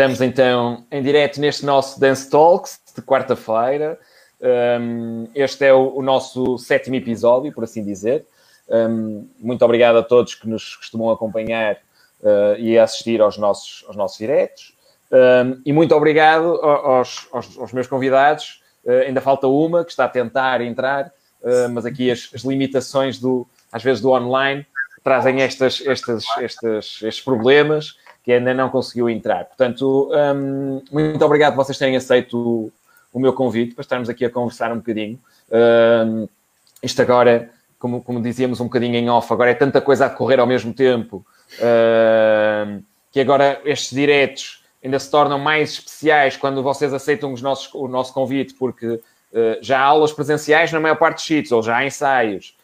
estamos então em direto neste nosso Dance Talks de quarta-feira. Um, este é o, o, nosso sétimo episódio, por assim dizer. Um, muito obrigado a todos que nos costumam acompanhar uh, e assistir aos nossos, aos nossos diretos. Um, e muito obrigado aos, aos, aos meus convidados. Uh, ainda falta uma que está a tentar entrar, uh, mas aqui as, as, limitações do, às vezes do online trazem estas, estas, estes, estes problemas que ainda não conseguiu entrar. Portanto, um, muito obrigado por vocês terem aceito o, o, meu convite para estarmos aqui a conversar um bocadinho. Um, isto agora, como, como dizíamos um bocadinho em off, agora é tanta coisa a decorrer ao mesmo tempo um, que agora estes diretos ainda se tornam mais especiais quando vocês aceitam os nossos, o nosso convite, porque uh, já há aulas presenciais na maior parte dos sítios, ou já há ensaios,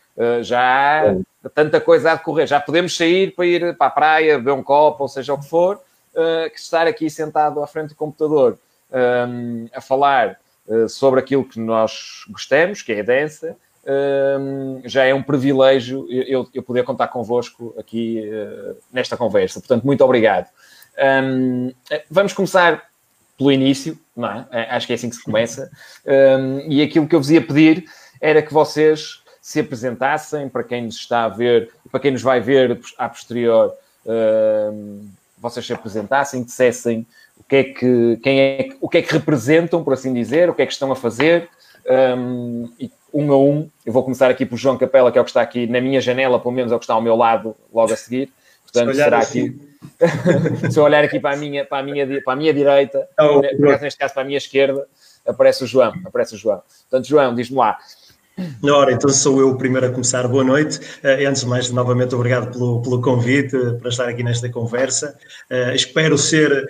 já há tanta coisa a decorrer. Já podemos sair para ir para a praia, beber um copo, ou seja o que for, uh, que estar aqui sentado à frente do computador um, a falar uh, sobre aquilo que nós gostamos, que é a dança, um, já é um privilégio eu, eu poder contar convosco aqui nesta conversa. Portanto, muito obrigado. Um, vamos começar pelo início, não é? Acho que é assim que se começa. e aquilo que eu vos ia pedir era que vocês se apresentassem para quem nos está a ver, para quem nos vai ver a posterior, uh, vocês se apresentassem, dissessem o que é que, quem é, o que é que representam, por assim dizer, o que é que estão a fazer, um, e um a um, eu vou começar aqui por João Capela, que é o que está aqui na minha janela, pelo menos é o que está ao meu lado logo a seguir. Portanto, será assim. aqui. se eu olhar aqui para a minha, para a minha, para a minha direita, oh, neste caso para a minha esquerda, aparece o João. Aparece o João. Portanto, João, diz-me lá, Ora, então sou eu o primeiro a começar. Boa noite. Uh, antes de mais, novamente, obrigado pelo, pelo convite uh, para estar aqui nesta conversa. Uh, espero ser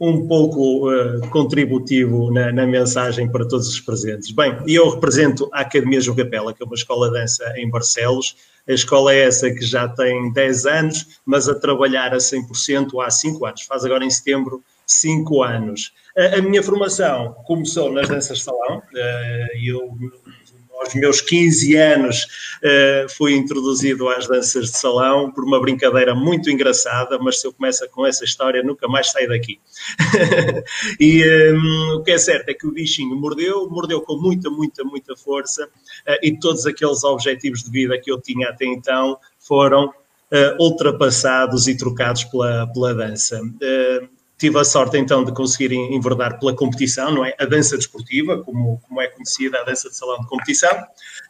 um pouco contributivo na, na, mensagem para todos os presentes. Bem, eu represento a Academia Jogapela, que é uma escola de dança em Barcelos. A escola é essa que já tem 10 anos, mas a trabalhar a 100% há 5 anos. Faz agora em setembro 5 anos. A, minha formação começou nas danças de salão. Eu aos meus 15 anos, uh, fui introduzido às danças de salão por uma brincadeira muito engraçada, mas se eu começo com essa história, nunca mais saio daqui. e um, o que é certo é que o bichinho mordeu, mordeu com muita, muita, muita força, uh, e todos aqueles objetivos de vida que eu tinha até então foram uh, ultrapassados e trocados pela, pela dança. Tive a sorte então de conseguir enverdar pela competição, não é? A dança desportiva, como, como é conhecida, a dança de salão de competição.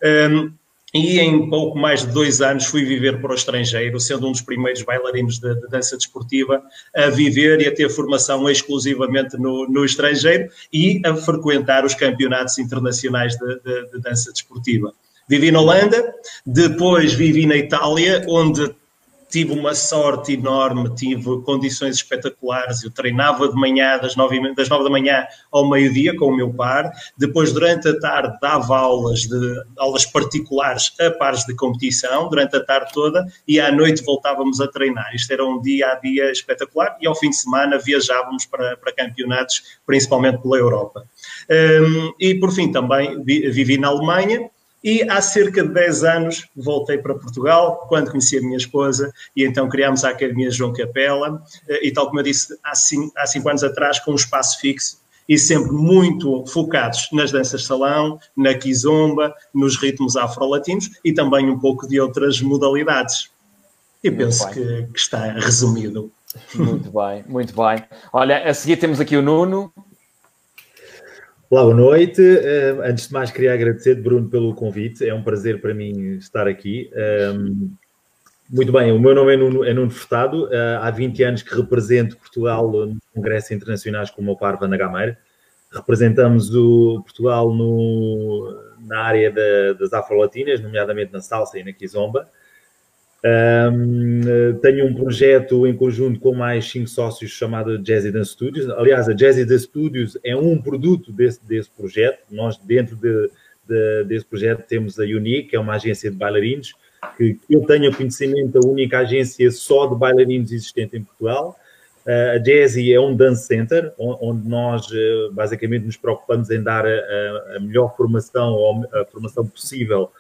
Um, e em pouco mais de dois anos fui viver para o estrangeiro, sendo um dos primeiros bailarinos de, de dança desportiva a viver e a ter formação exclusivamente no, no estrangeiro e a frequentar os campeonatos internacionais de, de, de dança desportiva. Vivi na Holanda, depois vivi na Itália, onde tive uma sorte enorme, tive condições espetaculares. Eu treinava de manhã, das nove, das nove da manhã ao meio-dia, com o meu par. Depois, durante a tarde, dava aulas, de, aulas particulares a pares de competição, durante a tarde toda, e à noite voltávamos a treinar. Isto era um dia a dia espetacular, e ao fim de semana viajávamos para, para campeonatos, principalmente pela Europa. Um, e por fim, também vivi na Alemanha e há cerca de 10 anos voltei para Portugal, quando conheci a minha esposa, e então criámos a Academia João Capela, eh, e tal como eu disse, há 5 anos atrás, com um espaço fixo, e sempre muito focados nas danças de salão, na kizomba, nos ritmos afro-latinos e também um pouco de outras modalidades. E penso que, que, está resumido. Muito bem, muito bem. Olha, a seguir temos aqui o Nuno, Olá, boa noite. Uh, antes de mais, queria agradecer, Bruno, pelo convite. É um prazer para mim estar aqui. Ehm, muito bem, o meu nome é Nuno, é Nuno Furtado. Uh, há 20 anos que represento Portugal nos congressos internacionais com o meu par, Vanda Gameira. Representamos o Portugal no, na área da, das afro-latinas, nomeadamente na salsa e na kizomba. Um, tenho um projeto em conjunto com mais cinco sócios chamado Jazzy Dance Studios. Aliás, a Jazzy Dance Studios é um produto desse, desse projeto. Nós, dentro de, de, desse projeto, temos a Unique, que é uma agência de bailarinos, que eu tenho conhecimento, a única agência só de bailarinos existente em Portugal. Uh, a Jazzy é um dance center, onde nós uh, basicamente nos preocupamos em dar a, a melhor formação, a formação possível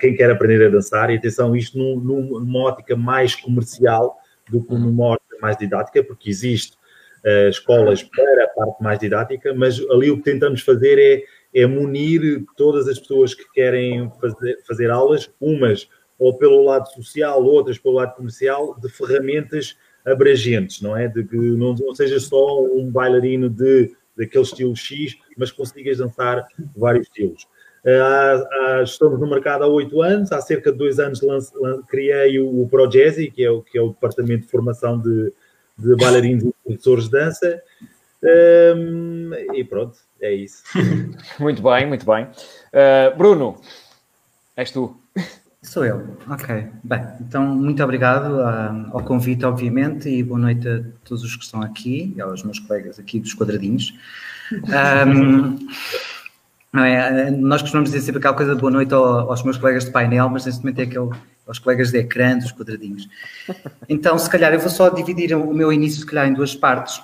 quem quer aprender a dançar, e atenção, isto num, numa ótica mais comercial do que numa ótica mais didática, porque existe uh, escolas para a parte mais didática, mas ali o que tentamos fazer é, é munir todas as pessoas que querem fazer, fazer aulas, umas ou pelo lado social, outras pelo lado comercial, de ferramentas abrangentes, não é? De que não, não seja só um bailarino de daquele estilo X, mas consigas dançar vários estilos. Uh, estamos no mercado há oito anos, há cerca de dois anos lance, lance, criei o, o ProJazzy, que é o, que é o departamento de formação de, de bailarinos e professores de dança. Um, e pronto, é isso. muito bem, muito bem. Uh, Bruno, és tu. Sou eu, ok. Bem, então muito obrigado uh, ao convite, obviamente, e boa noite a todos os que estão aqui e aos meus colegas aqui dos quadradinhos. Um, não é? Nós costumamos dizer sempre aquela coisa de boa noite aos meus colegas de painel, mas neste momento é aquele aos colegas de ecrã dos quadradinhos. Então, se calhar, eu vou só dividir o meu início, se calhar, em duas partes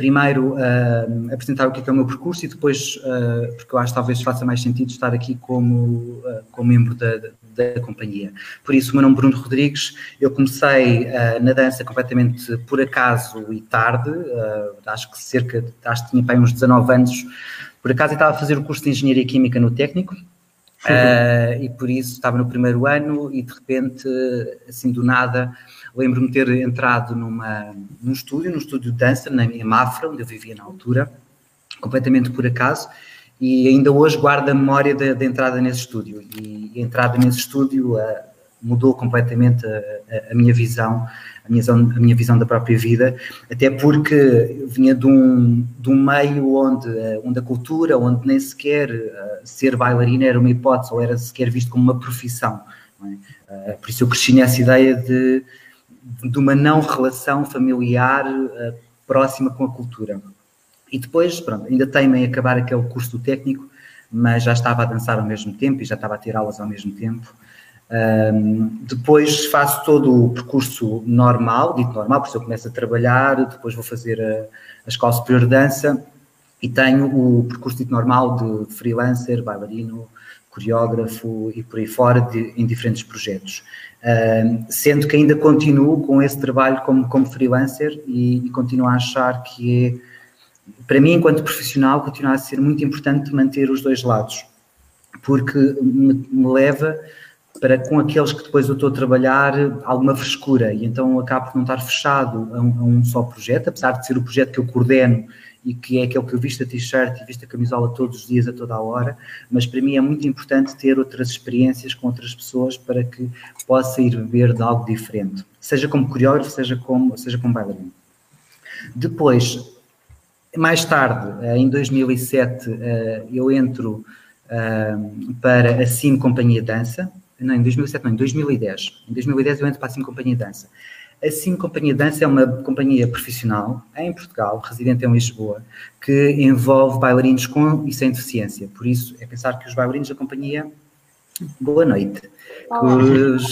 primeiro uh, apresentar o que é, que é, o meu percurso e depois, uh, porque eu acho que talvez faça mais sentido estar aqui como, uh, como membro da, da, companhia. Por isso, o meu nome é Bruno Rodrigues, eu comecei na dança completamente por acaso e tarde, acho que cerca, de, acho que tinha para uns 19 anos, por acaso eu estava a fazer o curso de Engenharia Química no técnico, Uh, e por isso estava no primeiro ano e de repente, assim do nada, lembro-me de ter entrado numa, num estúdio, num estúdio de dança, na minha Mafra, onde eu vivia na altura, completamente por acaso, e ainda hoje guardo a memória da entrada nesse estúdio. E a entrada nesse estúdio uh, mudou completamente a, a, a minha visão minha, a minha visão da própria vida, até porque vinha de um, de um meio onde, eh, onde a cultura, onde nem sequer uh, ser bailarina era uma hipótese ou era sequer visto como uma profissão. É? Uh, por isso eu cresci nessa ideia de, de uma não relação familiar uh, próxima com a cultura. E depois, pronto, ainda tenho em acabar aquele curso técnico, mas já estava a dançar ao mesmo tempo e já estava a ter aulas ao mesmo tempo. Um, depois faço todo o percurso normal, dito normal, por isso eu começo a trabalhar, depois vou fazer a, a Escola Superior de Dança e tenho o percurso dito normal de freelancer, bailarino, coreógrafo e por aí fora de, em diferentes projetos. Um, sendo que ainda continuo com esse trabalho como, como freelancer e, e continuo a achar que é, para mim, enquanto profissional, continua a ser muito importante manter os dois lados, porque me, me leva para com aqueles que depois eu estou a trabalhar alguma frescura e então acabo por não estar fechado a um, a um, só projeto, apesar de ser o projeto que eu coordeno e que é aquele que eu visto a t-shirt e visto a camisola todos os dias, a toda a hora, mas para mim é muito importante ter outras experiências com outras pessoas para que possa ir beber de algo diferente, seja como coreógrafo, seja como, seja como bailarino. Depois, mais tarde, em 2007, eh, eu entro eh, para a Cine Companhia Dança, não, em 2007 não, em 2010. Em 2010 eu entro para a Sim Companhia Dança. A Sim Companhia Dança é uma companhia profissional em Portugal, residente em Lisboa, que envolve bailarinos com e sem deficiência. Por isso, é pensar que os bailarinos da companhia. Boa noite. Os...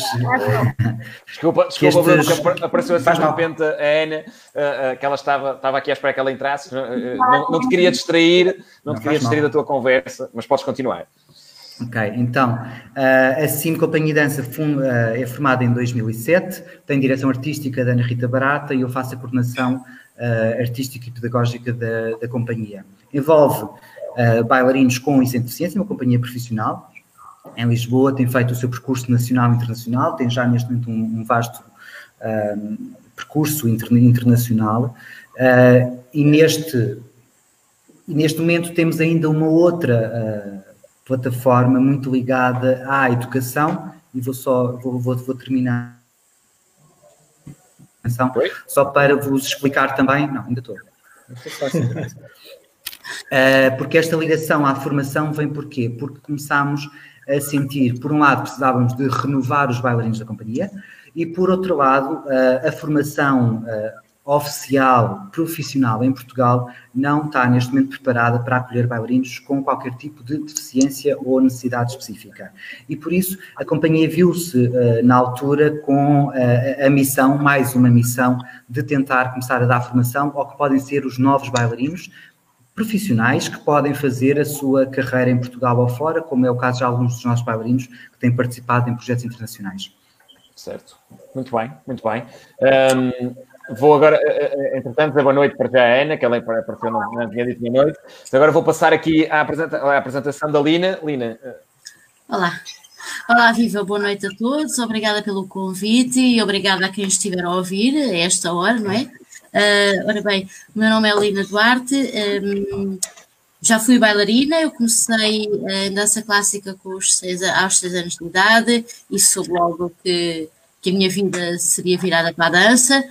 Desculpa, desculpa estes... Bruno, apareceu assim de repente a Ana, uh, uh, que ela estava, estava aqui à espera que ela entrasse. Uh, não, não, te queria distrair, não, não te queria distrair mal. da tua conversa, mas podes continuar. Ok, então, uh, a CIM Companhia Dança uh, é formada em 2007, tem direção artística da Ana Rita Barata e eu faço a coordenação uh, artística e pedagógica da, da companhia. Envolve bailarinos com e sem deficiência, uma companhia profissional, em Lisboa, tem feito o seu percurso nacional e internacional, tem já neste momento um, um vasto percurso inter, internacional e neste, e neste momento temos ainda uma outra plataforma muito ligada à educação, e vou só vou, vou, vou terminar só para vos explicar também. Não, ainda estou. uh, porque esta ligação à formação vem porquê? Porque começámos a sentir, por um lado, precisávamos de renovar os bailarinos da companhia, e por outro lado, uh, a formação uh, oficial, profissional em Portugal, não está neste momento preparada para acolher bailarinos com qualquer tipo de deficiência ou necessidade específica. E por isso a companhia viu-se uh, na altura com uh, a missão, mais uma missão, de tentar começar a dar formação ao que podem ser os novos bailarinos profissionais que podem fazer a sua carreira em Portugal ou fora, como é o caso de alguns dos nossos bailarinos que têm participado em projetos internacionais. Certo, muito bem, muito bem. Um Vou agora, entretanto, dizer boa noite para a Ana, que ela apareceu, não, não tinha dito boa noite. Agora vou passar aqui à, apresentação da Lina. Lina. Olá. Olá, Viva, boa noite a todos. Obrigada pelo convite e obrigada a quem estiver a ouvir a esta hora, não é? Uh, ora bem, o meu nome é Lina Duarte, um, já fui bailarina, eu comecei em dança clássica com os seis, aos 6 anos de idade e soube logo que, que a minha vida seria virada para a dança.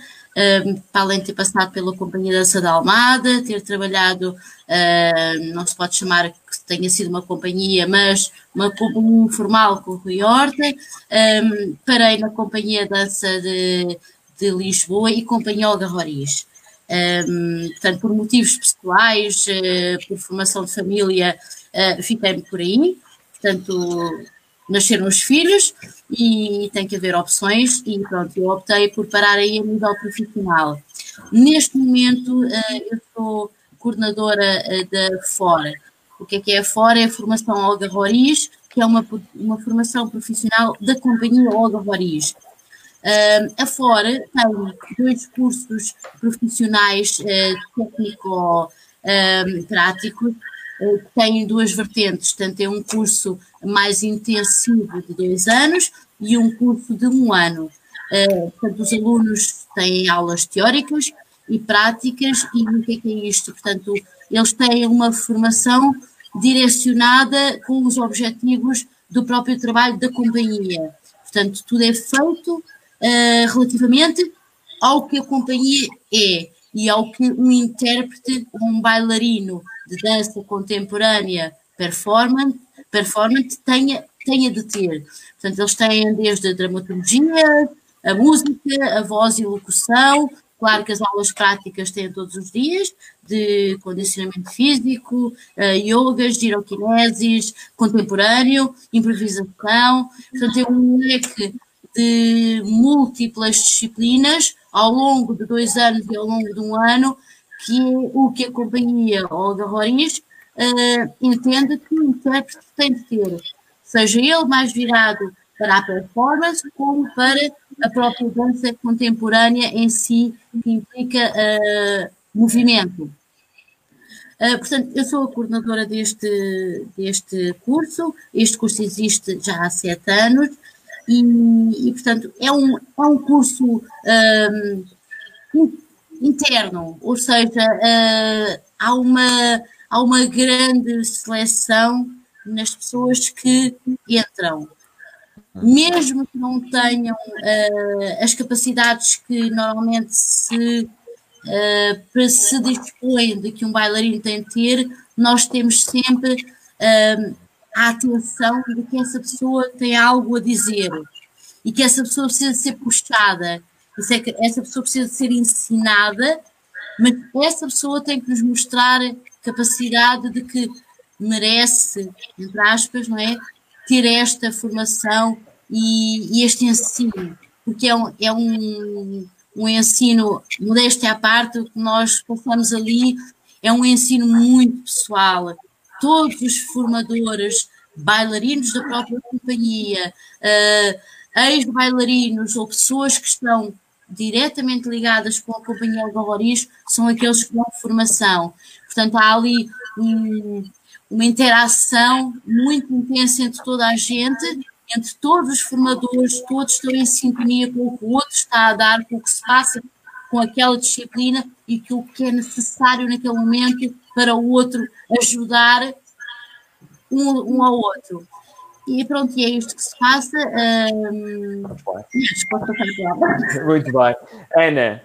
Para além de ter passado pela Companhia Dança da Almada, ter trabalhado, uh, não se pode chamar que tenha sido uma companhia, mas uma companhia informal com o Rui Horta, um, parei na Companhia Dança de, de Lisboa e Companhia Olga Roriz. Um, portanto, por motivos pessoais, uh, por formação de família, uh, fiquei por aí. Portanto, nasceram os filhos e tem que haver opções e pronto, eu optei por parar aí a nível profissional. Neste momento uh, eu sou coordenadora uh, da FORA. O que é que é a FORA? É a formação Olga Roriz, que é uma, uma formação profissional da companhia Olga Roriz. Uh, a FORA tem dois cursos profissionais técnico-práticos que têm duas vertentes, tanto é um curso mais intensivo de dois anos e um curso de um ano. Uh, portanto, os alunos têm aulas teóricas e práticas, e o que é, que é isto? Portanto, eles têm uma formação direcionada com os objetivos do próprio trabalho da companhia. Portanto, tudo é feito uh, relativamente ao que a companhia é e ao que um intérprete ou um bailarino de dança contemporânea performance, performance tenha, tenha de ter. Portanto, eles têm desde a dramaturgia, a música, a voz e locução, Claro que as aulas práticas têm todos os dias, de condicionamento físico, uh, yogas, giroquineses, contemporâneo, improvisação. Portanto, é um leque de múltiplas disciplinas ao longo de dois anos e ao longo de um ano, que é o que a companhia Olga Roriz uh, entende que o intérprete tem de ter, seja ele mais virado para a performance como para a própria dança contemporânea em si, que implica uh, movimento. Uh, portanto, eu sou a coordenadora deste, deste curso, este curso existe já há sete anos e, e portanto, é um, é um curso um, interno, ou seja, uh, há uma há uma grande seleção nas pessoas que entram. Mesmo que não tenham uh, as capacidades que normalmente se, uh, se dispõem de que um bailarino tem de ter, nós temos sempre a atenção de que essa pessoa tem algo a dizer e que essa pessoa precisa ser puxada, isso é que essa pessoa precisa ser ensinada, mas essa pessoa tem que nos mostrar capacidade de que merece, entre aspas, não é? Ter esta formação e, e este ensino, porque é um, é um, um ensino, modéstia à parte, o que nós passamos ali é um ensino muito pessoal. Todos os formadores, bailarinos da própria companhia, uh, ex-bailarinos ou pessoas que estão diretamente ligadas com a companhia Algarroris são aqueles que dão formação. Portanto, há ali um, uma interação muito intensa entre toda a gente, entre todos os formadores, todos estão em sintonia com o que o outro está a dar, com o que se passa com aquela disciplina e com o que é necessário naquele momento para o outro ajudar um, um ao outro. E pronto, e é isto que se passa. Um... Muito bem. Ana,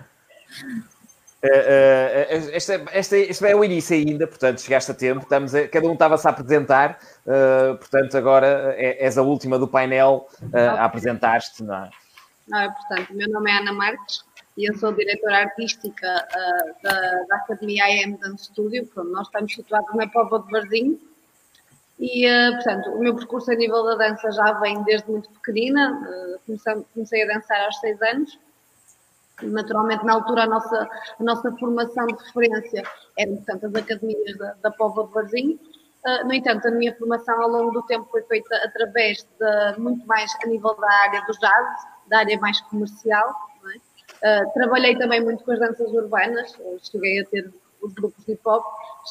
Uh, uh, este, este, este é o início ainda, portanto, chegaste a tempo, estamos a, cada um estava-se a apresentar, uh, portanto, agora é, és a última do painel a apresentar-te, não é? Ah, portanto, o meu nome é Ana Marques e eu sou diretora artística da, da, Academia IM Dance Studio, pronto, nós estamos situados na Póvoa de Varzim e, portanto, o meu percurso a nível da dança já vem desde muito pequenina, comecei, comecei a dançar aos seis anos, Naturalmente, na altura, a nossa, a nossa formação de referência eram, portanto, as academias da, da Póvoa de Varzim. Uh, no entanto, a minha formação ao longo do tempo foi feita através de, muito mais a nível da área do jazz, da área mais comercial, é? Trabalhei também muito com as danças urbanas, cheguei a ter os grupos de hip hop,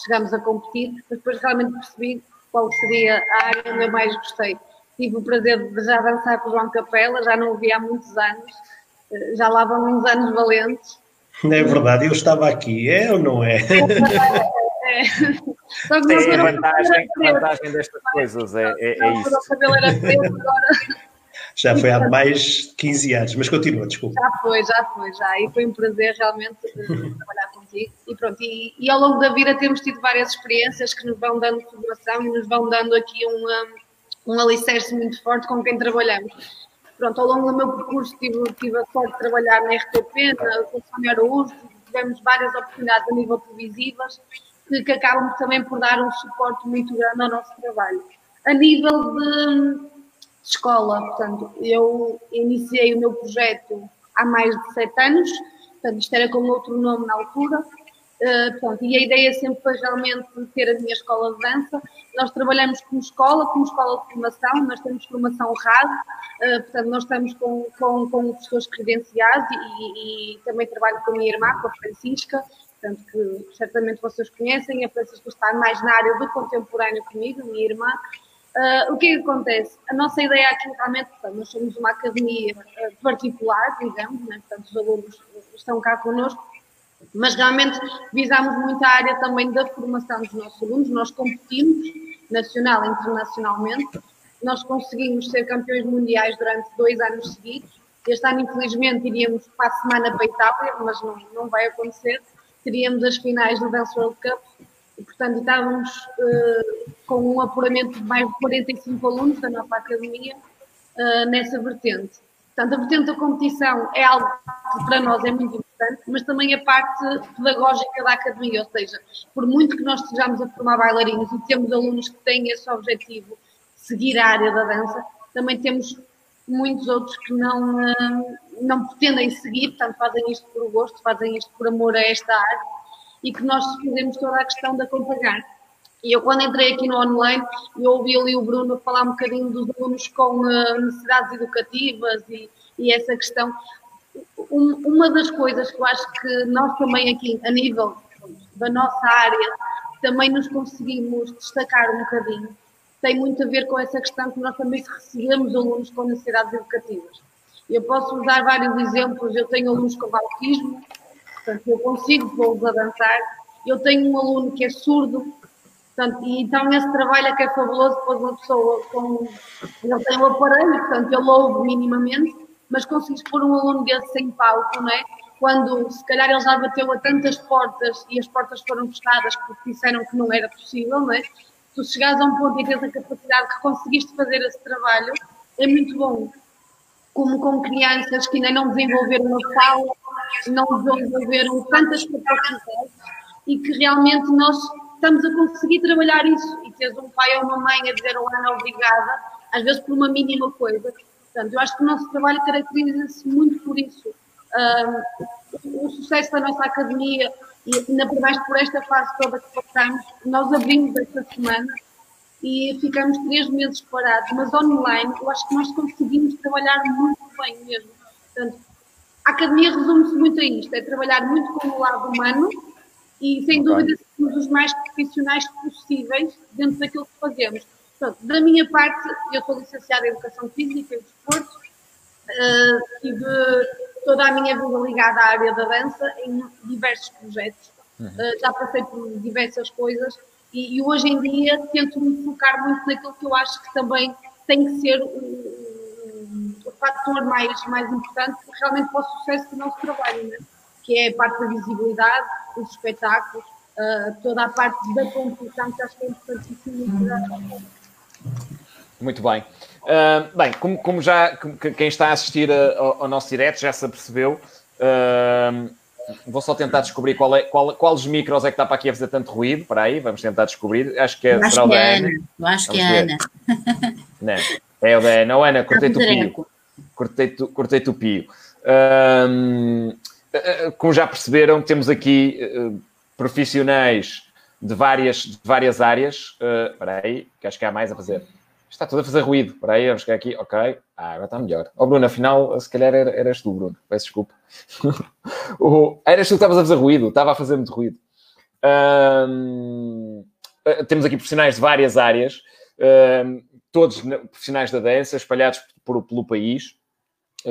chegámos a competir, mas depois realmente percebi qual seria a área onde eu mais gostei. Tive o prazer de já dançar com o João Capela, já não o vi há muitos anos, uh, já lá vão uns anos valentes. Não é verdade, eu estava aqui, é ou não é? É. é. Só que é a vantagem, a vantagem destas coisas, é, é, é isso. O cabelo era preto, agora já foi há mais de 15 anos, mas continua, desculpa. Já foi, já foi, já. E foi um prazer realmente trabalhar contigo. E pronto, e, e, ao longo da vida temos tido várias experiências que nos vão dando formação e nos vão dando aqui um, um alicerce muito forte com quem trabalhamos. Pronto, ao longo do meu percurso tive, tive a sorte de trabalhar na RTP, na Função Araújo, tivemos várias oportunidades a nível televisivas que, que acabam também por dar um suporte muito grande ao nosso trabalho. A nível de escola. Portanto, eu iniciei o meu projeto há mais de sete anos, portanto, isto era com outro nome na altura. Uh, e a ideia sempre foi realmente ter a minha escola de dança. Nós trabalhamos como escola, como escola de formação, nós temos formação RAD, uh, portanto, nós estamos com, com, com pessoas credenciadas e, e, também trabalho com a minha irmã, com a Francisca, portanto, que certamente vocês conhecem. A Francisca está mais na área do contemporâneo comigo, minha irmã, Uh, o que é que acontece? A nossa ideia aqui realmente, portanto, nós somos uma academia uh, particular, digamos, né? portanto os alunos estão cá connosco, mas realmente visamos muito a área também da formação dos nossos alunos, nós competimos nacional e internacionalmente, nós conseguimos ser campeões mundiais durante dois anos seguidos, este ano infelizmente iríamos para a semana para a Itália, mas não, não vai acontecer, teríamos as finais do Dance World Cup, e, portanto, estávamos uh, com um apuramento de mais de 45 alunos da nossa academia uh, nessa vertente. Portanto, a vertente da competição é algo que para nós é muito importante, mas também a parte pedagógica da academia, ou seja, por muito que nós estejamos a formar bailarinos e temos alunos que têm esse objetivo, seguir a área da dança, também temos muitos outros que não, uh, não pretendem seguir, portanto, fazem isto por gosto, fazem isto por amor a esta área e que nós fazemos toda a questão de acompanhar. E eu, quando entrei aqui no online, eu ouvi ali o Bruno falar um bocadinho dos alunos com uh, necessidades educativas e, e essa questão. Um, uma das coisas que eu acho que nós também aqui, a nível da nossa área, também nos conseguimos destacar um bocadinho, tem muito a ver com essa questão que nós também recebemos alunos com necessidades educativas. Eu posso usar vários exemplos, eu tenho alunos com autismo, Portanto, eu consigo pô-los a dançar. Eu tenho um aluno que é surdo, portanto, e então esse trabalho é que é fabuloso, depois uma pessoa com. Ele tem um aparelho, portanto, ele ouve minimamente, mas consegues pôr um aluno desse sem palco, não é? Quando se calhar ele já bateu a tantas portas e as portas foram fechadas porque disseram que não era possível, não é? Tu chegares a um ponto e tens a capacidade que conseguiste fazer esse trabalho, é muito bom. Como com crianças que ainda não desenvolveram a fala, não desenvolveram tantas capacidades e que realmente nós estamos a conseguir trabalhar isso e teres um pai ou uma mãe a dizer um ano obrigada, às vezes por uma mínima coisa. Portanto, eu acho que o nosso trabalho caracteriza-se muito por isso. Um, o sucesso da nossa academia, e ainda por mais por esta fase toda que passamos, nós abrimos esta semana e ficamos três meses parados, mas online eu acho que nós conseguimos trabalhar muito bem mesmo. Portanto, a academia resume-se muito a isto, é trabalhar muito com o lado humano e, sem okay. dúvida, sermos os mais profissionais possíveis dentro daquilo que fazemos. Portanto, da minha parte, eu sou licenciada em Educação Física e Desporto, uh, tive toda a minha vida ligada à área da dança em diversos projetos, uh, já passei por diversas coisas e, e, hoje em dia tento me focar muito naquilo que eu acho que também tem que ser o, fator mais, mais importante realmente para o sucesso do nosso trabalho, né? que é a parte da visibilidade, os espetáculos, uh, toda a parte da competição, que acho que é importantíssimo. Muito bem. Uh, bem, como, como já como, quem está a assistir ao, ao, nosso direto já se apercebeu, uh, vou só tentar descobrir qual é, qual, qual os micros é que está para aqui a fazer tanto ruído. Para aí, vamos tentar descobrir. Acho que é acho será o da Ana. Eu acho que é a Ana. Não, é o da Ana. Oh, Ana, cortei-te o pio cortei o pio. Um, como já perceberam, temos aqui uh, profissionais de várias, de várias áreas. Uh, espera aí, que acho que há mais a fazer. Está tudo a fazer ruído. Espera aí, vamos chegar aqui. Ok. Ah, agora está melhor. Oh, Bruno, afinal, se calhar eras tu, Bruno. Peço desculpa. o, eras tu que estavas a fazer ruído. Estava a fazer muito ruído. Um, eh, temos aqui profissionais de várias áreas, um, todos profissionais da dança, espalhados por, pelo país.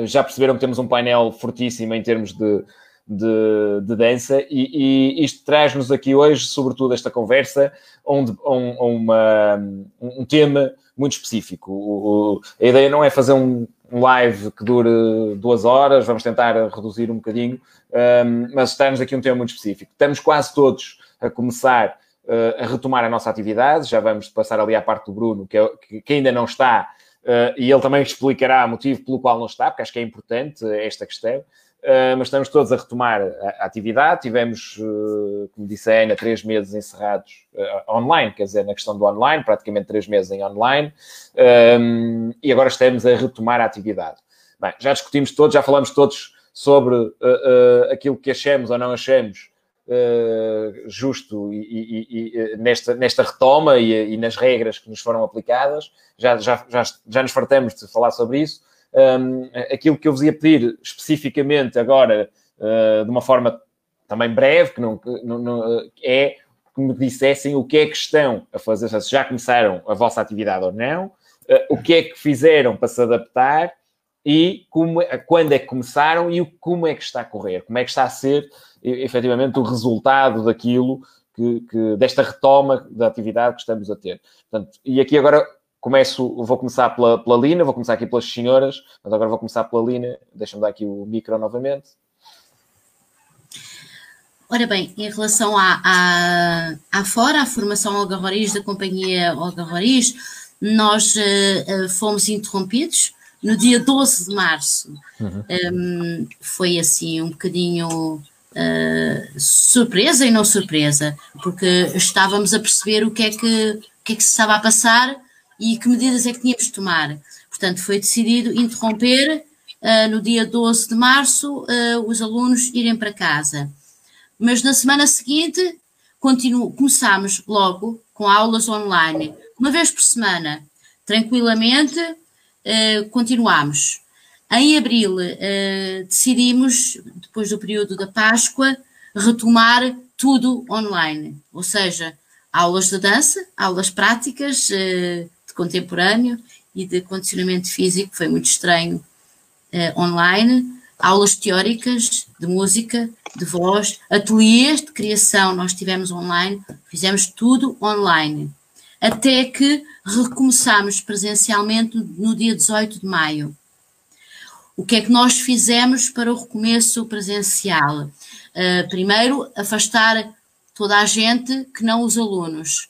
Já perceberam que temos um painel fortíssimo em termos de, de, de dança, e, e isto traz-nos aqui hoje, sobretudo, esta conversa, onde, um, uma, um tema muito específico. O, o, a ideia não é fazer um, live que dure duas horas, vamos tentar reduzir um bocadinho, um, mas está-nos aqui um tema muito específico. Estamos quase todos a começar uh, a retomar a nossa atividade, já vamos passar ali à parte do Bruno, que, é, que ainda não está, uh, e ele também explicará o motivo pelo qual não está, porque acho que é importante esta questão. Uh, mas estamos todos a retomar a, a atividade. Tivemos, uh, como disse a Ana, três meses encerrados online, quer dizer, na questão do online, praticamente três meses em online, um, e agora estamos a retomar a atividade. Bem, já discutimos todos, já falamos todos sobre aquilo que achamos ou não achamos justo e, e, e, nesta, nesta retoma e, nas regras que nos foram aplicadas. Já, já, já, já nos fartamos de falar sobre isso. Um, aquilo que eu vos ia pedir especificamente agora, uh, de uma forma também breve, que não, não, não, é que me dissessem o que é que estão a fazer, se já começaram a vossa atividade ou não, uh, o que é que fizeram para se adaptar e como, é, quando é que começaram e como é que está a correr, como é que está a ser efetivamente o resultado daquilo que, que, desta retoma da atividade que estamos a ter. Portanto, e aqui agora começo, vou começar pela, pela Lina, vou começar aqui pelas senhoras, mas agora vou começar pela Lina. Deixa-me dar aqui o micro novamente. Ora bem, em relação à, à, à fora, à formação Olga Roriz, da companhia Olga Roriz, nós uh, fomos interrompidos no dia 12 de março. Uhum. Um, foi assim um bocadinho uh, surpresa e não surpresa, porque estávamos a perceber o que é que, o que, é que se estava a passar e que medidas é que tínhamos de tomar. Portanto, foi decidido interromper uh, no dia 12 de março uh, os alunos irem para casa. Mas na semana seguinte continuo, começámos logo com aulas online, uma vez por semana, tranquilamente, uh, continuámos. Em abril decidimos, depois do período da Páscoa, retomar tudo online, ou seja, aulas de dança, aulas práticas, de contemporâneo e de condicionamento físico, foi muito estranho, uh, online, aulas teóricas de música, de voz, ateliês de criação, nós tivemos online, fizemos tudo online, até que recomeçámos presencialmente no dia 18 de maio. O que é que nós fizemos para o recomeço presencial? Uh, primeiro, afastar toda a gente que não os alunos.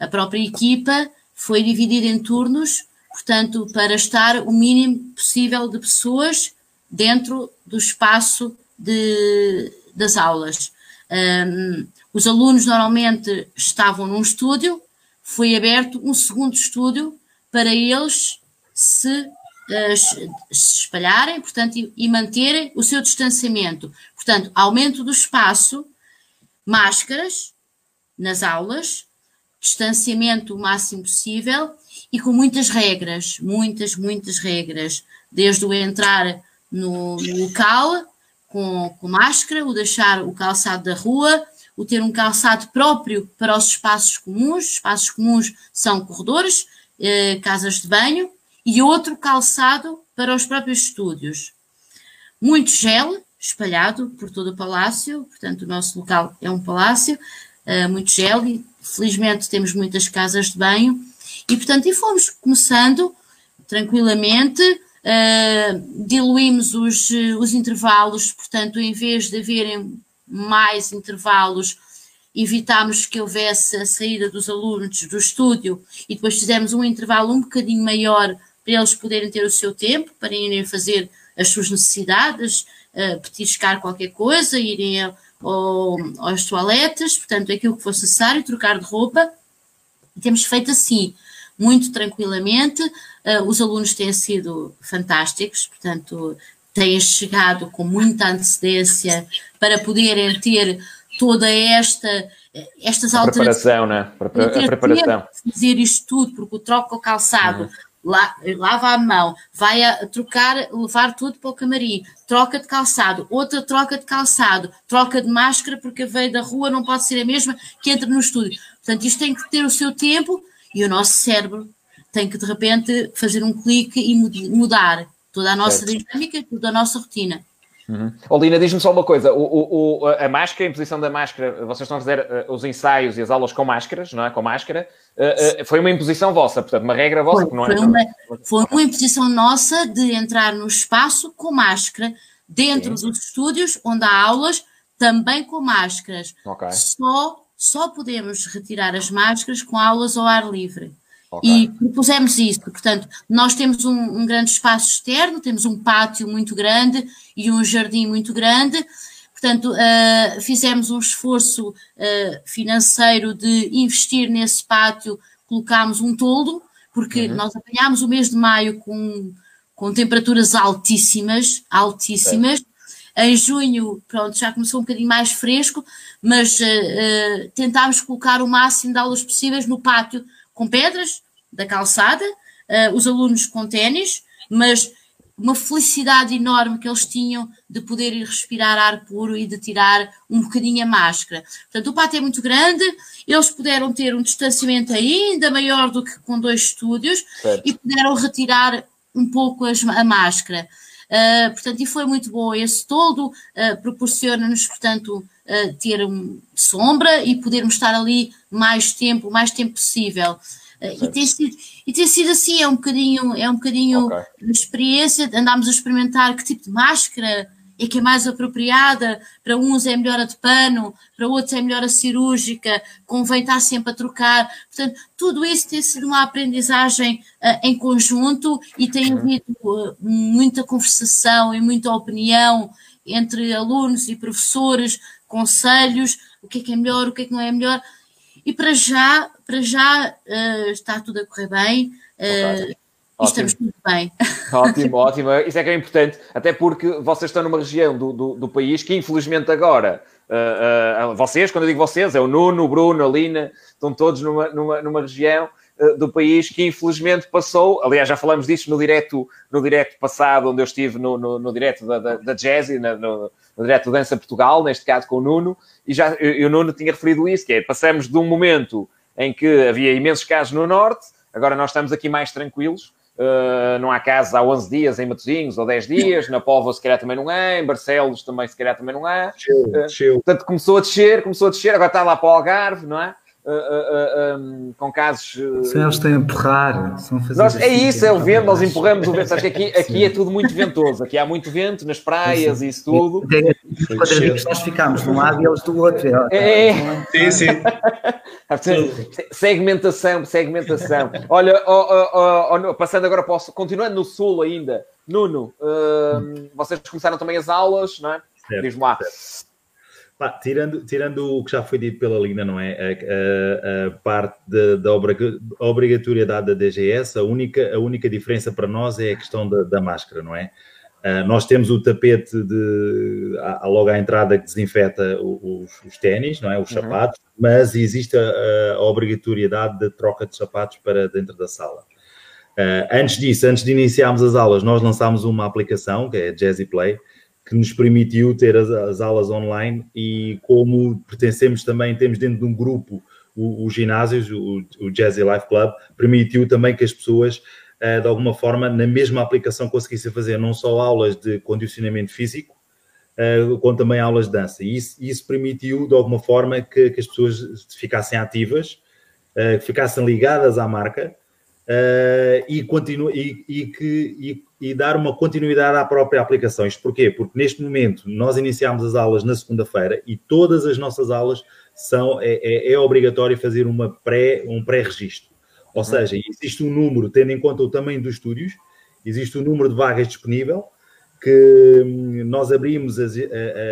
A própria equipa foi dividido em turnos, portanto, para estar o mínimo possível de pessoas dentro do espaço de, das aulas. Um, os alunos normalmente estavam num estúdio, foi aberto um segundo estúdio para eles se, uh, se espalharem, portanto, e, e manterem o seu distanciamento. Portanto, aumento do espaço, máscaras nas aulas, distanciamento o máximo possível e com muitas regras, muitas, muitas regras, desde o entrar no, no local com, com máscara, o deixar o calçado da rua, o ter um calçado próprio para os espaços comuns, espaços comuns são corredores, eh, casas de banho, e outro calçado para os próprios estúdios. Muito gel espalhado por todo o palácio, portanto, o nosso local é um palácio, uh, muito gel, e felizmente temos muitas casas de banho, e portanto, e fomos começando tranquilamente, uh, diluímos os, os intervalos, portanto, em vez de haverem mais intervalos, evitámos que houvesse a saída dos alunos do estúdio e depois fizemos um intervalo um bocadinho maior para eles poderem ter o seu tempo, para irem fazer as suas necessidades, uh, petiscar qualquer coisa, irem a, ou aos toaletes, portanto, aquilo que fosse necessário, trocar de roupa. Temos feito assim, muito tranquilamente. Uh, os alunos têm sido fantásticos, portanto, têm chegado com muita antecedência para poderem ter toda esta estas a alterações. Preparação, né? A preparação. Fazer isto tudo, porque o troca o calçado, uhum. La, lava a mão, vai a trocar, levar tudo para o camarim, troca de calçado, outra troca de calçado, troca de máscara, porque veio da rua não pode ser a mesma que entra no estúdio. Portanto, isto tem que ter o seu tempo e o nosso cérebro tem que de repente fazer um clique e mudar toda a nossa certo. dinâmica, toda a nossa rotina. Uhum. Olina, diz-me só uma coisa: o, o, a máscara, a imposição da máscara, vocês estão a fazer uh, os ensaios e as aulas com máscaras, não é? Com máscara, uh, uh, foi uma imposição vossa, portanto, uma regra vossa, foi, não é? Foi uma, foi uma imposição nossa de entrar no espaço com máscara, dentro Sim. dos estúdios onde há aulas, também com máscaras. Okay. Só, só podemos retirar as máscaras com aulas ao ar livre. Okay. E propusemos isso, portanto, nós temos um, um, grande espaço externo, temos um pátio muito grande e um jardim muito grande, portanto, uh, fizemos um esforço uh, financeiro de investir nesse pátio, colocámos um toldo, porque uhum. nós apanhámos o mês de maio com, com temperaturas altíssimas, altíssimas. Em junho, pronto, já começou um bocadinho mais fresco, mas uh, tentámos colocar o máximo de aulas possíveis no pátio com pedras da calçada, uh, os alunos com ténis, mas uma felicidade enorme que eles tinham de poder ir respirar ar puro e de tirar um bocadinho a máscara. Portanto, o pátio é muito grande, eles puderam ter um distanciamento ainda maior do que com dois estúdios certo. e puderam retirar um pouco as, a máscara. Uh, portanto, e foi muito bom. Esse todo uh, proporciona-nos, portanto, uh, ter um, sombra e podermos estar ali mais tempo, o mais tempo possível. Uh, e, tem sido, e tem sido assim, é um bocadinho, é um bocadinho okay. de experiência, andámos a experimentar que tipo de máscara é que é mais apropriada, para uns é melhor a de pano, para outros é melhor a cirúrgica, convém estar sempre a trocar. Portanto, tudo isso tem sido uma aprendizagem uh, em conjunto e tem uhum. havido uh, muita conversação e muita opinião entre alunos e professores conselhos, o que é que é melhor, o que é que não é melhor. E para já, para já uh, está tudo a correr bem. Uh, Estamos tudo bem. Ótimo, ótimo. Isso é que é importante, até porque vocês estão numa região do, do, do país que, infelizmente, agora, uh, uh, vocês, quando eu digo vocês, é o Nuno, o Bruno, a Lina, estão todos numa, numa, numa região do país que, infelizmente, passou. Aliás, já falamos disso no direto, no direto passado, onde eu estive no, no, no direto da, da, da Jazzy, no, no direto Dança Portugal, neste caso com o Nuno, e já e o Nuno tinha referido isso, que é, passamos de um momento em que havia imensos casos no Norte, agora nós estamos aqui mais tranquilos, uh, não há casos há 11 dias em Matosinhos, ou 10 dias, na Póvoa se calhar também não há, em Barcelos também se calhar também não há. Uh, portanto, começou a descer, começou a descer, agora está lá para o Algarve, não é? Uh, uh, um, com casos. Se eles têm a empurrar, são fazer. Nós, é assim, isso, é o vento, nós empurramos o vento. Sabes que aqui, aqui é tudo muito ventoso, aqui há muito vento nas praias e isso tudo. Os quadradinhos nós ficamos de um lado e eles do outro. É, é. Sim, sim. segmentação, segmentação. Olha, oh, oh, oh, passando agora para o, continuando no sul ainda, Nuno, uh, vocês começaram também as aulas, não é? Diz-me lá. Certo. Pá, tirando, tirando o que já foi dito pela Lina, não é? A, a, a parte de, da obrigatoriedade da DGS, a única, a única diferença para nós é a questão da, da máscara, não é? Uh, nós temos o tapete de, a, logo à entrada que desinfeta os, os ténis, não é? Os uhum. sapatos, mas existe a, a, obrigatoriedade de troca de sapatos para dentro da sala. Uh, antes disso, antes de iniciarmos as aulas, nós lançámos uma aplicação, que é a Jazzy Play, que nos permitiu ter as, as, aulas online e como pertencemos também, temos dentro de um grupo os ginásios, o, o Jazzy Life Club, permitiu também que as pessoas, uh, de alguma forma, na mesma aplicação conseguissem fazer não só aulas de condicionamento físico, uh, como também aulas de dança. E isso, isso permitiu, de alguma forma, que, que as pessoas ficassem ativas, uh, ficassem ligadas à marca uh, e, continu, e, e, que, e, e, dar uma continuidade à própria aplicação. Isto porquê? Porque neste momento nós iniciamos as aulas na segunda-feira e todas as nossas aulas são, é, é, é obrigatório fazer uma pré, um pré-registro. Ou uhum. seja, existe um número, tendo em conta o tamanho dos estúdios, existe um número de vagas disponível, que hum, nós abrimos as,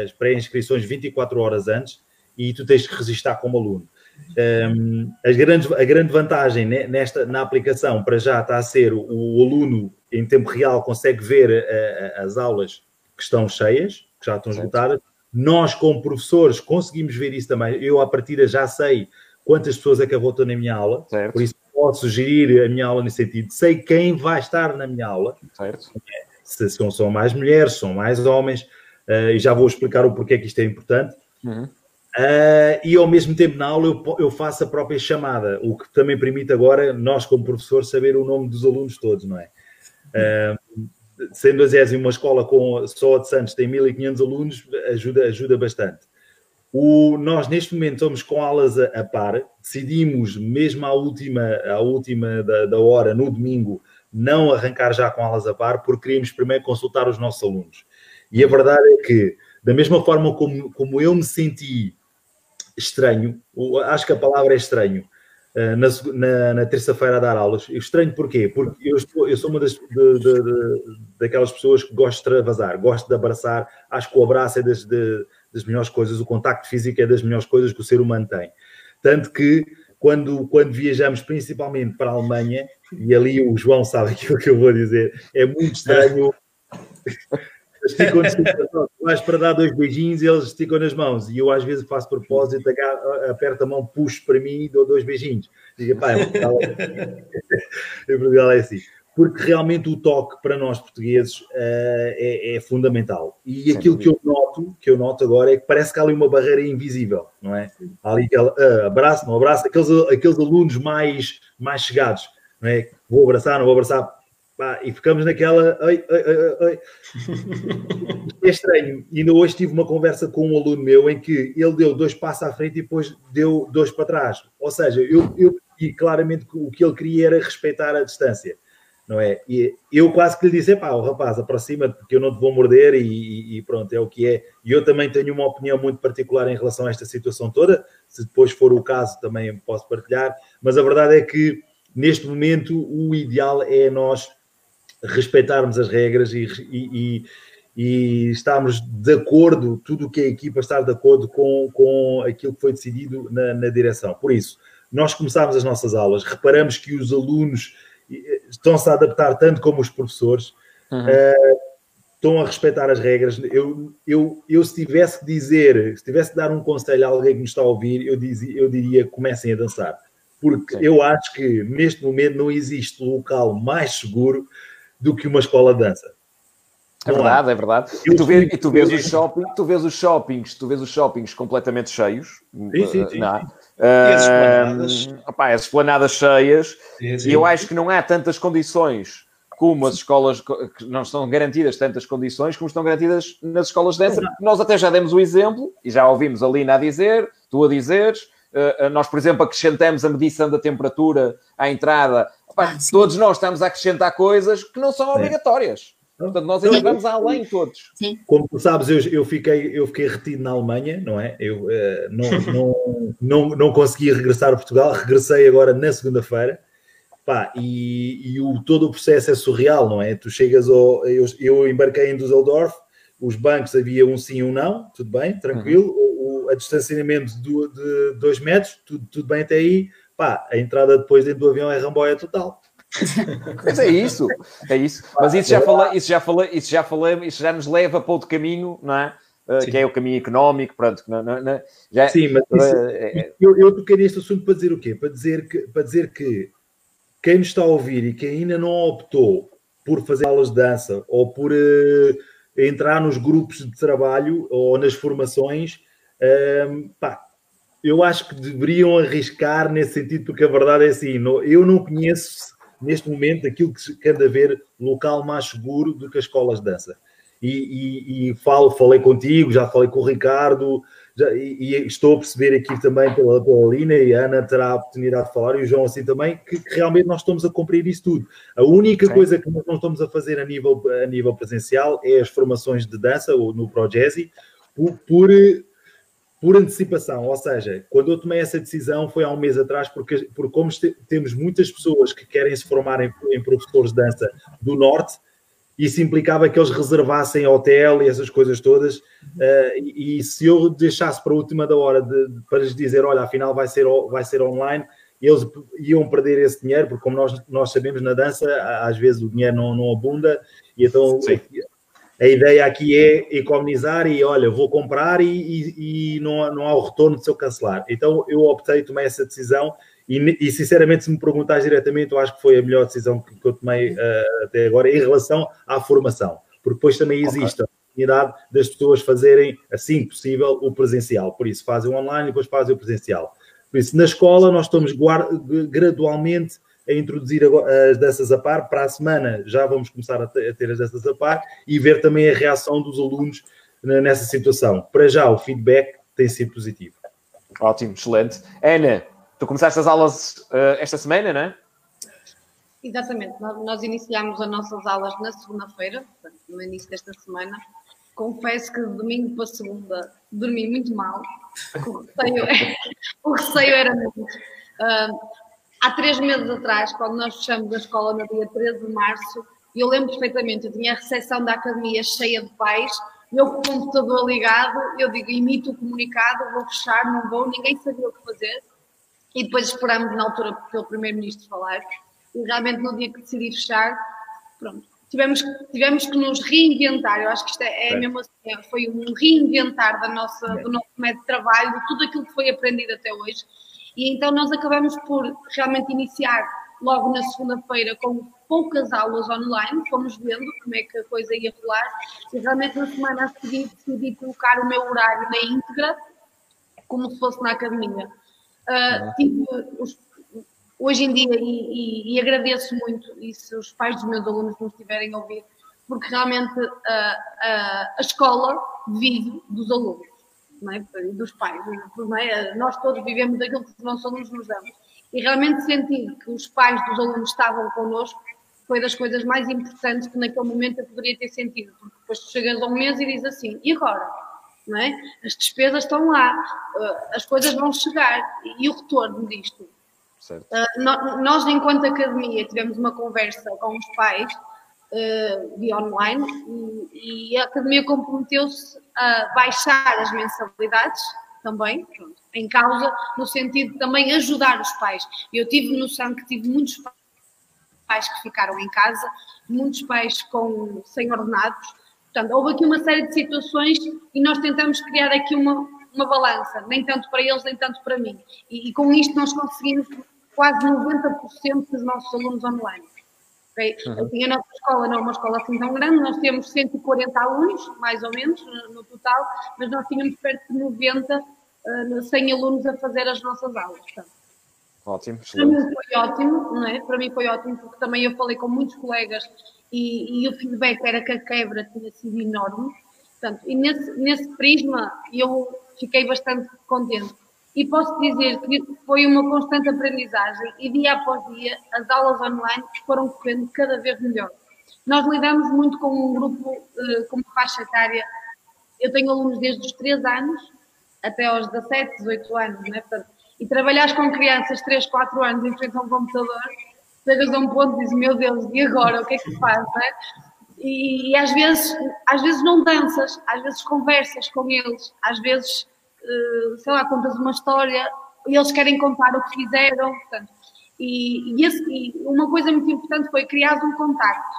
as pré-inscrições 24 horas antes e tu tens que registrar como aluno. Um, as grandes, a grande vantagem nesta, na aplicação para já está a ser o, o aluno em tempo real consegue ver uh, as aulas que estão cheias, que já estão esgotadas, Nós, como professores, conseguimos ver isso também. Eu, à partida, já sei quantas pessoas é que votam na minha aula, certo. por isso posso gerir a minha aula nesse sentido. Sei quem vai estar na minha aula. Certo. Se são, são mais mulheres, são mais homens, uh, e já vou explicar o porquê que isto é importante. Uhum. Uh, e ao mesmo tempo na aula eu, eu, faço a própria chamada, o que também permite agora nós, como professor, saber o nome dos alunos todos, não é? Uh, sendo a Zésia uma escola com só a de Santos tem 1500 alunos, ajuda, ajuda bastante. O, nós, neste momento, estamos com aulas a, a, par, decidimos, mesmo à última, à última da, da, hora, no domingo, não arrancar já com aulas a par, porque queríamos primeiro consultar os nossos alunos. E a verdade é que, da mesma forma como, como eu me senti estranho, acho que a palavra é estranho, eh, na, na, na terça-feira a dar aulas. Estranho porquê? Porque eu, estou, eu sou uma das, de, de, de, daquelas pessoas que gosto de extravasar, gosto de abraçar, acho que o abraço é das, das melhores coisas, o contacto físico é das melhores coisas que o ser humano tem. Tanto que quando, quando viajamos principalmente para a Alemanha, e ali o João sabe aquilo que eu vou dizer, é muito estranho. esticam vais para dar dois beijinhos e eles esticam nas mãos. E eu às vezes faço propósito, aperto a mão, puxo para mim e dou dois beijinhos. Diga, pá, é Portugal é assim porque realmente o toque para nós portugueses uh, é, é, fundamental. E Sem aquilo dúvida. que eu noto, que eu noto agora, é que parece que há ali uma barreira invisível, não é? Há ali aquele uh, abraço, não abraço, aqueles, aqueles alunos mais, mais chegados, não é? Vou abraçar, não vou abraçar, pá, e ficamos naquela. Oi, oi, oi. é estranho. E ainda hoje tive uma conversa com um aluno meu em que ele deu dois passos à frente e depois deu dois para trás. Ou seja, eu, eu e claramente o que ele queria era respeitar a distância não é? E eu quase que lhe disse, pá, o rapaz, aproxima-te porque eu não te vou morder e, e, pronto, é o que é. E eu também tenho uma opinião muito particular em relação a esta situação toda, se depois for o caso também posso partilhar, mas a verdade é que neste momento o ideal é nós respeitarmos as regras e, e, e estarmos de acordo, tudo o que é a equipa estar de acordo com, com aquilo que foi decidido na, na direção. Por isso, nós começámos as nossas aulas, reparamos que os alunos estão-se a adaptar tanto como os professores, uhum. uh, estão a respeitar as regras. Eu, eu, eu, se tivesse que dizer, se tivesse que dar um conselho a alguém que nos está a ouvir, eu, dizia, eu diria comecem a dançar. Porque Sim. eu acho que neste momento não existe local mais seguro do que uma escola de dança. É verdade, é verdade. E tu, vês, e tu vês os shopping, tu vês os shoppings, tu vês os shoppings completamente cheios. Sim, sim, sim. Não, e as esplanadas. Uh, opa, as esplanadas cheias. Sim, sim. E eu acho que não há tantas condições como as escolas, que não estão garantidas tantas condições como estão garantidas nas escolas de dança. Nós até já demos o exemplo, e já ouvimos a Lina a dizer, tu a dizeres, nós, por exemplo, acrescentamos a medição da temperatura à entrada. Ah, todos nós estamos a acrescentar coisas que não são obrigatórias. Portanto, nós ainda vamos além todos. Sim. Como tu sabes, eu, eu, fiquei, eu fiquei retido na Alemanha, não é? Eu uh, não, não, não, não consegui regressar a Portugal, regressei agora na segunda-feira. Pá, e, e o, todo o processo é surreal, não é? Tu chegas ao. Eu, eu embarquei em Düsseldorf, os bancos havia um sim e um não, tudo bem, tranquilo. Uhum. A distanciamento de, de dois metros, tudo, tudo bem até aí. Pá, a entrada depois dentro do avião é ramboia total. Mas é isso, é isso. Mas isso já falei, isso já falei, isso já falei, isso já nos leva para outro caminho, não é? Uh, que é o caminho económico, pronto. Não, não, não, já, Sim, mas isso, uh, é... eu, eu toquei neste assunto para dizer o quê? Para dizer que, para dizer que quem nos está a ouvir e quem ainda não optou por fazer aulas de dança ou por uh, entrar nos grupos de trabalho ou nas formações, pá, eu acho que deveriam arriscar nesse sentido, porque a verdade é assim, eu não conheço neste momento, aquilo que se anda a ver local mais seguro do que as escolas de dança. E, e, e falo, falei contigo, já falei com o Ricardo, já, e, e, estou a perceber aqui também pela, pela Lina e a Ana terá a oportunidade de falar, e o João assim também, que, que realmente nós estamos a cumprir isso tudo. A única Sim. coisa que nós não estamos a fazer a nível, a nível presencial é as formações de dança ou no ProJazzy, por, por por antecipação, ou seja, quando eu tomei essa decisão foi há um mês atrás, porque, porque como temos muitas pessoas que querem se formar em, em, professores de dança do Norte, isso implicava que eles reservassem hotel e essas coisas todas, uh, e, e, se eu deixasse para a última da hora de, de, para lhes dizer, olha, afinal vai ser, vai ser online, eles iam perder esse dinheiro, porque como nós, nós sabemos na dança, às vezes o dinheiro não, não abunda, e então Sim a ideia aqui é economizar e olha, vou comprar e, e, e não, não há o retorno se eu cancelar. Então eu optei, tomei essa decisão e, e, sinceramente, se me perguntares diretamente, eu acho que foi a melhor decisão que, que eu tomei uh, até agora em relação à formação, porque depois também existe okay. a oportunidade das pessoas fazerem, assim possível, o presencial. Por isso, fazem o online e depois fazem o presencial. Por isso, na escola, nós estamos gradualmente a introduzir as danças a par. Para a semana já vamos começar a ter as danças a par e ver também a reação dos alunos nessa situação. Para já, o feedback tem sido positivo. Ótimo, excelente. Ana, tu começaste as aulas uh, esta semana, não é? Exatamente, nós iniciámos as nossas aulas na segunda-feira, no início desta semana. Confesso que de domingo para segunda dormi muito mal, o receio, o receio era muito. Uh, há três meses atrás, quando nós fechamos a escola no dia 13 de março, eu lembro perfeitamente, eu tinha a recepção da academia cheia de pais, eu com o computador ligado, eu digo, imito o comunicado, vou fechar, não vou, ninguém sabia o que fazer. E depois esperamos na altura pelo Primeiro-Ministro falar. E realmente no dia que decidi fechar, pronto, tivemos, tivemos que nos reinventar. Eu acho que isto é, é mesmo assim, é, foi um reinventar da nossa, do nosso método de trabalho, de tudo aquilo que foi aprendido até hoje. E então nós acabamos por realmente iniciar logo na segunda-feira com poucas aulas online, fomos vendo como é que a coisa ia rolar, e realmente na semana a seguir decidi colocar o meu horário na íntegra, como se fosse na academia. Uh, tive os, hoje em dia, e, e, e, agradeço muito, e se os pais dos meus alunos não estiverem a ouvir, porque realmente uh, uh, a escola vive dos alunos, é? dos pais. É? Nós todos vivemos daquilo que os nossos alunos nos dão. E realmente sentir que os pais dos alunos estavam connosco foi das coisas mais importantes que naquele momento eu poderia ter sentido, porque depois tu chegas a um mês e dizes assim, e agora? não é? As despesas estão lá, uh, as coisas vão chegar e o retorno disto. Uh, nós, enquanto academia, tivemos uma conversa com os pais uh, via online e, e a academia comprometeu-se a baixar as mensalidades também, pronto, em causa, no sentido de também ajudar os pais. Eu tive noção que tive muitos pais que ficaram em casa, muitos pais com sem ordenados, Portanto, houve aqui uma série de situações e nós tentamos criar aqui uma, uma balança, nem tanto para eles, nem tanto para mim. E, e com isto nós conseguimos quase 90% dos nossos alunos online. Okay? Uhum. Assim, a nossa escola não é uma escola assim tão grande, nós temos 140 alunos, mais ou menos, no, no total, mas nós tínhamos perto de 90, uh, 100 alunos a fazer as nossas aulas. Portanto, ótimo, Para mim foi ótimo, não é? Para mim foi ótimo, porque também eu falei com muitos colegas e, e, o feedback era que a quebra tinha sido enorme. Portanto, e nesse, nesse prisma eu fiquei bastante contente. E posso dizer que foi uma constante aprendizagem e dia após dia as aulas online foram correndo cada vez melhor. Nós lidamos muito com um grupo, uh, com uma faixa etária. Eu tenho alunos desde os 3 anos até aos 17, 18 anos, né? E trabalhar com crianças 3, 4 anos em frente a um computador chegas a um ponto e dizes, meu Deus, e agora? O que é que faz? É? E, e, às vezes, às vezes não danças, às vezes conversas com eles, às vezes, sei lá, contas uma história eles querem contar o que fizeram, portanto. E, e, esse, e uma coisa muito importante foi criar um contacto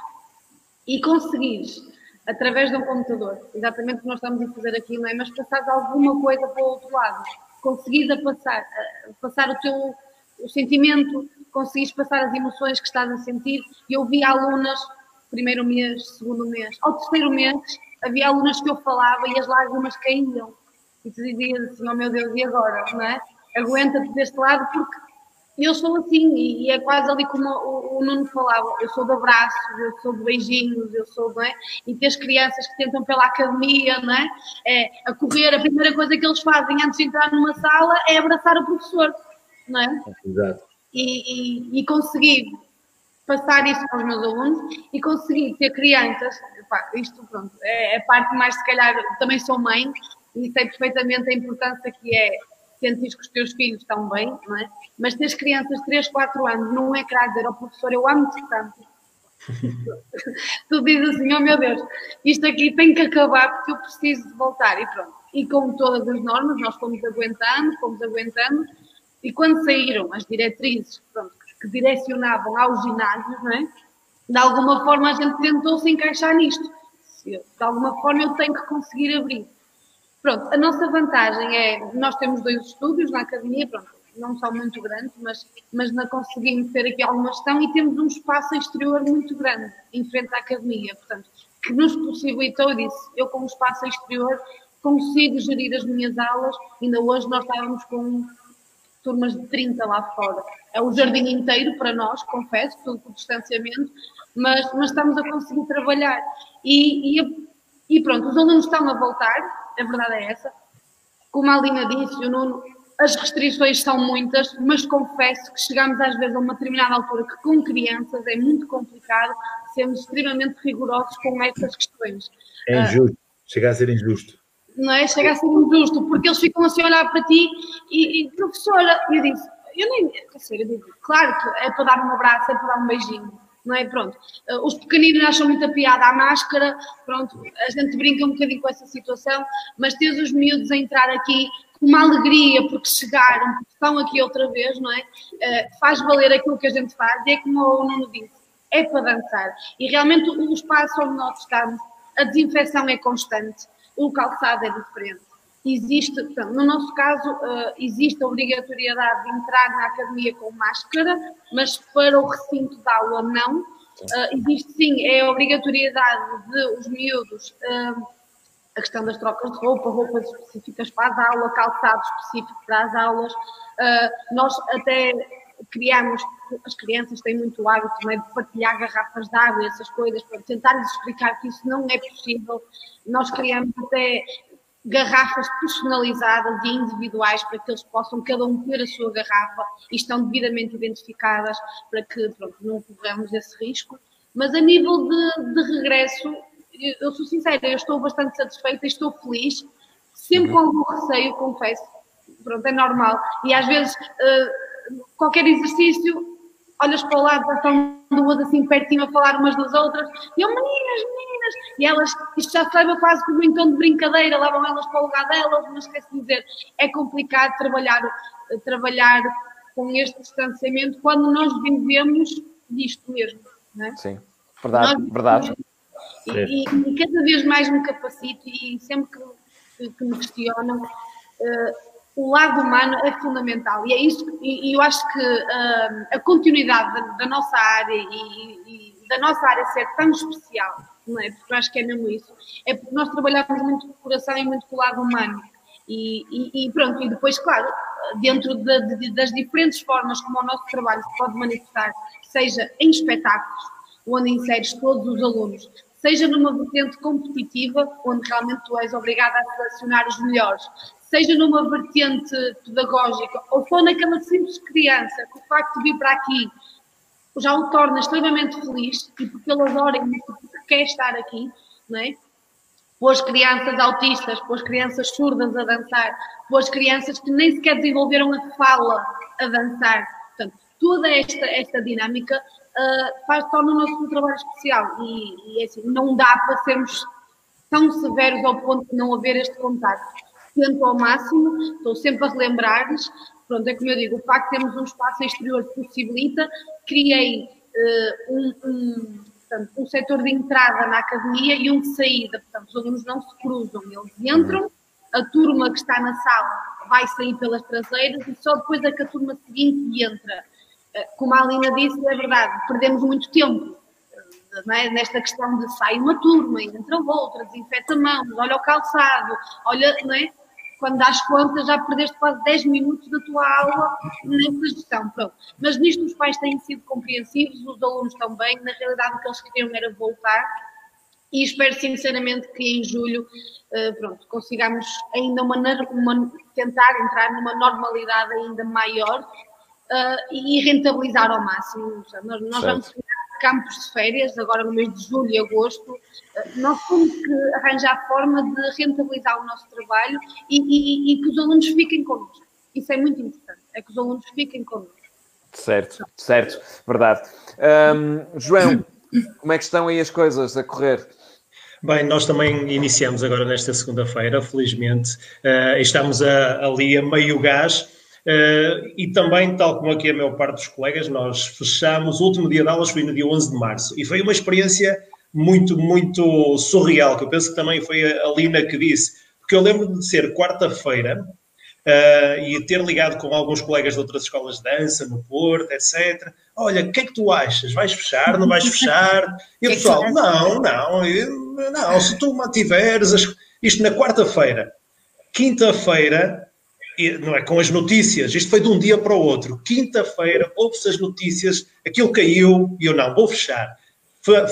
e conseguires, através de um computador, exatamente o que nós estamos a fazer aqui, não é? Mas passares alguma coisa para o outro lado, conseguires a passar, a passar o teu o sentimento, conseguis passar as emoções que estás a sentir. E eu vi alunas, primeiro mês, segundo mês, ao terceiro mês, havia alunas que eu falava e as lágrimas caíam. E tu dizias assim, oh meu Deus, e agora? Não é? Aguenta-te deste lado porque eu sou assim, e é quase ali como o, o Nuno falava, eu sou de abraços, eu sou de beijinhos, eu sou, não é? E ter as crianças que tentam pela academia, não é? é? A correr, a primeira coisa que eles fazem antes de entrar numa sala é abraçar o professor, não é? Exato e, e, e conseguir passar isso para os meus alunos e conseguir ter crianças, pá, isto pronto, é, é a parte mais, se calhar, também sou mãe e sei perfeitamente a importância que é sentir que os teus filhos estão bem, não é? Mas ter crianças de 3, 4 anos não é querer dizer ao oh, professor, eu amo-te tanto. tu dizes assim, oh meu Deus, isto aqui tem que acabar porque eu preciso de voltar e pronto. E com todas as normas, nós fomos aguentando, fomos aguentando, e quando saíram as diretrizes pronto, que direcionavam aos ginásios, não é? de alguma forma a gente tentou se encaixar nisto. de alguma forma eu tenho que conseguir abrir. Pronto, a nossa vantagem é, nós temos dois estúdios na academia, pronto, não são muito grandes, mas, mas não conseguimos ter aqui alguma gestão e temos um espaço exterior muito grande em frente à academia, portanto, que nos possibilitou, disse, eu com um espaço exterior consigo gerir as minhas aulas, ainda hoje nós estávamos com turmas de 30 lá fora. É o jardim inteiro para nós, confesso, tudo com distanciamento, mas, mas estamos a conseguir trabalhar. E, e, e pronto, os alunos estão a voltar, a verdade é essa. Como a Alina disse, o Nuno, as restrições são muitas, mas confesso que chegamos às vezes a uma determinada altura que com crianças é muito complicado sermos extremamente rigorosos com estas questões. É injusto, uh, chega a ser injusto. Não é? Chega a ser injusto, porque eles ficam assim a olhar para ti e, e professora, eu disse, eu nem, eu digo, claro que é para dar um abraço, é para dar um beijinho, não é? Pronto. Eh, os pequeninos acham muita piada à máscara, pronto, a gente brinca um bocadinho com essa situação, mas tens os miúdos a entrar aqui com uma alegria porque chegaram, porque estão aqui outra vez, não é? Uh, faz valer aquilo que a gente faz, é como o Nuno disse, é para dançar. E realmente o espaço onde nós estamos, a desinfecção é constante, o calçado é diferente existe, portanto, no nosso caso, uh, existe a obrigatoriedade de entrar na academia com máscara, mas para o recinto da aula não. Uh, existe sim, é a obrigatoriedade de os miúdos, uh, a questão das trocas de roupa, roupas específicas para as aulas, calçado específico para as aulas. nós até criamos, as crianças têm muito hábito é, de partilhar garrafas de água e essas coisas, para tentar-lhes explicar que isso não é possível. Nós criamos até garrafas personalizadas e individuais para que eles possam cada um ter a sua garrafa e estão devidamente identificadas para que pronto, não corramos esse risco. Mas a nível de, de regresso, eu sou sincera, eu estou bastante satisfeita, estou feliz, sempre com algum receio, confesso, pronto, é normal. E às vezes uh, qualquer exercício olhas para o lado, já estão duas assim pertinho a falar umas das outras, e eu, meninas, meninas, e elas, isto já se leva quase como um tom de brincadeira, levam elas para o lugar delas, mas esquece de dizer, é complicado trabalhar, trabalhar com este distanciamento quando nós vivemos disto mesmo, não é? Sim, verdade, nós, verdade. E, e, e, cada vez mais me capacito e sempre que, que, que me questionam, uh, o lado humano é fundamental. E é isso e, eu acho que uh, a continuidade da, da nossa área e, e, da nossa área ser tão especial, não é? Porque eu acho que é mesmo isso, é porque nós trabalhamos muito com o coração e muito com o lado humano. E, e pronto, e depois, claro, dentro de, de, das diferentes formas como o nosso trabalho se pode manifestar, seja em espetáculos, onde inseres todos os alunos, seja numa vertente competitiva, onde realmente tu és obrigada a selecionar os melhores, seja numa vertente pedagógica ou só naquela simples criança que o facto de vir para aqui já o torna extremamente feliz e porque ele adora e quer estar aqui, não é? Pôs crianças autistas, pôs crianças surdas a dançar, pôs crianças que nem sequer desenvolveram a fala a dançar. Portanto, toda esta, esta dinâmica uh, faz, torna o nosso trabalho especial e, e é assim, não dá para sermos tão severos ao ponto de não haver este contato tento ao máximo, estou sempre a relembrar-lhes. Pronto, é como eu digo, o facto de termos um espaço exterior possibilita, criei uh, um, um, portanto, um setor de entrada na academia e um de saída, portanto, os alunos não se cruzam, eles entram, a turma que está na sala vai sair pelas traseiras e só depois é que a turma seguinte entra. Uh, como a Alina disse, é verdade, perdemos muito tempo. É? nesta questão de sai uma turma, entra outra, desinfeta mãos, olha o calçado, olha, não é? Quando dás conta, já perdeste quase 10 minutos da tua aula nessa gestão. Pronto. Mas nisto os pais têm sido compreensivos, os alunos também. Na realidade, o que eles queriam era voltar. E espero sinceramente que em julho uh, pronto, consigamos ainda uma, uma, tentar entrar numa normalidade ainda maior uh, e rentabilizar ao máximo. Nós, nós vamos campos de férias, agora no mês de julho e agosto, eh, nós temos que arranjar forma de rentabilizar o nosso trabalho e, e, e que os alunos fiquem connosco. Isso é muito importante, é que os alunos fiquem connosco. Certo, certo, verdade. Um, João, como é que estão aí as coisas a correr? Bem, nós também iniciamos agora nesta segunda-feira, felizmente. Uh, estamos a, ali a meio gás Uh, e também, tal como aqui a maior parte dos colegas, nós fechamos, o último dia de aulas foi no dia 11 de março e foi uma experiência muito, muito surreal, que eu penso que também foi a Lina que disse, porque eu lembro de ser quarta-feira uh, e ter ligado com alguns colegas de outras escolas de dança no Porto, etc. Olha, o que é que tu achas? Vais fechar? Não vais fechar? E o é pessoal, não, não, não, se tu mantiveres isto na quarta-feira, quinta-feira, não é com as notícias, isto foi de um dia para o outro. Quinta-feira, ouve-se as notícias, aquilo caiu e eu não, vou fechar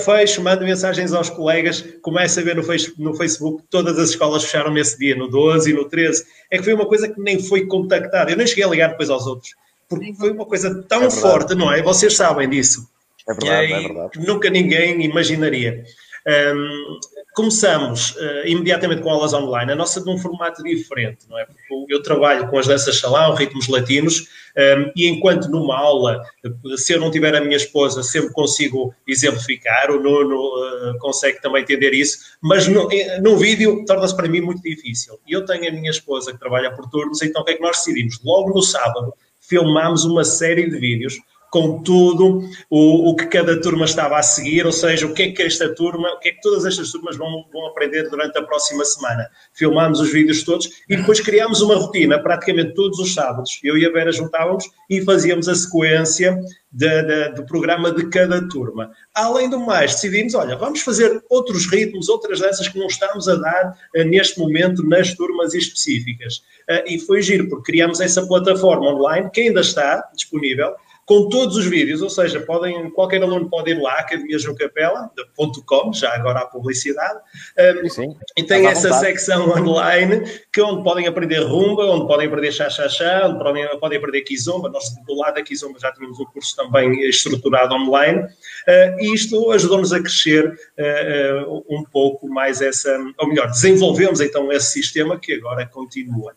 fecho, mando mensagens aos colegas, começo a ver no, Facebook, todas as escolas fecharam nesse dia, no 12 e no 13. É que foi uma coisa que nem foi contactada. Eu nem cheguei a ligar depois aos outros, porque foi uma coisa tão é forte, não é? Vocês sabem disso. É verdade, é verdade. Que nunca ninguém imaginaria. Um, começamos uh, imediatamente com aulas online, a nossa de um formato diferente, não é? Porque eu trabalho com as danças salão, ritmos latinos, um, e enquanto numa aula, se eu não tiver a minha esposa, sempre consigo exemplificar, o Nuno uh, consegue também entender isso, mas no vídeo torna-se para mim muito difícil. E eu tenho a minha esposa que trabalha por turnos, então o que é que nós decidimos? Logo no sábado, filmámos uma série de vídeos com tudo o, o que cada turma estava a seguir, ou seja, o que é que esta turma, o que é que todas estas turmas vão, vão aprender durante a próxima semana. Filmámos os vídeos todos e depois criámos uma rotina, praticamente todos os sábados. Eu e a Vera juntávamos e fazíamos a sequência de, de, do programa de cada turma. Além do mais, decidimos, olha, vamos fazer outros ritmos, outras danças que não estamos a dar uh, neste momento nas turmas específicas. Uh, e foi giro, porque criamos essa plataforma online que ainda está disponível, com todos os vídeos, ou seja, podem, qualquer aluno pode ir lá, academiasjocapela.com, já agora a publicidade, um, sim, e tem essa secção online que onde podem aprender rumba, onde podem aprender chá-chá-chá, onde podem, podem aprender kizomba, nós do lado da kizomba já temos um curso também estruturado online, uh, e isto ajudou-nos a crescer uh, uh, um pouco mais essa, ou melhor, desenvolvemos então esse sistema que agora continua.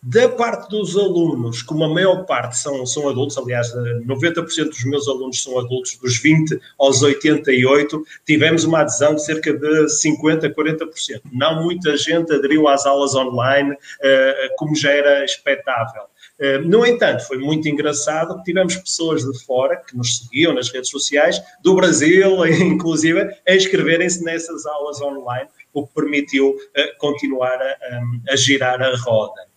Da parte dos alunos, como a maior parte são, são adultos, aliás, 90% dos meus alunos são adultos, dos 20 aos 88, tivemos uma adesão de cerca de 50%, 40%. Não muita gente aderiu às aulas online, eh, como já era expectável. Eh, no entanto, foi muito engraçado que tivemos pessoas de fora que nos seguiam nas redes sociais, do Brasil, inclusive, a inscreverem-se nessas aulas online, o que permitiu eh, continuar a, a girar a roda.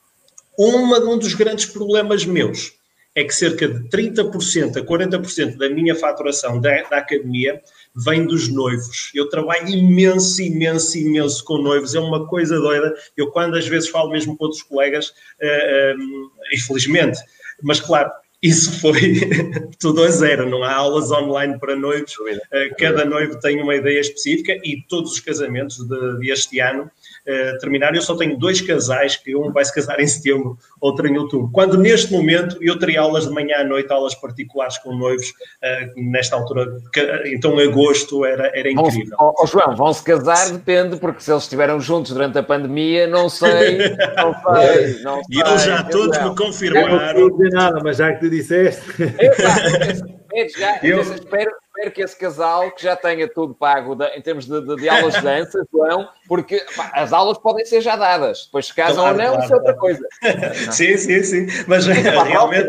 Uma, um dos grandes problemas meus é que cerca de 30% a 40% da minha faturação da, da, academia vem dos noivos. Eu trabalho imenso, imenso, imenso com noivos, é uma coisa doida. Eu, quando às vezes falo mesmo com outros colegas, uh, um, infelizmente, mas claro, isso foi tudo a zero, não há aulas online para noivos, uh, cada noivo tem uma ideia específica e todos os casamentos de, de este ano uh, terminar. Eu só tenho dois casais, que um vai se casar em setembro, outro em outubro. Quando neste momento eu teria aulas de manhã à noite, aulas particulares com noivos, uh, nesta altura, que, então agosto era, era incrível. Ó oh, oh, João, vão se casar, depende, porque se eles estiveram juntos durante a pandemia, não sei, não sei. Não e eles já todos me confirmaram. Não vou dizer nada, mas já que tu disseste. É, já, eu... espero, espero que esse casal que já tenha tudo pago de, em termos de, de, de, aulas de dança, João, porque pá, as aulas podem ser já dadas, depois se casam claro, ou não, claro, isso é outra coisa. sim, sim, sim. Mas realmente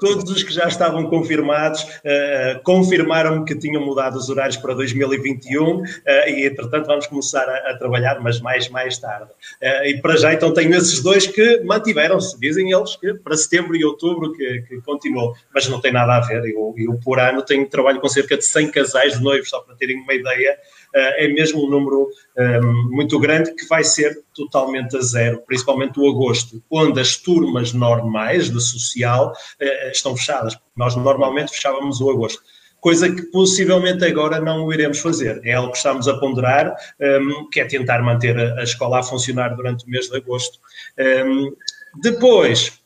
todos os que já estavam confirmados uh, confirmaram-me que tinham mudado os horários para 2021 uh, eh, e entretanto vamos começar a, a, trabalhar, mas mais, mais tarde. Uh, e para já então tenho esses dois que mantiveram-se, dizem eles que para setembro e outubro que, que continuou, mas não tem nada a ver. Eu, eu por ano tenho trabalho com cerca de 100 casais de noivos, só para terem uma ideia, eh, é mesmo um número ehm, muito grande que vai ser totalmente a zero, principalmente o agosto, onde as turmas normais de social uh, estão fechadas. Nós normalmente fechávamos o agosto coisa que possivelmente agora não iremos fazer. É algo que estamos a ponderar, um, ehm, que é tentar manter a, a, escola a funcionar durante o mês de agosto. Um, ehm, depois,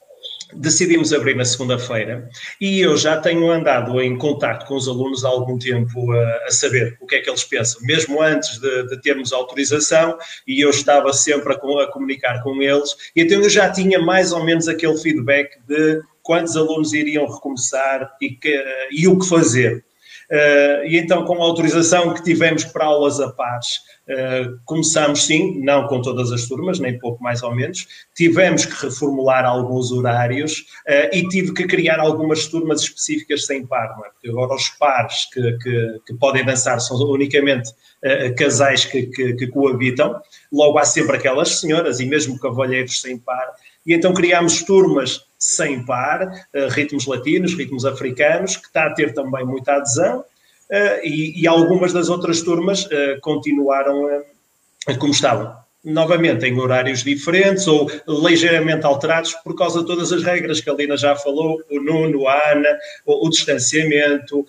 decidimos abrir na segunda-feira e eu já tenho andado em contato com os alunos há algum tempo a, a saber o que é que eles pensam, mesmo antes de, de termos autorização e eu estava sempre a, a, comunicar com eles, e então eu já tinha mais ou menos aquele feedback de quantos alunos iriam recomeçar e, que, e o que fazer. Uh, e então, com a autorização que tivemos para aulas a pares, uh, começamos sim, não com todas as turmas, nem pouco mais ou menos, tivemos que reformular alguns horários uh, e tive que criar algumas turmas específicas sem par, é? porque agora os pares que, que, que podem dançar são unicamente casais que, que, que, coabitam, logo há sempre aquelas senhoras e mesmo cavalheiros sem par, e então criámos turmas sem par, uh, ritmos latinos, ritmos africanos, que está a ter também muita adesão, uh, e, e, algumas das outras turmas uh, continuaram como estavam. Novamente em horários diferentes ou ligeiramente alterados por causa de todas as regras que a Lina já falou, o Nuno, a Ana, o, o distanciamento,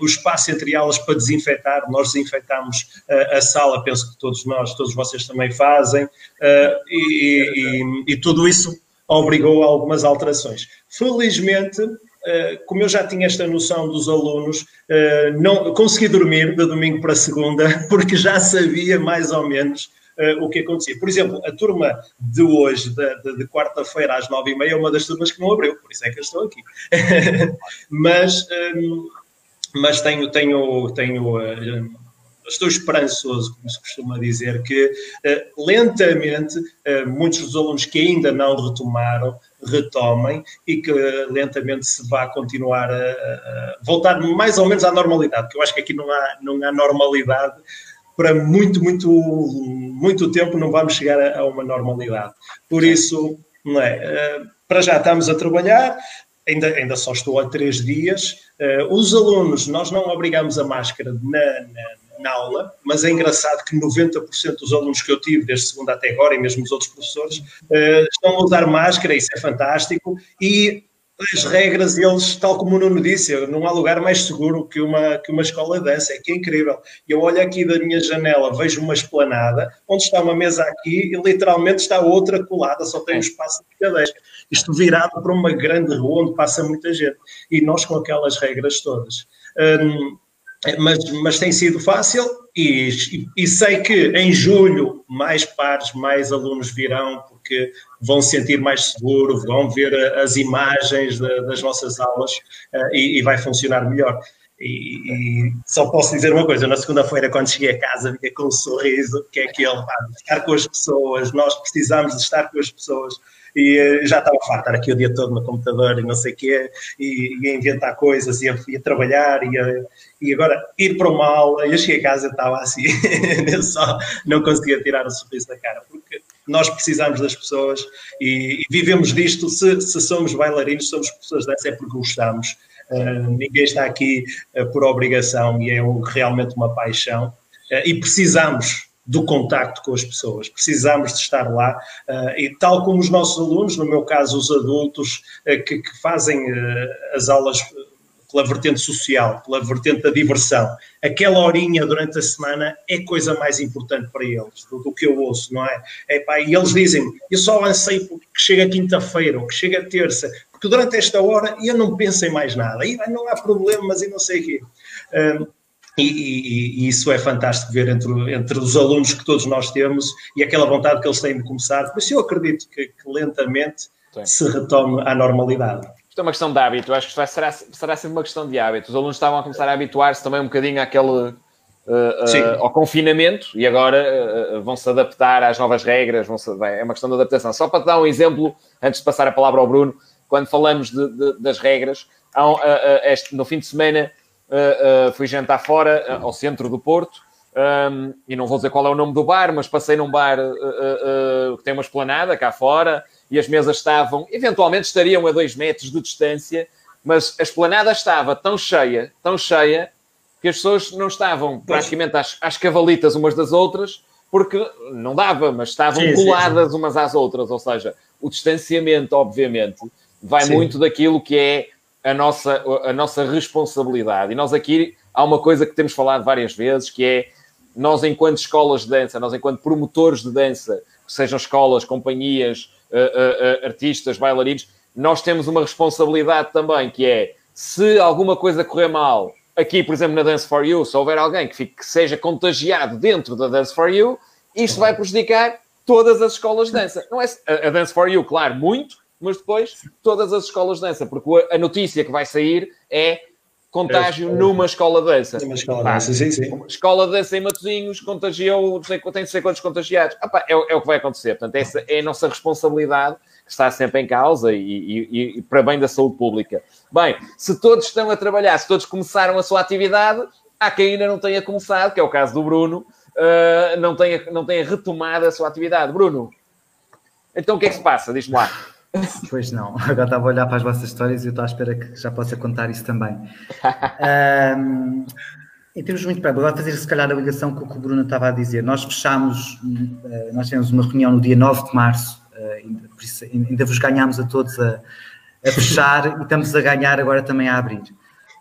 o espaço entre aulas para desinfetar. Nós desinfetamos a sala, penso que todos nós, todos vocês também fazem, e, e, e tudo isso obrigou a algumas alterações. Felizmente, eh, como eu já tinha esta noção dos alunos, eh, não consegui dormir de domingo para segunda, porque já sabia mais ou menos eh, o que acontecia. Por exemplo, a turma de hoje, de, quarta-feira às nove e meia, é uma das turmas que não abriu, por isso é que eu estou aqui. mas, mas tenho, tenho, tenho estou esperançoso, como se costuma dizer, que uh, lentamente uh, muitos dos alunos que ainda não retomaram retomem e que lentamente se vá continuar a, a, voltar mais ou menos à normalidade, porque eu acho que aqui não há, não há normalidade para muito, muito, muito tempo não vamos chegar a, a uma normalidade. Por isso, não é, para já estamos a trabalhar, ainda, ainda só estou há três dias. os alunos, nós não obrigamos a máscara na, na na aula, mas é engraçado que 90% dos alunos que eu tive, desde segunda até agora, e mesmo os outros professores, uh, estão a usar máscara, isso é fantástico, e as regras, eles, tal como o Nuno disse, não há lugar mais seguro que uma, que uma escola de dança, é que é incrível. Eu olho aqui da minha janela, vejo uma esplanada, onde está uma mesa aqui e literalmente está outra colada, só tem um espaço de cadeiras. Isto virado para uma grande rua onde passa muita gente. E nós com aquelas regras todas. Um, mas, mas tem sido fácil e, e, sei que em julho mais pares, mais alunos virão porque vão sentir mais seguro, vão ver as imagens de, das nossas aulas uh, e, e, vai funcionar melhor. E, e, só posso dizer uma coisa, na segunda-feira quando cheguei a casa vinha com um sorriso, que é aquele, pá, estar com as pessoas, nós precisamos de estar com as pessoas, e eh, já estava farto, estar aqui o dia todo no computador e não sei o quê, e, e a inventar coisas, e a, e a trabalhar, e, a, e, agora ir para uma aula, eu cheguei a casa estava assim, eu só não conseguia tirar o sorriso da cara, porque nós precisamos das pessoas e, vivemos disto, se, se, somos bailarinos, somos pessoas dessa, é porque gostamos, uh, ninguém está aqui uh, por obrigação e é um, realmente uma paixão, uh, e precisamos do contacto com as pessoas. Precisamos de estar lá. E tal como os nossos alunos, no meu caso os adultos, que, que, fazem as aulas pela vertente social, pela vertente da diversão, aquela horinha durante a semana é coisa mais importante para eles do, do que eu ouço, não é? é pá, e eles dizem, eu só lancei que chega quinta-feira ou que chega terça, porque durante esta hora eu não penso em mais nada, e não há problemas e não sei o quê. E, e, e, isso é fantástico ver entre, entre os alunos que todos nós temos e aquela vontade que eles têm de começar. Por isso eu acredito que, que lentamente Sim. se retome à normalidade. É uma questão de hábito. Acho que vai, será, será sempre uma questão de hábito. Os alunos estavam a começar a habituar-se também um bocadinho àquele, uh, uh, ao confinamento e agora uh, vão se adaptar às novas regras. -se, é uma questão de adaptação. Só para te dar um exemplo, antes de passar a palavra ao Bruno, quando falamos de, de, das regras, este, no fim de semana fui jantar fora, ao centro do Porto, um, e não vou dizer qual é o nome do bar, mas passei num bar que tem uma esplanada cá fora, e as mesas estavam, eventualmente estariam a dois metros de distância, mas a esplanada estava tão cheia, tão cheia, que as pessoas não estavam praticamente às, às cavalitas umas das outras, porque não dava, mas estavam sim, coladas sim, sim. umas às outras, ou seja, o distanciamento, obviamente, vai muito daquilo que é a nossa, a nossa responsabilidade. E nós aqui há uma coisa que temos falado várias vezes, que é nós, enquanto escolas de dança, nós, enquanto promotores de dança, sejam escolas, companhias, uh, uh, artistas, bailarinos, nós temos uma responsabilidade também, que é se alguma coisa correr mal, aqui, por exemplo, na Dance for You, se houver alguém que, fique, que seja contagiado dentro da Dance for You, isto vai prejudicar todas as escolas de dança. Não é a Dance for You, claro, muito, mas depois todas as escolas de dança, porque a notícia que vai sair é contágio é, numa escola de dança. Numa escola de dança, sim, sim. Escola de dança em Matosinhos contagiou, tem não sei quantos contagiados. é, é, o que vai acontecer. Portanto, essa é a nossa responsabilidade que está sempre em causa e, e, e, para bem da saúde pública. Bem, se todos estão a trabalhar, se todos começaram a sua atividade, há quem ainda não tenha começado, que é o caso do Bruno, uh, não, tenha, não tenha retomado a sua atividade. Bruno, então o que é que se passa? Diz-me lá. Pois não, agora estava a olhar para as vossas histórias e eu estou à espera que já possa contar isso também. um, em termos muito práticos, agora fazer se calhar a ligação com o que o Bruno estava a dizer. Nós fechámos, eh, nós tivemos uma reunião no dia 9 de março, eh, ainda vos ganhámos a todos a, a fechar e estamos a ganhar agora também a abrir.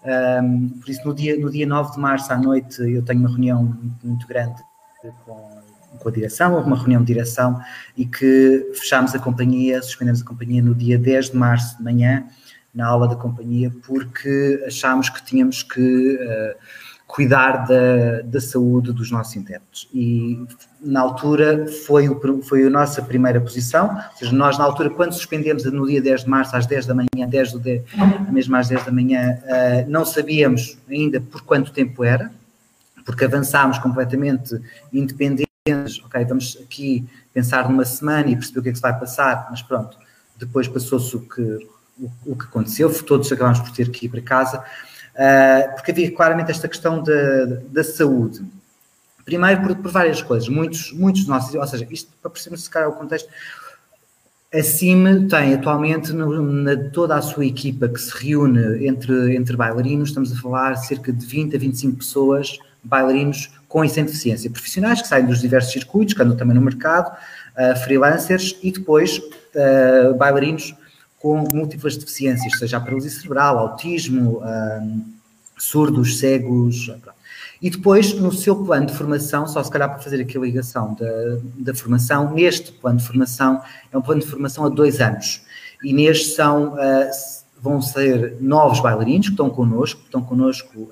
Um, por isso, no dia, no dia 9 de março à noite, eu tenho uma reunião muito, muito grande com com a direção, houve uma reunião de direção e que fechámos a companhia, suspendemos a companhia no dia 10 de março de manhã, na aula da companhia, porque achámos que tínhamos que uh, cuidar da, da saúde dos nossos intérpretes. E na altura foi, o, foi a nossa primeira posição, ou seja, nós na altura, quando suspendemos no dia 10 de março, às 10 da manhã, 10 do 10, mesmo às 10 da manhã, uh, não sabíamos ainda por quanto tempo era, porque avançámos completamente independente ok, vamos aqui pensar numa semana e perceber o que é que se vai passar, mas pronto, depois passou-se o que, o, o, que aconteceu, todos acabámos por ter que ir para casa, uh, porque havia claramente esta questão da, da saúde. Primeiro por, por, várias coisas, muitos, muitos de nós, ou seja, isto para percebermos se calhar o contexto, a CIM tem atualmente no, na, toda a sua equipa que se reúne entre, entre bailarinos, estamos a falar cerca de 20 a 25 pessoas, bailarinos com e sem deficiência, profissionais que saem dos diversos circuitos, que andam também no mercado, uh, freelancers e depois uh, bailarinos com múltiplas deficiências, seja a paralisia cerebral, autismo, uh, surdos, cegos. E depois, no seu plano de formação, só se calhar para fazer aqui a ligação da, da formação, neste plano de formação, é um plano de formação a dois anos. E neste são, vão ser novos bailarinos que estão connosco, que estão connosco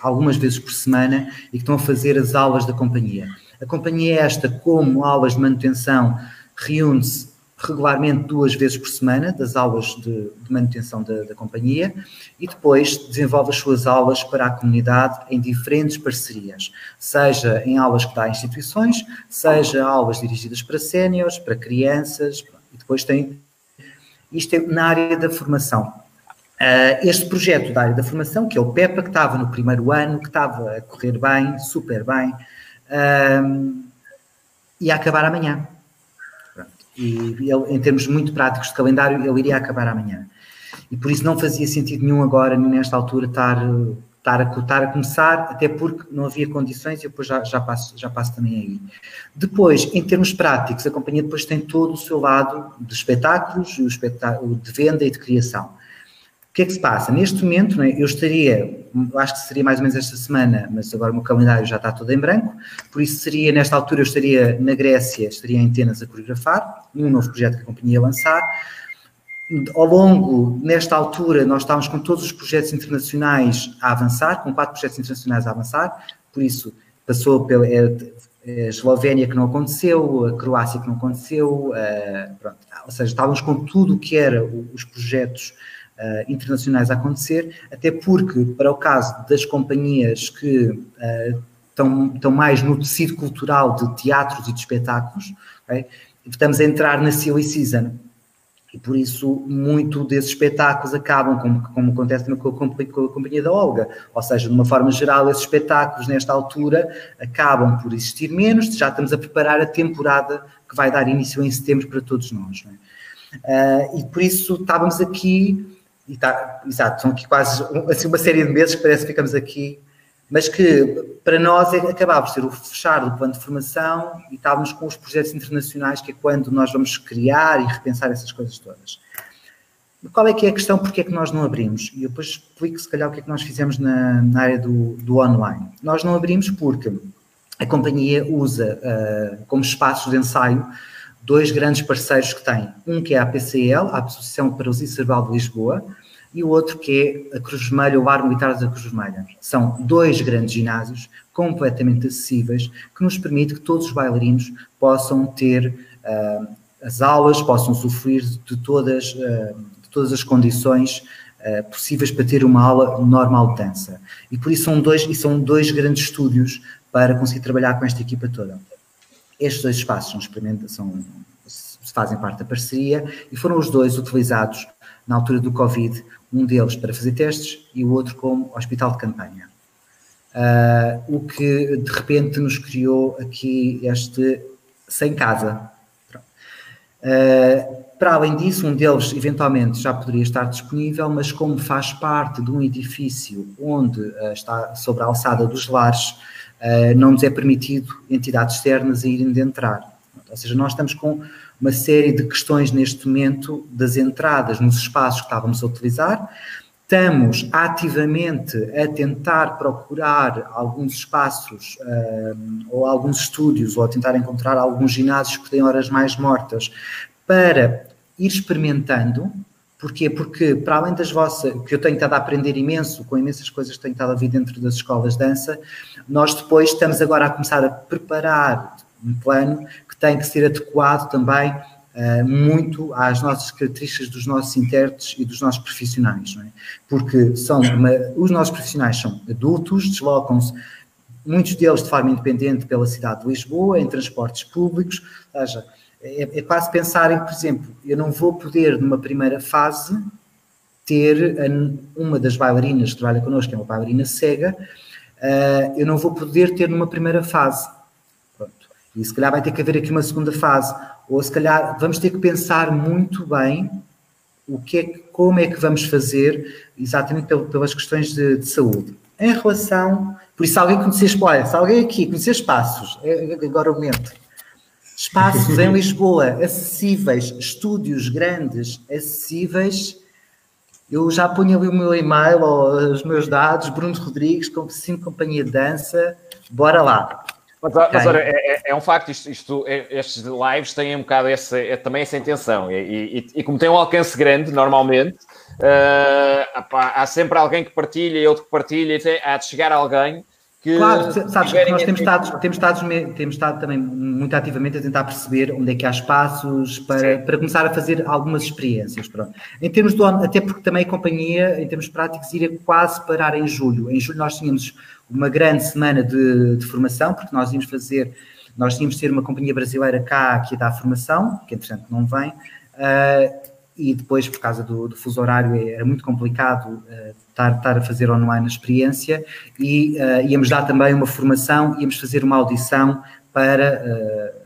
algumas vezes por semana e que estão a fazer as aulas da companhia. A companhia esta, como aulas de manutenção, reúne-se regularmente duas vezes por semana das aulas de, de manutenção da, da, companhia e depois desenvolve as suas aulas para a comunidade em diferentes parcerias, seja em aulas que dá a instituições, seja aulas dirigidas para séniores, para crianças, e depois tem isto é na área da formação. Uh, este projeto da área da formação, que é o PEPA, que estava no primeiro ano, que estava a correr bem, super bem, uh, ia acabar amanhã. E ele, em termos muito práticos de calendário, ele iria acabar amanhã. E por isso não fazia sentido nenhum agora, nesta altura, estar, estar, a, estar a começar, até porque não havia condições, e depois já, já, passo, já passo também aí. Depois, em termos práticos, a companhia depois tem todo o seu lado de espetáculos, o espetáculo de venda e de criação que é que se passa? Neste momento, é? eu estaria, acho que seria mais ou menos esta semana, mas agora o meu calendário já está todo em branco, por isso seria, nesta altura, eu estaria na Grécia, estaria em Atenas a coreografar, um novo projeto que a companhia ia lançar. Ao longo, nesta altura, nós estávamos com todos os projetos internacionais a avançar, com quatro projetos internacionais a avançar, por isso passou pela é, é, a Eslovénia que não aconteceu, a Croácia que não aconteceu, uh, pronto, ou seja, estávamos com tudo o que era os projetos uh, internacionais a acontecer, até porque, para o caso das companhias que estão, estão mais no tecido cultural de teatros e de espetáculos, okay? estamos a entrar na silly season. E por isso, muito desses espetáculos acabam, como, como acontece com a, com a Companhia da Olga. Ou seja, de uma forma geral, esses espetáculos, nesta altura, acabam por existir menos. Já estamos a preparar a temporada que vai dar início em setembro para todos nós. É? Uh, e por isso estávamos aqui e tá, exato, são aqui quase assim, uma série de meses que parece que ficamos aqui, mas que para nós é, acabava por ser o fechar do plano de formação e estávamos com os projetos internacionais, que é quando nós vamos criar e repensar essas coisas todas. Qual é que é a questão? Porque é que nós não abrimos? E eu depois explico, se calhar, o que é que nós fizemos na, na área do, do online. Nós não abrimos porque a companhia usa uh, como espaços de ensaio dois grandes parceiros que tem. Um que é a APCL, a Associação para o Cerebral de Lisboa, e o outro que é a Cruz Vermelha, o Bar Militar da Cruz Vermelha. São dois grandes ginásios completamente acessíveis que nos permite que todos os bailarinos possam ter uh, as aulas, possam sofrer de todas, uh, de todas as condições uh, possíveis para ter uma aula normal de dança. E por isso são dois, e são dois grandes estúdios para conseguir trabalhar com esta equipa toda. Estes dois espaços são, fazem parte da parceria e foram os dois utilizados na altura do Covid, um deles para fazer testes e o outro como hospital de campanha. Uh, o que de repente nos criou aqui este sem casa. Uh, para além disso, um deles eventualmente já poderia estar disponível, mas como faz parte de um edifício onde uh, está sobre a alçada dos lares, não nos é permitido entidades externas irem de entrar. Ou seja, nós estamos com uma série de questões neste momento das entradas nos espaços que estávamos a utilizar. Estamos ativamente a tentar procurar alguns espaços ou alguns estúdios ou a tentar encontrar alguns ginásios que têm horas mais mortas para ir experimentando. Porquê? Porque, para além das vossas, que eu tenho estado a aprender imenso, com imensas coisas que tenho estado a vir dentro das escolas de dança, nós depois estamos agora a começar a preparar um plano que tem que ser adequado também uh, muito às nossas características dos nossos intérpretes e dos nossos profissionais, é? Porque são uma, os nossos profissionais são adultos, deslocam-se muitos deles de forma independente pela cidade de Lisboa, em transportes públicos, ou seja, é, é quase pensar em, por exemplo, eu não vou poder, numa primeira fase, ter uma das bailarinas que trabalha connosco, que é uma bailarina cega, uh, eu não vou poder ter numa primeira fase. Pronto. E se calhar vai ter que haver aqui uma segunda fase. Ou se calhar vamos ter que pensar muito bem o que é, como é que vamos fazer, exatamente pelas questões de, de saúde. Em relação, por isso, alguém conhecer, olha, se alguém aqui conhecer espaços, é, é agora o momento Espaços em Lisboa acessíveis, estúdios grandes acessíveis. Eu já ponho ali o meu e-mail ou os meus dados, Bruno Rodrigues, com cinco companhia de dança, bora lá. Mas, okay. mas olha, é, é, é, um facto, isto, isto, é, estes lives têm um bocado essa, é, também essa intenção, e, e, e, como tem um alcance grande, normalmente, uh, há sempre alguém que partilha e outro que partilha, há de chegar alguém que claro, sabes que nós temos estado, temos, estado, temos estado também muito ativamente a tentar perceber onde é que há espaços para, para começar a fazer algumas experiências. Pronto. Em termos do até porque também a companhia, em termos práticos, iria quase parar em julho. Em julho nós tínhamos uma grande semana de, de formação, porque nós íamos fazer, nós tínhamos de ter uma companhia brasileira cá que ia dar formação, que entretanto não vem. Uh, e depois, por causa do, do fuso horário, era muito complicado uh, estar, estar, a fazer online a experiência e uh, íamos dar também uma formação, íamos fazer uma audição para, uh,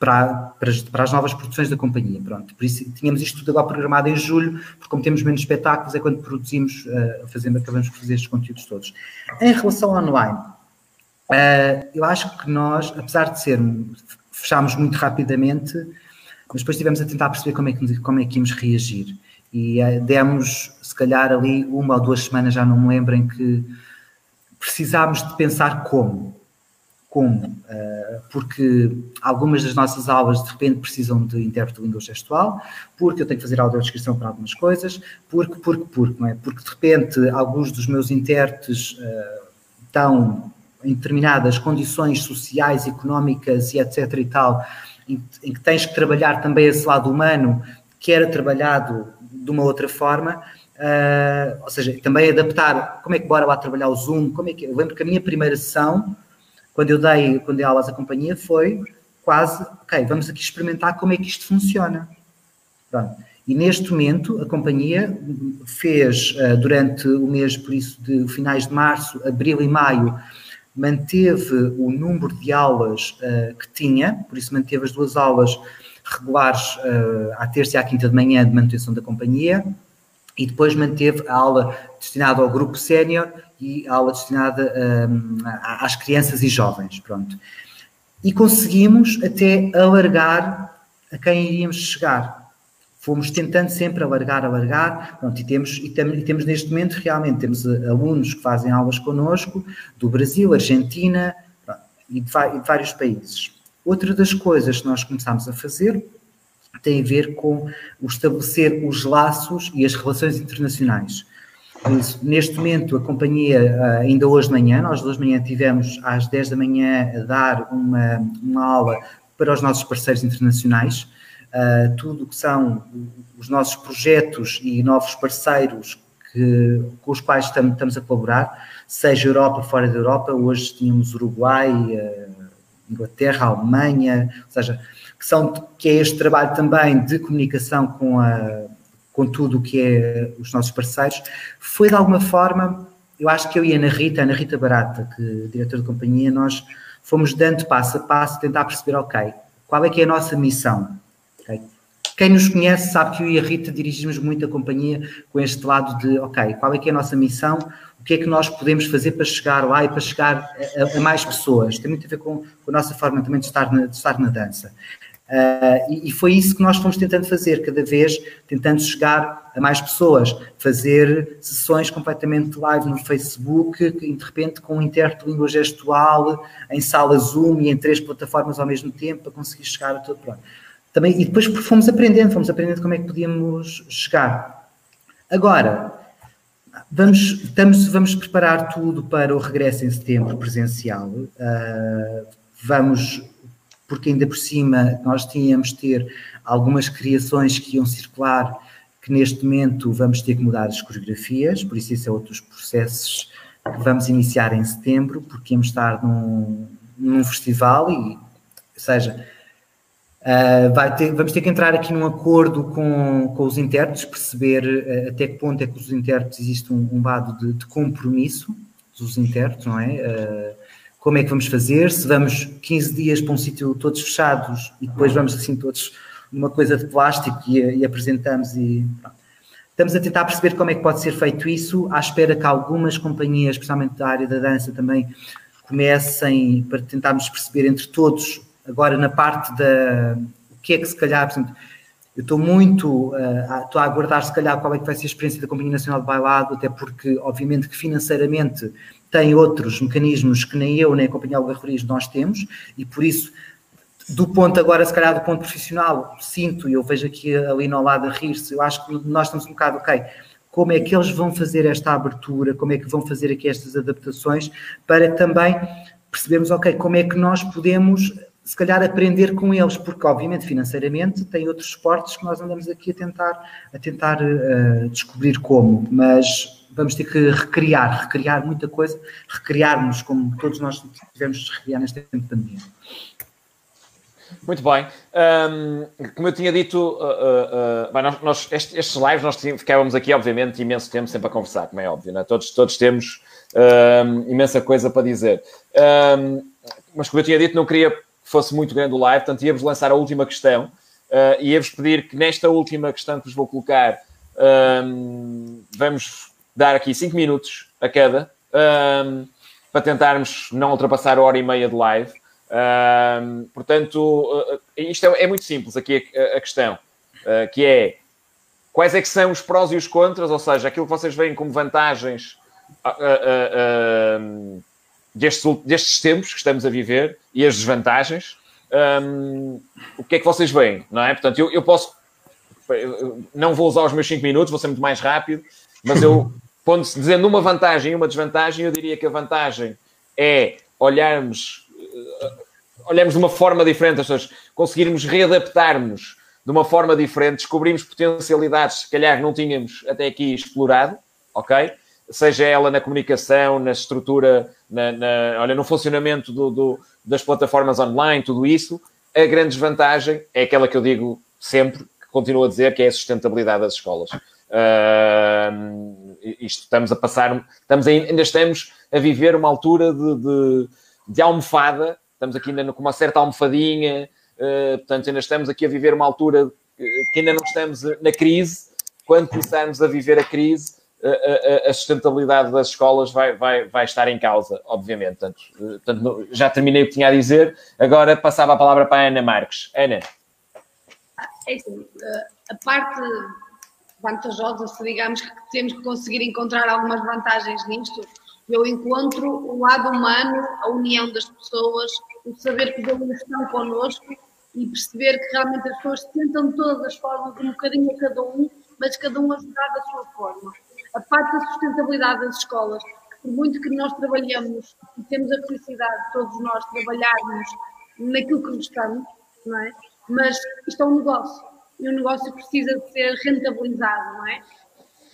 para, para, as, para, as, novas produções da companhia. Pronto, por isso tínhamos isto tudo agora programado em julho, porque como temos menos espetáculos é quando produzimos, uh, fazendo, acabamos por fazer estes conteúdos todos. Em relação ao online, eu acho que nós, apesar de sermos, fechámos muito rapidamente, mas depois estivemos a tentar perceber como é que, como é que íamos reagir. E uh, demos, se calhar, ali uma ou duas semanas, já não me lembro, em que precisámos de pensar como. Como? Uh, porque algumas das nossas aulas, de repente, precisam de intérprete de língua gestual, porque eu tenho que fazer audiodescrição para algumas coisas, porque, porque, porque, não é? Porque, de repente, alguns dos meus intérpretes estão em determinadas condições sociais, económicas e etc e tal, em, que tens que trabalhar também esse lado humano, que era trabalhado de uma outra forma, uh, ou seja, também adaptar, como é que bora lá trabalhar o Zoom, como é que, eu lembro que a minha primeira sessão, quando eu dei, quando dei aulas à companhia, foi quase, ok, vamos aqui experimentar como é que isto funciona. Pronto. E neste momento a companhia fez uh, durante o mês, por isso, de finais de março, abril e maio, manteve o número de aulas uh, que tinha, por isso manteve as duas aulas regulares uh, à terça e à quinta de manhã de manutenção da companhia, e depois manteve a aula destinada ao grupo sénior e a aula destinada um, ehm, às crianças e jovens, pronto. E conseguimos até alargar a quem iríamos chegar fomos tentando sempre alargar, alargar, pronto, e temos, e, tem, e temos neste momento realmente, temos eh, alunos que fazem aulas connosco, do Brasil, Argentina, pronto, e, de, e de vários países. Outra das coisas que nós começámos a fazer tem a ver com o estabelecer os laços e as relações internacionais. Neste momento, a companhia, eh, ainda hoje de manhã, nós hoje de manhã tivemos às 10 da manhã a dar uma, uma aula para os nossos parceiros internacionais, uh, tudo o que são os nossos projetos e novos parceiros que, com os quais estamos, estamos, a colaborar, seja Europa, fora da Europa, hoje tínhamos Uruguai, uh, Inglaterra, Alemanha, ou seja, que, são, que é este trabalho também de comunicação com, a, com tudo o que é os nossos parceiros, foi de alguma forma, eu acho que eu e a Ana Rita, a Ana Rita Barata, que é diretora de companhia, nós fomos dando passo a passo, tentar perceber, ok, qual é que é a nossa missão? Okay? Quem nos conhece sabe que eu e a Rita dirigimos muito a companhia com este lado de, ok, qual é que é a nossa missão? Que é que nós podemos fazer para chegar lá e para chegar a, a mais pessoas? Tem muito a ver com, com, a nossa forma também de estar na, de estar na dança. Uh, e, e, foi isso que nós fomos tentando fazer, cada vez tentando chegar a mais pessoas, fazer sessões completamente live no Facebook, de repente com um intérprete de língua gestual, em sala Zoom e em três plataformas ao mesmo tempo, para conseguir chegar a todo pronto. Também, e depois fomos aprendendo, fomos aprendendo como é que podíamos chegar. Agora, vamos, estamos, vamos preparar tudo para o regresso em setembro presencial. Uh, vamos porque ainda por cima nós tínhamos ter algumas criações que iam circular, que neste momento vamos ter que mudar as coreografias, por isso isso é outros processos que vamos iniciar em setembro, porque íamos estar num, num festival e, ou seja, vai ter, vamos ter que entrar aqui num acordo com, com os intérpretes, perceber uh, até que ponto é que os intérpretes existe um, um lado de, de compromisso dos intérpretes, não é? Uh, como é que vamos fazer, se vamos 15 dias para um sítio todos fechados e depois vamos assim todos numa coisa de plástico e, e apresentamos e pronto. Estamos a tentar perceber como é que pode ser feito isso, à espera que algumas companhias, especialmente da área da dança, também comecem para tentarmos perceber entre todos, agora na parte da o que é que se calhar, por exemplo, eu estou muito, uh, estou a aguardar se calhar qual é que vai ser a experiência da Companhia Nacional de Bailado, até porque obviamente que financeiramente tem outros mecanismos que nem eu nem a Companhia Algarroris nós temos, e por isso, do ponto agora, se calhar do ponto profissional, sinto, e eu vejo aqui ali no lado a rir-se, eu acho que nós estamos um bocado, ok, como é que eles vão fazer esta abertura, como é que vão fazer aqui estas adaptações, para também percebermos, ok, como é que nós podemos se calhar aprender com eles, porque obviamente financeiramente tem outros esportes que nós andamos aqui a tentar, a tentar uh, descobrir como, mas vamos ter que recriar, recriar muita coisa, recriarmos como todos nós tivemos de recriar neste tempo de pandemia. Muito bem. Um, como eu tinha dito, uh, uh, bem, nós, nós, estes, estes, lives nós ficávamos aqui, obviamente, imenso tempo sempre a conversar, como é óbvio, né? todos, todos temos imensa coisa para dizer. Um, mas como eu tinha dito, não queria que fosse muito grande o live, portanto íamos lançar a última questão uh, e ia-vos pedir que nesta última questão que vos vou colocar, um, vamos dar aqui 5 minutos a cada um, para tentarmos não ultrapassar a hora e meia de live. Um, portanto, uh, isto é, é, muito simples aqui a, a questão, uh, que é quais é que são os prós e os contras, ou seja, aquilo que vocês veem como vantagens uh, destes, destes, tempos que estamos a viver e as desvantagens. Um, o que é que vocês veem, não é? Portanto, eu, eu posso, eu não vou usar os meus 5 minutos, vou ser muito mais rápido, mas eu pondo-se dizendo uma vantagem e uma desvantagem, eu diria que a vantagem é olharmos, eh, olharmos de uma forma diferente, seja, conseguirmos readaptarmos de uma forma diferente, descobrimos potencialidades que se calhar não tínhamos até aqui explorado, ok? Seja ela na comunicação, na estrutura, na, na olha, no funcionamento do, do, das plataformas online, tudo isso. A grande desvantagem é aquela que eu digo sempre, que continuo a dizer, que é a sustentabilidade das escolas. Uh, isto estamos a passar, estamos ainda estamos a viver uma altura de, de, de almofada, estamos aqui ainda com uma certa almofadinha, uh, portanto, ainda estamos aqui a viver uma altura que ainda não estamos na crise. Quando começarmos a viver a crise, a, sustentabilidade das escolas vai, vai, vai estar em causa, obviamente. Portanto, portanto, já terminei o que tinha a dizer, agora passava a palavra para a Ana Marques. Ana. É assim, a parte vantajosa, se digamos que temos que conseguir encontrar algumas vantagens nisto, eu encontro o lado humano, a união das pessoas, o saber que eles estão connosco e perceber que realmente as pessoas tentam de todas as formas, um bocadinho a cada um, mas cada um ajudar da sua forma. A parte da sustentabilidade das escolas, que por muito que nós trabalhamos e temos a felicidade de todos nós trabalharmos naquilo que gostamos, não é? mas isto é um negócio e o negócio precisa de ser rentabilizado, não é?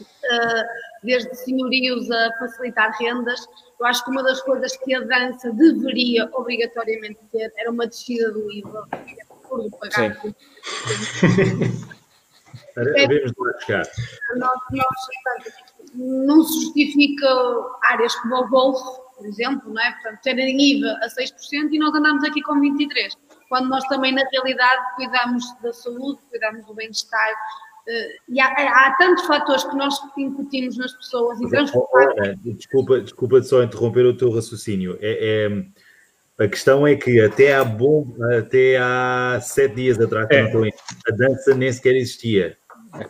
Uh, desde senhorios a facilitar rendas, eu acho que uma das coisas que a dança deveria obrigatoriamente ter era uma descida do IVA. É por pagar. Sim. Devemos lá chegar. Nós, nós, não se justifica áreas como o golfe, por exemplo, não é? Portanto, terem IVA a 6% e nós andamos aqui com 23%, quando nós também, na realidade, cuidamos da saúde, cuidamos do bem-estar. Uh, e há, há, tantos fatores que nós incutimos nas pessoas e transformamos. Desculpa, desculpa só interromper o teu raciocínio. É, é, a questão é que até há, bom, até há sete dias atrás, é. a dança nem sequer existia.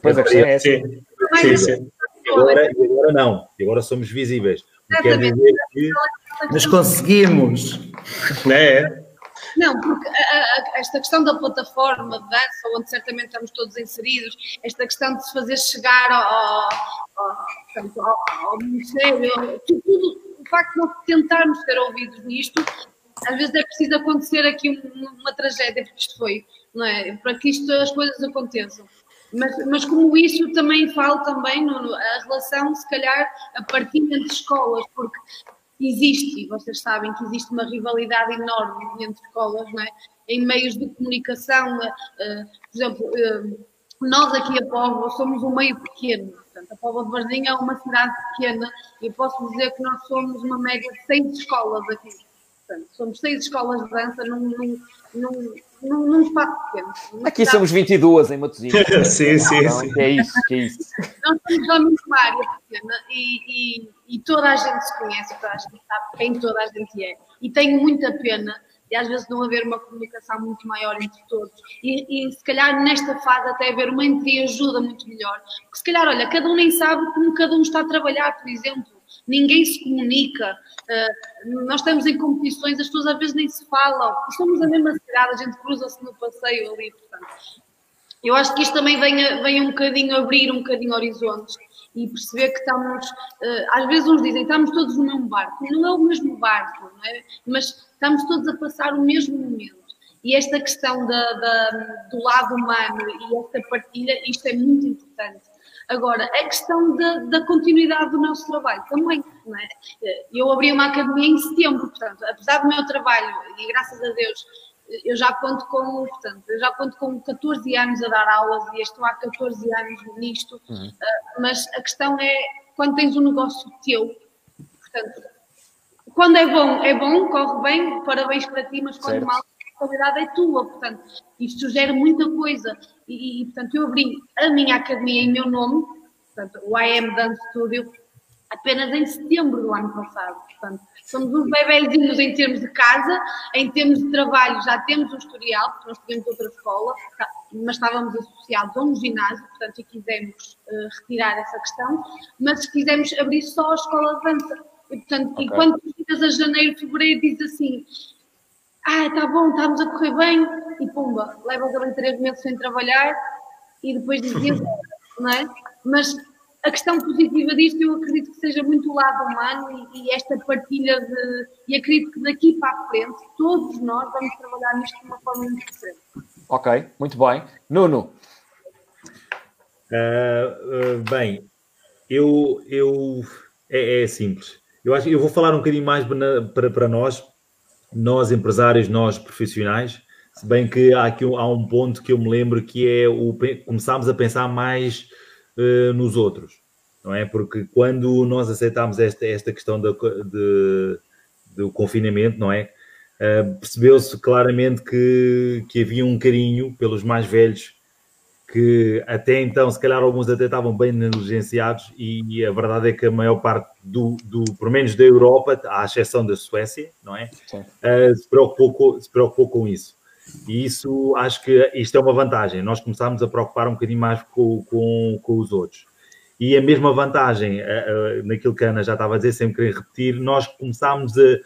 Pois a questão é essa. Sim, sim, sim. Agora, agora não, agora somos visíveis. Quer dizer que... Mas conseguimos. É. Não, porque a, a, esta questão da plataforma de dança, onde certamente estamos todos inseridos, esta questão de se fazer chegar ao, ao, ao, ao Ministério, tudo, tudo, o facto de nós tentarmos ser ouvidos nisto, às vezes é preciso acontecer aqui uma, uma tragédia, porque isto foi, não é? Para que isto, as coisas aconteçam. Mas, mas como isso também falo também a relação, se calhar, a partir entre escolas, porque existe, e vocês sabem que existe uma rivalidade enorme entre escolas, não é? em meios de comunicação, uh, por exemplo, uh, nós aqui a Póvoa somos um meio pequeno, portanto, a Póvoa de Varzim é uma cidade pequena, e posso dizer que nós somos uma média de seis escolas aqui. Portanto, somos seis escolas de dança num, num, num num, num espaço pequeno. Aqui somos 22 em Matosinhos. sim, sim, então, sim. É isso, que é isso. Nós estamos já numa área pequena e, e, e, toda a gente se conhece, toda a gente sabe quem toda a gente é. E tenho muita pena e às vezes não haver uma comunicação muito maior entre todos. E, e se calhar nesta fase até haver uma entreajuda muito melhor. Porque se calhar, olha, cada um nem sabe como cada um está a trabalhar, por exemplo ninguém se comunica, uh, nós estamos em competições, as pessoas às vezes nem se falam, somos a mesma cidade, a gente cruza-se no passeio ali, portanto. Eu acho que isto também vem, vem um bocadinho abrir um bocadinho horizontes e perceber que estamos, uh, às vezes uns dizem, estamos todos no mesmo barco, não é o mesmo barco, é? mas estamos todos a passar o mesmo momento. E esta questão da, da, do lado humano e esta partilha, isto é muito importante. Agora, a questão da, da continuidade do nosso trabalho também, não é? Eu abri uma academia em setembro, portanto, apesar do meu trabalho, e graças a Deus, eu já conto com, portanto, eu já conto com 14 anos a dar aulas e estou há 14 anos nisto, uhum. Ah, mas a questão é quando tens um negócio teu, portanto, quando é bom, é bom, corre bem, parabéns para ti, mas quando certo. mal, responsabilidade é tua, portanto, isto sugere muita coisa e, e, portanto, eu abri a minha academia em meu nome, portanto, o IM Dance Studio, apenas em setembro do ano passado. Portanto, somos uns bebezinhos em termos de casa, em termos de trabalho já temos um historial, porque nós tínhamos outra escola, tá, mas estávamos associados a um ginásio, portanto, e quisemos uh, retirar essa questão, mas quisemos abrir só a escola de dança. E, portanto, okay. e quando chegas a janeiro, fevereiro, diz assim, ah, tá bom, estamos a correr bem, e pumba, levas ali três meses sem trabalhar e depois dizia, não é? Mas a questão positiva disto eu acredito que seja muito o lado humano e, e, esta partilha de. E acredito que daqui para a frente todos nós vamos trabalhar nisto de uma forma muito diferente. Ok, muito bem. Nuno. Uh, uh, bem, eu, eu é, é, simples. Eu acho eu vou falar um bocadinho mais para, para nós, nós empresários, nós profissionais, se bem que há aqui há um ponto que eu me lembro que é o começámos a pensar mais uh, nos outros, não é? Porque quando nós aceitámos esta, esta questão de, de, do confinamento, não é? Uh, percebeu-se claramente que, que havia um carinho pelos mais velhos que até então, se calhar, alguns até estavam bem negligenciados, e a verdade é que a maior parte do, do pelo menos da Europa, à exceção da Suécia, não é? Uh, se, preocupou com, se preocupou com isso. E isso, acho que isto é uma vantagem. Nós começámos a preocupar um bocadinho mais com, com, com os outros. E a mesma vantagem, uh, uh, naquilo que a Ana já estava a dizer, sempre querer repetir, nós começámos a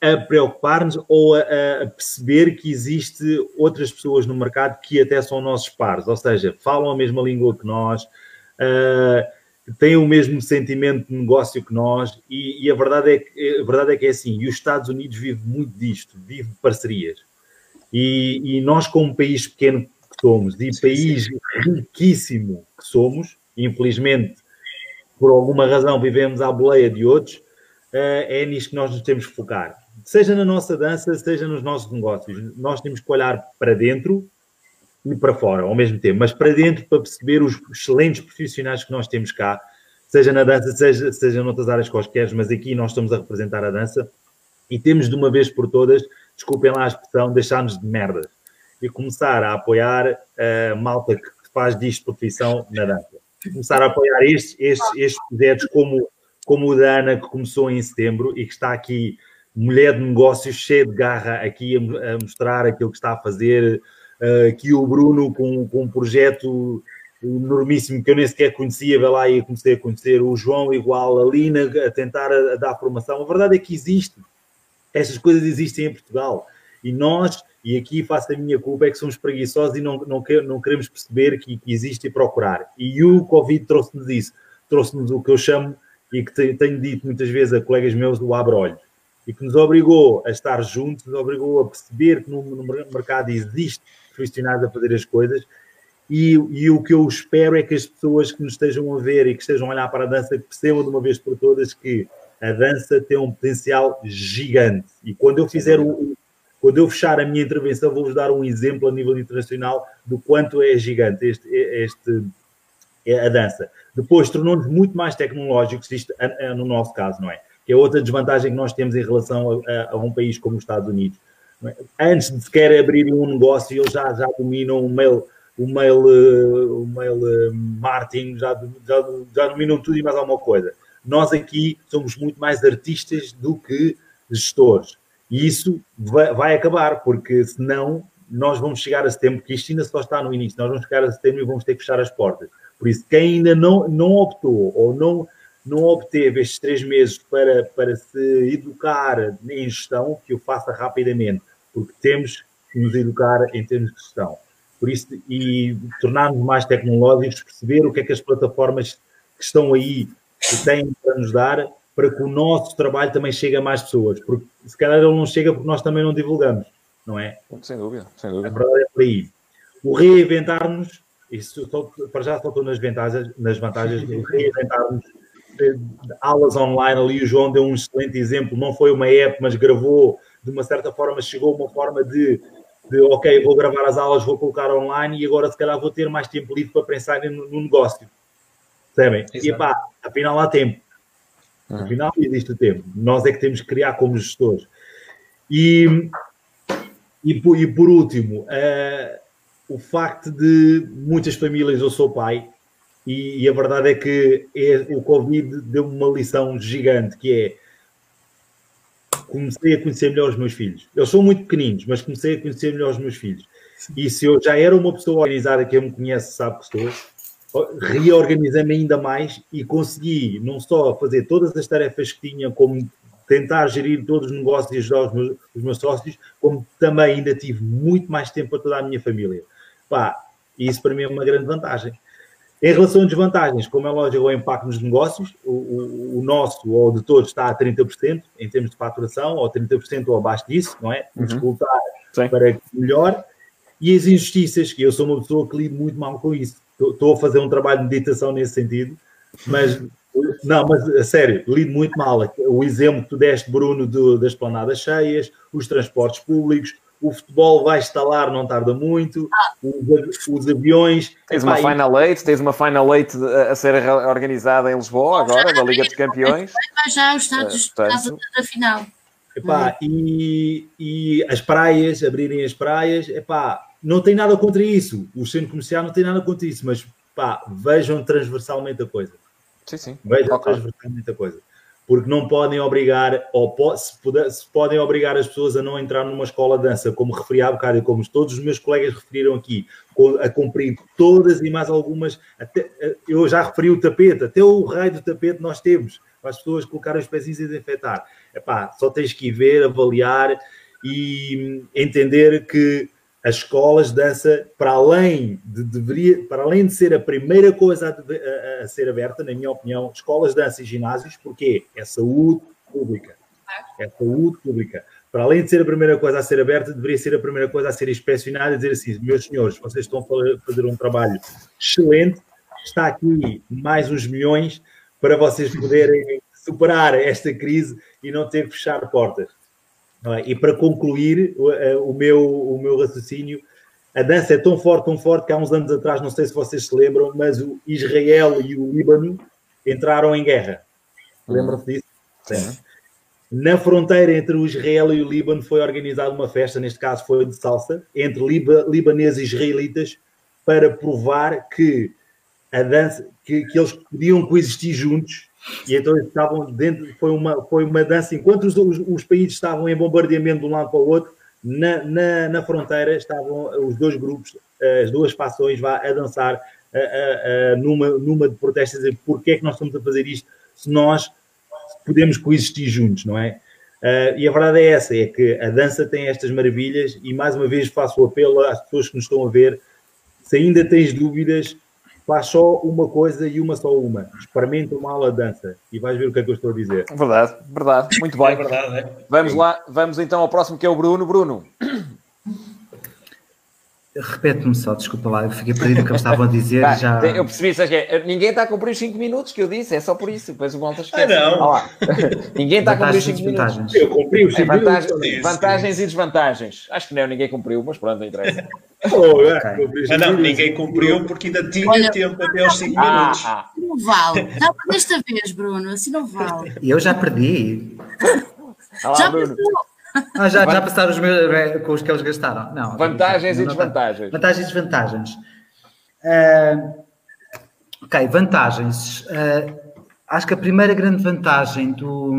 a preocupar-nos ou a, a, perceber que existe outras pessoas no mercado que até são nossos pares, ou seja, falam a mesma língua que nós, uh, têm o mesmo sentimento de negócio que nós, e, e, a, verdade é que, a verdade é que é assim, e os Estados Unidos vivem muito disto, vive de parcerias. E, e nós, como país pequeno que somos, e país riquíssimo que somos, infelizmente, por alguma razão, vivemos à boleia de outros, é nisto que nós nos temos que focar. Seja na nossa dança, seja nos nossos negócios. Nós temos que olhar para dentro e para fora ao mesmo tempo, mas para dentro para perceber os excelentes profissionais que nós temos cá, seja na dança, seja, seja noutras áreas quaisquer, mas aqui nós estamos a representar a dança e temos de uma vez por todas, desculpem lá a expressão, deixar-nos de merdas e começar a apoiar a malta que faz disto profissão na dança. Começar a apoiar estes, estes, estes projetos como, como o da Ana, que começou em setembro e que está aqui, mulher de negócios, cheia de garra, aqui a, a mostrar aquilo que está a fazer, aqui o Bruno com, com um projeto enormíssimo que eu nem sequer conhecia, vai lá e comecei a conhecer o João igual, a Lina a tentar a, a dar formação. A verdade é que existe. Essas coisas existem em Portugal. E nós, e aqui faço a minha culpa, é que somos preguiçosos e não, não, não queremos perceber que, que existe e procurar. E o Covid trouxe-nos isso. Trouxe-nos o que eu chamo, e que tenho dito muitas vezes a colegas meus, do abre-olhos. E que nos obrigou a estar juntos, nos obrigou a perceber que no, no mercado existe profissionais a fazer as coisas. E, e, o que eu espero é que as pessoas que nos estejam a ver e que estejam a olhar para a dança percebam de uma vez por todas que a dança tem um potencial gigante. E quando eu fizer o, quando eu fechar a minha intervenção, vou-vos dar um exemplo a nível internacional do quanto é gigante este, este a dança. Depois tornou-nos muito mais tecnológicos, isto no nosso caso, não é? Que é outra desvantagem que nós temos em relação a, a um país como os Estados Unidos antes de sequer abrir um negócio, eles já, já dominam o mail, o mail, eh, o mail eh, marketing, já, já, já dominam tudo e mais alguma coisa. Nós aqui somos muito mais artistas do que gestores. E isso vai, vai acabar, porque senão nós vamos chegar a setembro, que isto ainda só está no início, nós vamos chegar a setembro e vamos ter que fechar as portas. Por isso, quem ainda não, não optou ou não, não obteve estes três meses para, para se educar em gestão, que o faça rapidamente porque temos que nos educar em termos de gestão. Por isso, e tornarmos mais tecnológicos, perceber o que é que as plataformas que estão aí que têm para nos dar, para que o nosso trabalho também chegue a mais pessoas. Porque se calhar ele não chega porque nós também não divulgamos, não é? Sem dúvida, sem dúvida. A verdade é por aí. O reinventar-nos, isso só, para já só estou nas vantagens, nas vantagens de reinventar-nos aulas online ali o João deu um excelente exemplo, não foi uma app, mas gravou de uma certa forma chegou uma forma de, de ok, vou gravar as aulas, vou colocar online e agora se calhar vou ter mais tempo livre para pensar no, no negócio. Percebem? E pá, afinal há tempo. Uhum. Afinal existe o tempo. Nós é que temos que criar como gestores. E, e, por, e por último, uh, o facto de muitas famílias, eu sou pai, e, e a verdade é que é, o Covid deu-me uma lição gigante, que é comecei a conhecer melhor os meus filhos. Eles são muito pequeninos, mas comecei a conhecer melhor os meus filhos. E se eu já era uma pessoa organizada, que eu me conhece, sabe que sou, reorganizei-me ainda mais e consegui não só fazer todas as tarefas que tinha, como tentar gerir todos os negócios e ajudar os meus, os meus sócios, como também ainda tive muito mais tempo para toda a minha família. Pá, isso para mim é uma grande vantagem. Em relação a desvantagens, como é lógico, o impacto nos negócios, o, o, o nosso, ou de todos, está a 30% em termos de faturação, ou 30% ou abaixo disso, não é? Uhum. Disputar para que melhor. E as injustiças, que eu sou uma pessoa que lido muito mal com isso. Estou a fazer um trabalho de meditação nesse sentido, mas não, mas a sério, lido muito mal. O exemplo que tu deste, Bruno, do, das planadas cheias, os transportes públicos, o futebol vai estalar, não tarda muito, os, os aviões. Tens uma Final Eight, tens uma Final Eight a ser organizada em Lisboa agora, da Liga dos Campeões. Vai já os status uh, da final. Epá, e, e as praias, abrirem as praias, epá, não tem nada contra isso. O centro comercial não tem nada contra isso, mas pá, vejam transversalmente a coisa. Sim, sim. Vejam okay. transversalmente a coisa porque não podem obrigar, ou se, puder, se, podem obrigar as pessoas a não entrar numa escola de dança, como referi há bocado e como todos os meus colegas referiram aqui, a cumprir todas e mais algumas, até, eu já referi o tapete, até o raio do tapete nós temos, para as pessoas colocarem os pezinhos e desinfetar. Epá, só tens que ir ver, avaliar e entender que as escolas de dança, para além de, deveria, para além de ser a primeira coisa a, a, a, ser aberta, na minha opinião, escolas de dança e ginásios, porque é saúde pública. É saúde pública. para além de ser a primeira coisa a ser aberta, deveria ser a primeira coisa a ser inspecionada e dizer assim, meus senhores, vocês estão a fazer um trabalho excelente, está aqui mais uns milhões para vocês poderem superar esta crise e não ter que fechar portas. É? E para concluir o, eh, o, meu, o meu raciocínio, a dança é tão forte, tão forte que há uns anos atrás, não sei se vocês se lembram, mas o Israel e o Líbano entraram em guerra. Lembram-se disso? Sim. Na fronteira entre o Israel e o Líbano foi organizada uma festa, neste caso foi de salsa, entre liba, libaneses e israelitas, para provar que a dança, que, que eles podiam coexistir juntos e então estavam dentro, foi uma, foi uma dança, enquanto os, os, os, países estavam em bombardeamento de um lado para o outro, na, na, na fronteira estavam os dois grupos, as duas fações vá, a dançar a, a, a, numa, numa de protestos, a dizer porque é que nós estamos a fazer isto se nós podemos coexistir juntos, não é? Uh, e a verdade é essa, é que a dança tem estas maravilhas e mais uma vez faço o apelo às pessoas que nos estão a ver, se ainda tens dúvidas, faz só uma coisa e uma só uma. Experimenta uma aula de dança e vais ver o que é que eu estou a dizer. Verdade, verdade. Muito bem. É verdade, é. Vamos lá, vamos então ao próximo que é o Bruno. Bruno. Repete-me só, desculpa lá, eu fiquei perdido o que eles estavam a dizer. Bah, já... Eu percebi, sabes que é? Ninguém está a cumprir os 5 minutos que eu disse, é só por isso. Depois o Malta esquece. Ah, não. Ah, ninguém está a cumprir os 5 minutos. Eu cumpri os 5 é, vantagem, minutos. Vantagens e desvantagens. Acho que não, ninguém cumpriu, mas pronto, não interessa. oh, é, okay. ah, não, ninguém cumpriu porque ainda tinha Olha, tempo até aos 5 ah, minutos. Ah. Não vale. Dá desta vez, Bruno, assim não vale. E eu já perdi. Olá, já Bruno. Passou. Ah, já, já passaram os meus, é, com os que eles gastaram. Não, vantagens não, não, e desvantagens. Vantagens e desvantagens. Uh, ok, vantagens. Uh, acho que a primeira grande vantagem do,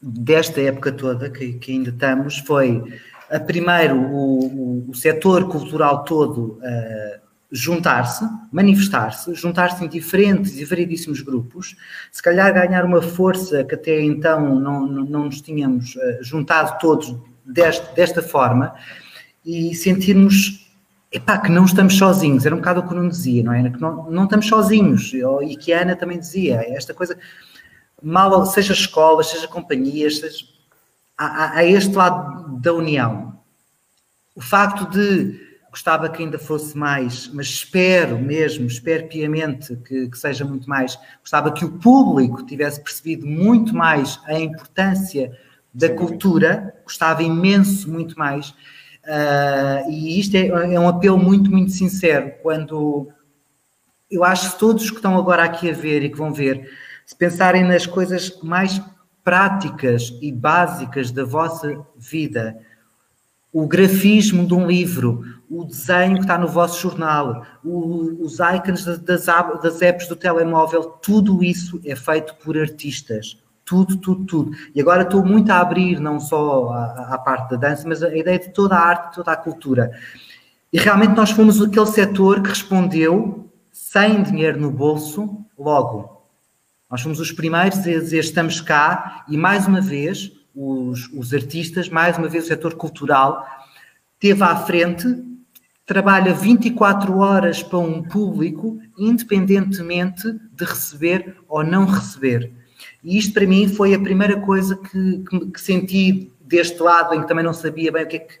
desta época toda que, que ainda estamos foi, a primeiro, o, o, o setor cultural todo uh, juntar-se, manifestar-se, juntar-se em diferentes e variedíssimos grupos, se calhar ganhar uma força que até então não, não, não nos tínhamos eh, juntado todos deste, desta forma e sentirmos epá, que não estamos sozinhos, era um bocado o que eu não dizia, não é? Que não, não estamos sozinhos, e que a Ana também dizia, esta coisa, mal, seja escolas, seja companhias, seja, há, há este lado da união. O facto de gostava que ainda fosse mais, mas espero mesmo, espero piamente que, que, seja muito mais. Gostava que o público tivesse percebido muito mais a importância da Sim. cultura, gostava imenso, muito mais. Uh, e isto é, é, um apelo muito, muito sincero. Quando eu acho que todos que estão agora aqui a ver e que vão ver, se pensarem nas coisas mais práticas e básicas da vossa vida, o grafismo de um livro, o desenho que está no vosso jornal, o, os ícones das, das apps do telemóvel, tudo isso é feito por artistas. Tudo, tudo, tudo. E agora estou muito a abrir não só a, a parte da dança, mas a ideia de toda a arte, toda a cultura. E realmente nós fomos aquele setor que respondeu sem dinheiro no bolso, logo. Nós fomos os primeiros a dizer estamos cá e mais uma vez os, os artistas, mais uma vez o setor cultural, teve à frente trabalha 24 horas para um público, independentemente de receber ou não receber. E isto para mim foi a primeira coisa que, que, que senti deste lado, em que também não sabia bem o que é que,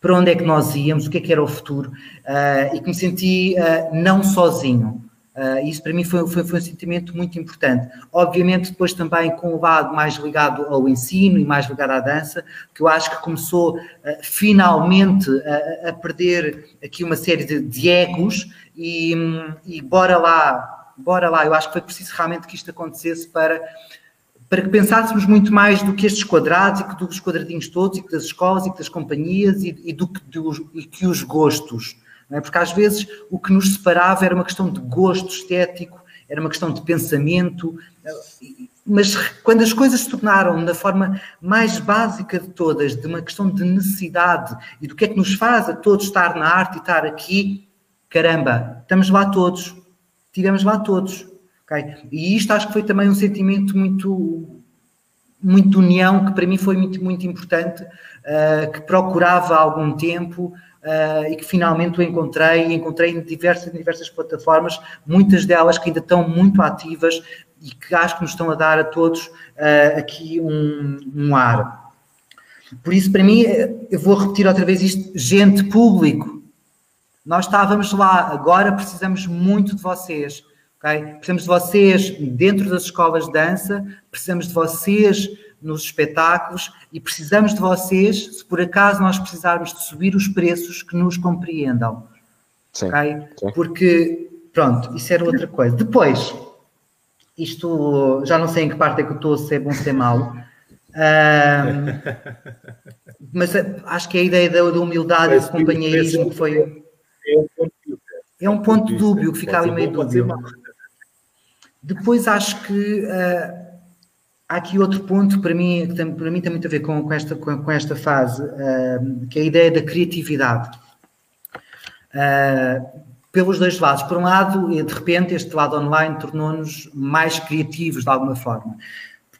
para onde é que nós íamos, o que é que era o futuro, uh, e que me senti uh, não sozinho. Uh, isso para mim foi, foi, foi, um sentimento muito importante. Obviamente, depois também com o lado mais ligado ao ensino e mais ligado à dança, que eu acho que começou uh, finalmente a, a, perder aqui uma série de, de egos e, e bora lá, bora lá. Eu acho que foi preciso realmente que isto acontecesse para para que pensássemos muito mais do que estes quadrados e que dos quadradinhos todos e que das escolas e que das companhias e, e do que, dos, e que os gostos é? Porque às vezes o que nos separava era uma questão de gosto estético, era uma questão de pensamento, mas quando as coisas se tornaram da forma mais básica de todas, de uma questão de necessidade e do que é que nos faz a todos estar na arte e estar aqui, caramba, estamos lá todos, tivemos lá todos. Okay? E isto acho que foi também um sentimento muito muito união que para mim foi muito, muito importante, uh, que procurava há algum tempo, uh, e que finalmente o encontrei, e encontrei em diversas, em diversas plataformas, muitas delas que ainda estão muito ativas e que acho que nos estão a dar a todos uh, aqui um, um ar. Por isso, para mim, eu vou repetir outra vez isto: gente, público. Nós estávamos lá, agora precisamos muito de vocês. Okay? Precisamos de vocês dentro das escolas de dança, precisamos de vocês nos espetáculos e precisamos de vocês, se por acaso nós precisarmos de subir os preços, que nos compreendam. Sim, okay? Sim. Porque, pronto, isso era outra coisa. Depois, isto já não sei em que parte é que eu estou, se é bom, se é mau. mas eh, acho que a ideia da, da humildade e do companheirismo que foi. É um ponto dúbio, que fica ali meio dúbio. Depois acho que uh, há aqui outro ponto para mim, que tem, para mim tem muito a ver com, com esta, com, com, esta fase, uh, que é a ideia da criatividade. Uh, pelos dois lados. Por um lado, de repente, este lado online tornou-nos mais criativos de alguma forma.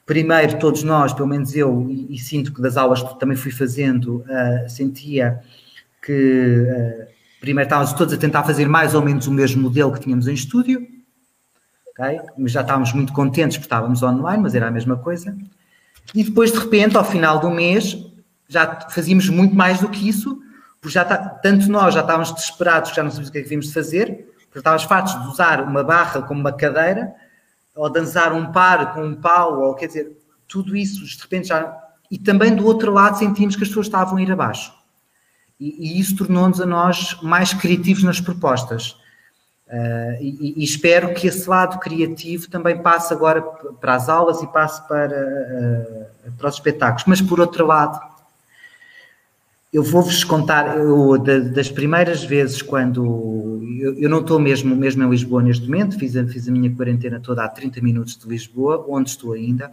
Primeiro, todos nós, pelo menos eu, e, e sinto que das aulas que também fui fazendo, sentia que primeiro estávamos todos a tentar fazer mais ou menos o mesmo modelo que tínhamos em estúdio, okay? Já estávamos muito contentes porque estávamos online, mas era a mesma coisa. E depois, de repente, ao final do mês, já fazíamos muito mais do que isso, porque já está, tanto nós já estávamos desesperados já não sabíamos o que é que devíamos fazer, porque estávamos fartos de usar uma barra como uma cadeira, ou dançar um par com um pau, ou quer dizer, tudo isso, de repente já. E também do outro lado sentimos que as pessoas estavam a ir abaixo. E, e isso tornou-nos a nós mais criativos nas propostas. Uh, e, e, espero que esse lado criativo também passe agora para as aulas e passe para, uh, para os espetáculos. Mas, por outro lado, eu vou-vos contar, eu, das primeiras vezes quando. Eu, eu, não estou mesmo, mesmo em Lisboa neste momento, fiz a, fiz a minha quarentena toda a 30 minutos de Lisboa, onde estou ainda,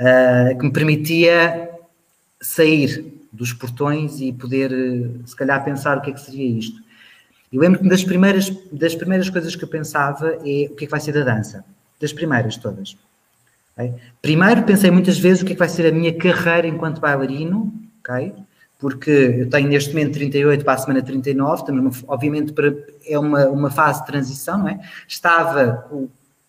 uh, que me permitia sair dos portões e poder, se calhar, pensar o que é que seria isto. Eu lembro-me das primeiras, das primeiras coisas que eu pensava é o que é que vai ser da dança. Das primeiras todas. Okay? Primeiro pensei muitas vezes o que é que vai ser a minha carreira enquanto bailarino, okay? porque eu tenho neste momento 38 para a semana 39, estamos, obviamente para, é uma, uma fase de transição, não é? Estava com,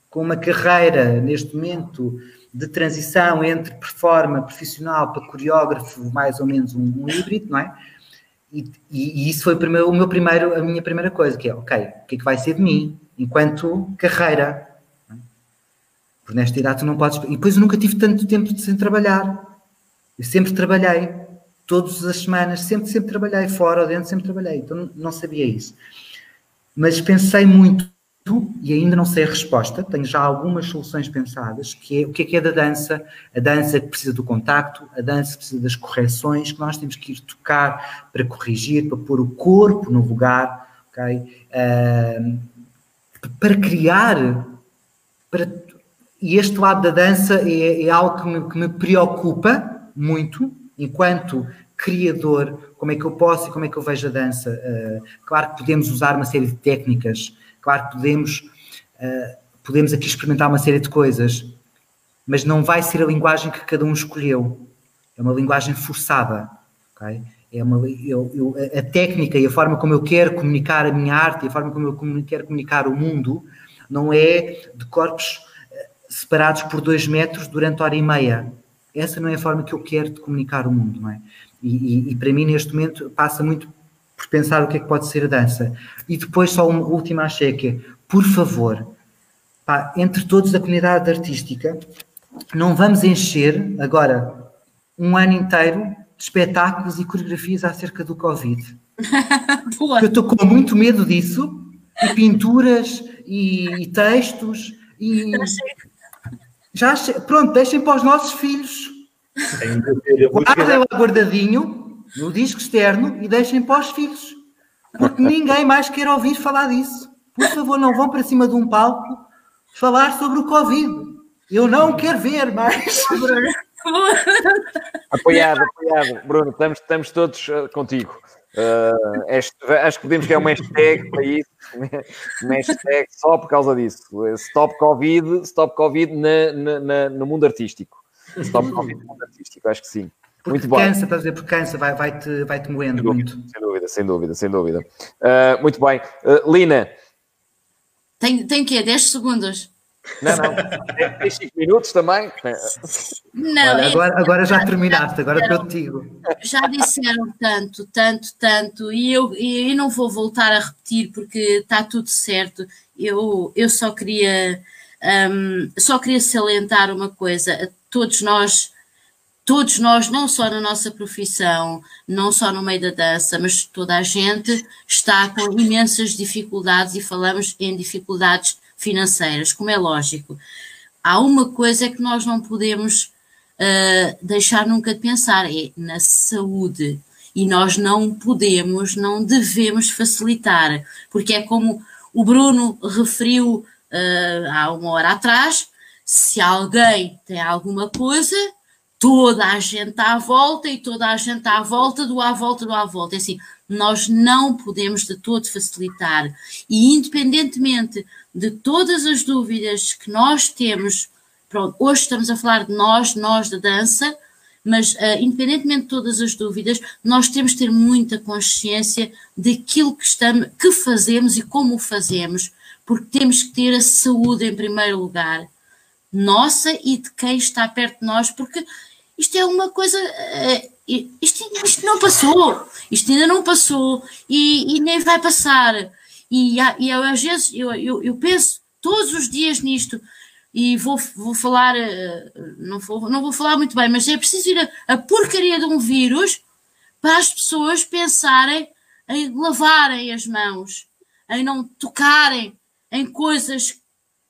com uma carreira neste momento de transição entre performer profissional para coreógrafo, mais ou menos um, um híbrido, não é? E, e, isso foi o, primeiro, o meu primeiro, a minha primeira coisa, que é, ok, o que é que vai ser de mim enquanto carreira? Porque nesta idade tu não podes... E depois eu nunca tive tanto tempo sem trabalhar. Eu sempre trabalhei, todas as semanas, sempre, sempre trabalhei, fora ou dentro, sempre trabalhei. Então não sabia isso. Mas pensei muito e ainda não sei a resposta, tenho já algumas soluções pensadas, que é o que é que é da dança, a dança que precisa do contacto, a dança que precisa das correções, que nós temos que ir tocar para corrigir, para pôr o corpo no lugar, ok? Uh, para criar, para... e este lado da dança é, é algo que me, que me preocupa muito, enquanto criador, como é que eu posso e como é que eu vejo a dança. Uh, claro que podemos usar uma série de técnicas Claro podemos, uh, podemos aqui experimentar uma série de coisas, mas não vai ser a linguagem que cada um escolheu. É uma linguagem forçada. Okay? É uma, eu, eu, a técnica e a forma como eu quero comunicar a minha arte e a forma como eu quero comunicar o mundo não é de corpos eh, separados por dois metros durante hora e meia. Essa não é a forma que eu quero de comunicar o mundo, não é? E, e, e para mim, neste momento, passa muito por pensar o que é que pode ser a dança. E depois só uma última cheque, por favor, pá, entre todos da comunidade artística, não vamos encher agora um ano inteiro de espetáculos e coreografias acerca do Covid. eu estou com muito medo disso, e pinturas, e, e textos, e... Já Pronto, deixem para os nossos filhos. Guardem lá guardadinho no disco externo e deixem para os filhos. Porque ninguém mais quer ouvir falar disso. Por favor, não vão para cima de um palco falar sobre o Covid. Eu não quero ver mais. apoiado, apoiado. Bruno, estamos, estamos todos uh, contigo. Uh, este, acho que podemos criar uma hashtag para isso, uma hashtag só por causa disso. Stop Covid, stop COVID na, na, no mundo artístico. Stop Covid no mundo artístico, acho que sim. Porque muito cansa, bem. estás a dizer, porque cansa, vai, vai-te vai -te moendo sem muito. sem dúvida, sem dúvida, sem dúvida. Uh, muito bem. Uh, Lina. Tem, tem o quê? 10 segundos? Não, não. Tem 5 minutos também. Não, Olha, agora, agora já terminaste, agora estou contigo. Já disseram tanto, tanto, tanto, e eu, e eu não vou voltar a repetir porque está tudo certo. Eu, eu só queria um, só queria salientar uma coisa: todos nós, todos nós, não só na nossa profissão, não só no meio da dança, mas toda a gente está com imensas dificuldades e falamos em dificuldades financeiras, como é lógico. Há uma coisa que nós não podemos uh, deixar nunca de pensar, é na saúde. E nós não podemos, não devemos facilitar, porque é como o Bruno referiu uh, há uma hora atrás, se alguém tem alguma coisa, toda a gente à volta e toda a gente à volta do à volta do à volta. É assim, nós não podemos de todo facilitar. E independentemente de todas as dúvidas que nós temos, pronto, hoje estamos a falar de nós, nós da dança, mas uh, independentemente de todas as dúvidas, nós temos de ter muita consciência daquilo que, estamos, que fazemos e como fazemos, porque temos que ter a saúde em primeiro lugar, nossa e de quem está perto de nós, porque isto é uma coisa. Eh, isto, isto não passou, isto ainda não passou e, e nem vai passar. E, e às vezes eu, eu, eu, penso todos os dias nisto e vou, vou falar, eh, não vou, não vou falar muito bem, mas é preciso ir a, a porcaria de um vírus para as pessoas pensarem em lavarem as mãos, em não tocarem em coisas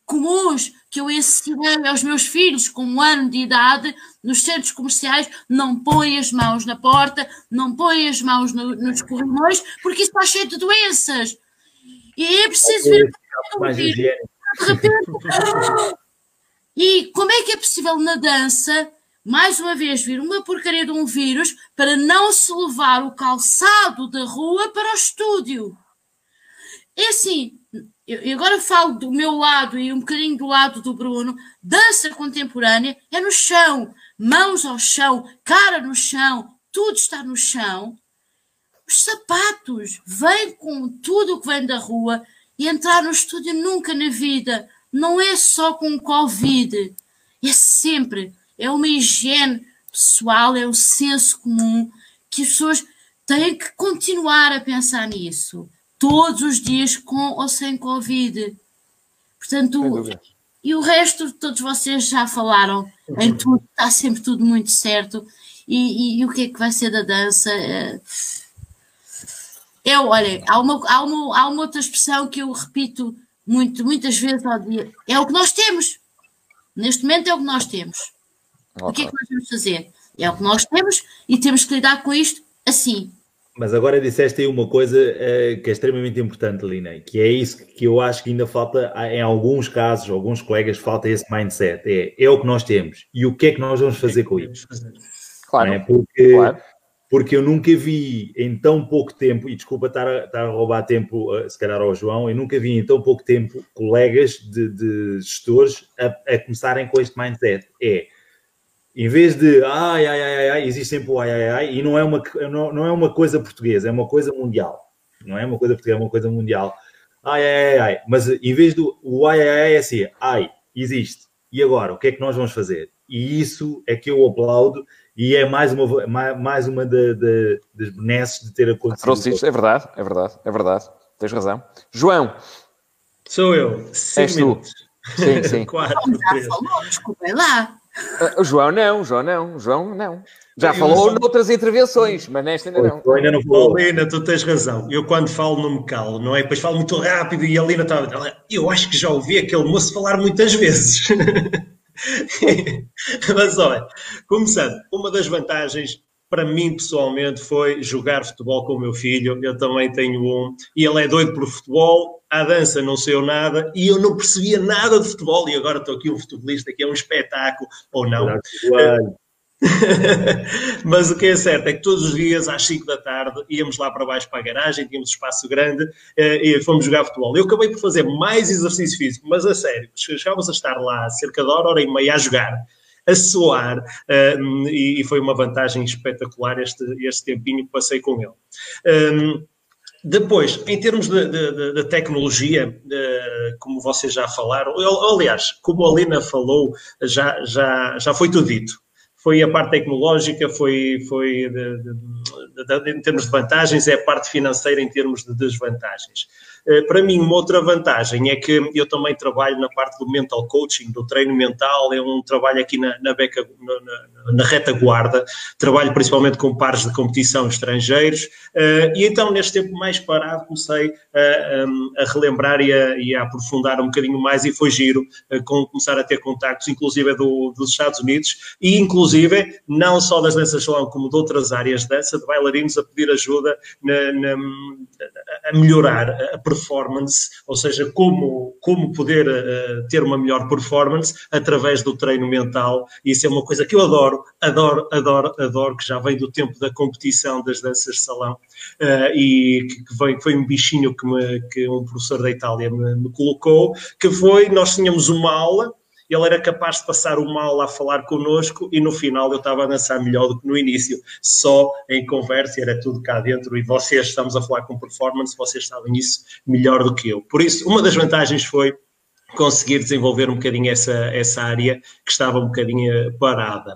comuns que eu ensinei aos meus filhos com um ano de idade nos centros comerciais, não põe as mãos na porta, não põe as mãos no, nos corrimões, porque isso está cheio de doenças. E é preciso ver. Mais de repente. e como é que é possível na dança, mais uma vez, vir uma porcaria de um vírus para não se levar o calçado da rua para o estúdio? É assim, eu agora falo do meu lado e um bocadinho do lado do Bruno, dança contemporânea é no chão, mãos ao chão, cara no chão, tudo está no chão. Os sapatos vêm com tudo o que vem da rua e entrar no estúdio nunca na vida. Não é só com Covid, é sempre. É uma higiene pessoal, é um senso comum que as pessoas têm que continuar a pensar nisso todos os dias com ou sem Covid. Portanto, e o resto, todos vocês já falaram em uhum. tudo, está sempre tudo muito certo. E, e, e, o que é que vai ser da dança? É, eu, olha, há uma, há, uma, há uma outra expressão que eu repito muito, muitas vezes ao dia: é o que nós temos. Neste momento é o que nós temos. Okay. O que é que nós vamos fazer? É o que nós temos e temos que lidar com isto assim. Mas agora disseste aí uma coisa uh, que é extremamente importante, Lina, que é isso que eu acho que ainda falta, em alguns casos, alguns colegas, falta esse mindset. É, é o que nós temos. E o que é que nós vamos fazer com isso? Claro. É? Porque, claro. porque eu nunca vi em tão pouco tempo, e desculpa estar a, estar a roubar tempo, uh, se calhar ao João, eu nunca vi em tão pouco tempo colegas de, de gestores a, a começarem com este mindset. É, em vez de ai, ai, ai, ai, existe sempre o ai, ai, ai, e não é, uma, não, não é uma coisa portuguesa, é uma coisa mundial. Não é uma coisa portuguesa, é uma coisa mundial. Ai, ai, ai, ai. Mas em vez do o ai, ai, ai, é assim, ai, existe. E agora, o que é que nós vamos fazer? E isso é que eu aplaudo e é mais uma, mais uma de, de, das benesses de ter acontecido. Trouxe isto, é verdade, é verdade, é verdade. Tens razão. João. Sou eu. Cinco És minutos. tu. Sim, sim. Quatro, três. Desculpem lá. Uh, o João não, João não, João não. Já eu falou noutras intervenções, mas nesta ainda não. Eu ainda não falou. Lina, tu tens razão. Eu quando falo não me calo, não é? Depois falo muito rápido e a Lina está. Eu acho que já ouvi aquele moço falar muitas vezes. mas olha, começando, uma das vantagens para mim pessoalmente foi jogar futebol com o meu filho. Eu também tenho um, e ele é doido por futebol. A dança não sei nada e eu não percebia nada de futebol. E agora estou aqui um futebolista que é um espetáculo, ou não. Mas o que é certo é que todos os dias, às 5 da tarde, íamos lá para baixo para a garagem, tínhamos espaço grande eh, e fomos jogar futebol. Eu acabei por fazer mais exercício físico, mas a sério, chegávamos a estar lá cerca de hora, hora e meia a jogar a soar uh, e, e, foi uma vantagem espetacular este, este tempinho que passei com ele. Um, Depois, em termos de tecnologia, como vocês já falaram, aliás, como a Lina falou, já, já, já foi tudo dito foi a parte tecnológica, foi, foi de, de, de, em termos de vantagens, é a parte financeira em termos de desvantagens. Eh, para mim, uma outra vantagem é que eu também trabalho na parte do mental coaching, do treino mental, é um trabalho aqui na, na, beca, na, na retaguarda, trabalho principalmente com pares de competição estrangeiros, eh, e então, neste tempo mais parado, comecei a, a relembrar e a, e a, aprofundar um bocadinho mais, e foi giro eh, com, começar a ter contactos, inclusive do, dos Estados Unidos, e inclusive não só das danças salão, como de outras áreas de dança, de bailarinos a pedir ajuda na, na, a melhorar a performance, ou seja, como, como poder uh, ter uma melhor performance através do treino mental. Isso é uma coisa que eu adoro, adoro, adoro, adoro, que já vem do tempo da competição das danças de salão uh, e que, que, vem, foi um bichinho que, me, que um professor da Itália me, me colocou, que foi, nós tínhamos uma aula ele era capaz de passar o mal a falar connosco e no final eu estava a dançar melhor do que no início, só em conversa, era tudo cá dentro e vocês estamos a falar com performance, vocês sabem isso melhor do que eu. Por isso, uma das vantagens foi conseguir desenvolver um bocadinho essa, essa área que estava um bocadinho parada.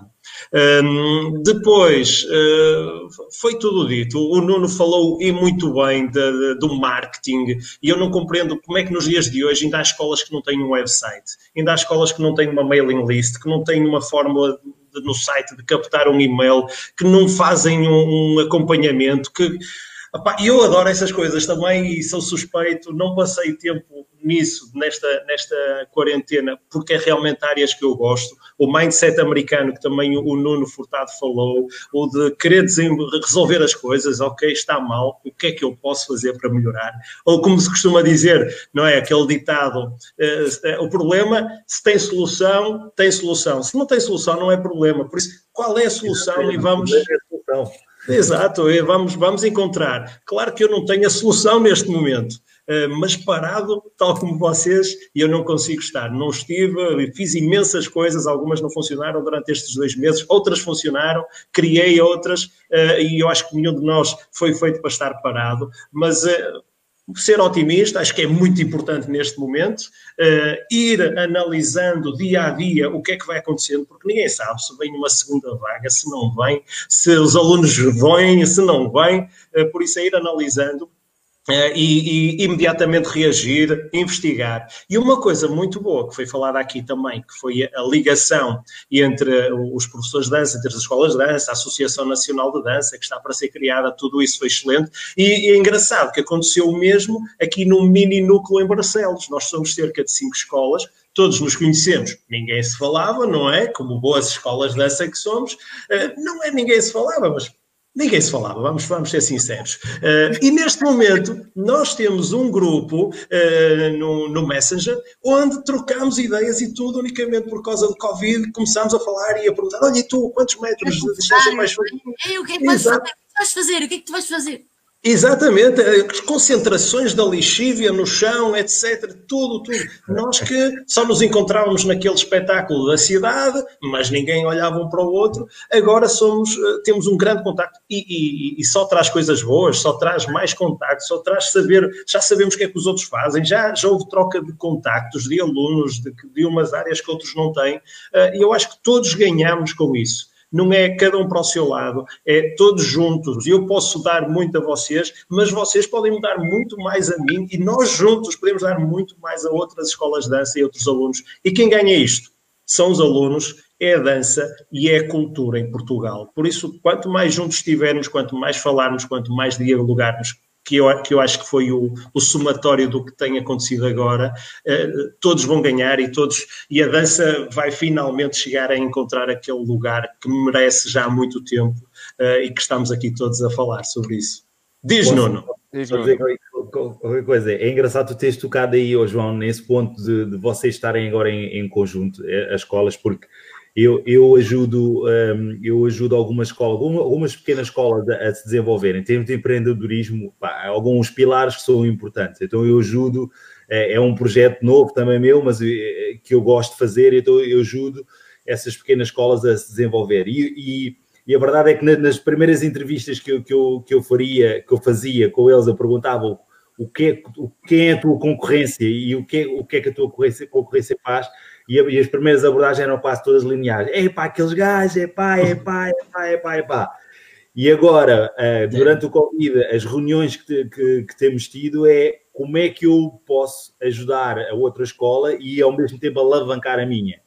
Um, depois, uh, foi tudo dito. O Nuno falou e muito bem de, de, do marketing e eu não compreendo como é que nos dias de hoje ainda há escolas que não têm um website, ainda há escolas que não têm uma mailing list, que não têm uma fórmula no site de captar um e-mail, que não fazem um, um acompanhamento, que e eu adoro essas coisas também e sou suspeito, não passei tempo nisso, nesta, nesta quarentena, porque é realmente áreas que eu gosto. O mindset americano, que também o Nuno Furtado falou, o de querer resolver as coisas, ok, está mal, o que é que eu posso fazer para melhorar? Ou como se costuma dizer, não é? Aquele ditado, uh, o problema, se tem solução, tem solução. Se não tem solução, não é problema. Por isso, qual é a solução? E vamos. Exato, vamos, vamos encontrar. Claro que eu não tenho a solução neste momento, eh, mas parado, tal como vocês, eu não consigo estar. Não estive, fiz imensas coisas, algumas não funcionaram durante estes dois meses, outras funcionaram, criei outras, eh, e eu acho que nenhum de nós foi feito para estar parado, mas eh, ser otimista, acho que é muito importante neste momento, uh, ir analisando dia a dia o que é que vai acontecendo, porque ninguém sabe se vem uma segunda vaga, se não vem, se os alunos vêm, se não vêm, uh, por isso é ir analisando Uh, e, e, imediatamente reagir, investigar. E uma coisa muito boa que foi falada aqui também, que foi a ligação entre os professores de dança, entre as escolas de dança, a Associação Nacional de Dança, que está para ser criada, tudo isso foi excelente. E, e é engraçado que aconteceu o mesmo aqui no mini núcleo em Barcelos. Nós somos cerca de cinco escolas, todos nos conhecemos, ninguém se falava, não é? Como boas escolas de dança que somos, uh, não é ninguém se falava, mas Ninguém se falava, vamos, vamos ser sinceros. Uh, e neste momento, nós temos um grupo uh, no, no Messenger onde trocamos ideias e tudo unicamente por causa do Covid. Começámos a falar e a perguntar: olha, e tu, quantos metros de distância mais fazer? o que é que vais fazer? O que é que tu vais fazer? Exatamente, as concentrações da lixívia no chão, etc. Tudo, tudo. Nós que só nos encontrávamos naquele espetáculo da cidade, mas ninguém olhava um para o outro, agora somos, eh, temos um grande contacto e, e, e só traz coisas boas, só traz mais contacto, só traz saber, já sabemos o que é que os outros fazem, já, já houve troca de contactos de alunos de, de umas áreas que outros não têm, eh, e eu acho que todos ganhamos com isso não é cada um para o seu lado, é todos juntos. Eu posso dar muito a vocês, mas vocês podem me dar muito mais a mim e nós juntos podemos dar muito mais a outras escolas de dança e outros alunos. E quem ganha isto? São os alunos, é a dança e é a cultura em Portugal. Por isso, quanto mais juntos estivermos, quanto mais falarmos, quanto mais dialogarmos, que eu, que eu acho que foi o, o somatório do que tem acontecido agora, uh, todos vão ganhar e todos e a dança vai finalmente chegar a encontrar aquele lugar que merece já há muito tempo uh, e que estamos aqui todos a falar sobre isso. Diz, Posso, Nuno. Diz, Nuno. Qualquer coisa. É engraçado tu teres tocado aí, oh, João, nesse ponto de, de vocês estarem agora em, em conjunto, eh, as escolas, porque eu, eu, ajudo, um, eu ajudo algumas escolas, algumas pequenas escolas a, a se desenvolverem. Em termos de empreendedorismo, pá, alguns pilares que são importantes. Então eu ajudo, é, é, um projeto novo também meu, mas é, que eu gosto de fazer, então eu ajudo essas pequenas escolas a se desenvolver. E, e, e a verdade é que nas primeiras entrevistas que eu, que eu, que eu faria, que eu fazia com eles, eu perguntava o que é, quem é a tua concorrência e o que é, o que, é que a tua concorrência, concorrência faz, e, e, as primeiras abordagens eram quase todas lineares. É pá, aqueles gajos, é pá, é pá, é pá, é pá, é pá. E agora, uh, durante o Covid, as reuniões que, que, que, temos tido é como é que eu posso ajudar a outra escola e ao mesmo tempo alavancar a minha.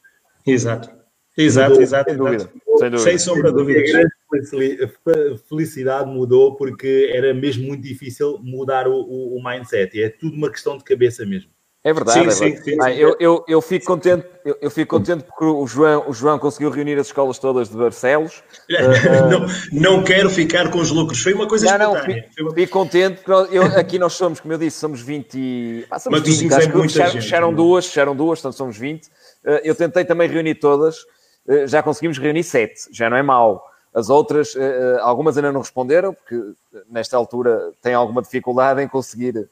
Exato. Exato, mudou, exato. Sem dúvida. Sem, dúvida. sem sombra de dúvidas. A felicidade mudou porque era mesmo muito difícil mudar o, o, o mindset. E é tudo uma questão de cabeça mesmo. É verdade. Sim, é verdade. Sim, sim, ah, eu, eu, eu, fico contente, eu, eu, fico contente porque o João, o João conseguiu reunir as escolas todas de Barcelos. Não, não quero ficar com os lucros, foi uma coisa não, espontânea. Não, fico, fico contente, porque eu, aqui nós somos, como eu disse, somos 20. Ah, somos Mas 20, acho que fecharam, fecharam é? duas, fecharam duas, portanto somos 20. Uh, eu tentei também reunir todas, uh, já conseguimos reunir sete, já não é mau. As outras, algumas ainda não responderam, porque nesta altura têm alguma dificuldade em conseguir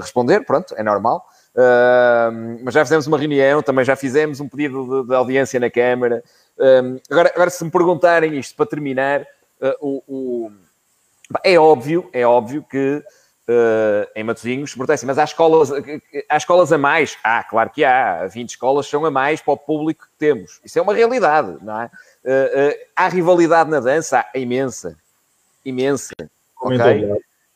responder, pronto, é normal. Uh, mas já fizemos uma reunião, também já fizemos um pedido de, de audiência na Câmara. Uh, agora, agora, se me perguntarem isto para terminar, uh, o, o, é óbvio, é óbvio que ah, em Matosinhos, assim, mas há escolas, há escolas a mais. Ah, claro que há. 20 escolas são a mais para o público que temos. Isso é uma realidade, não é? há rivalidade na dança? Há imensa. Imensa. Ok?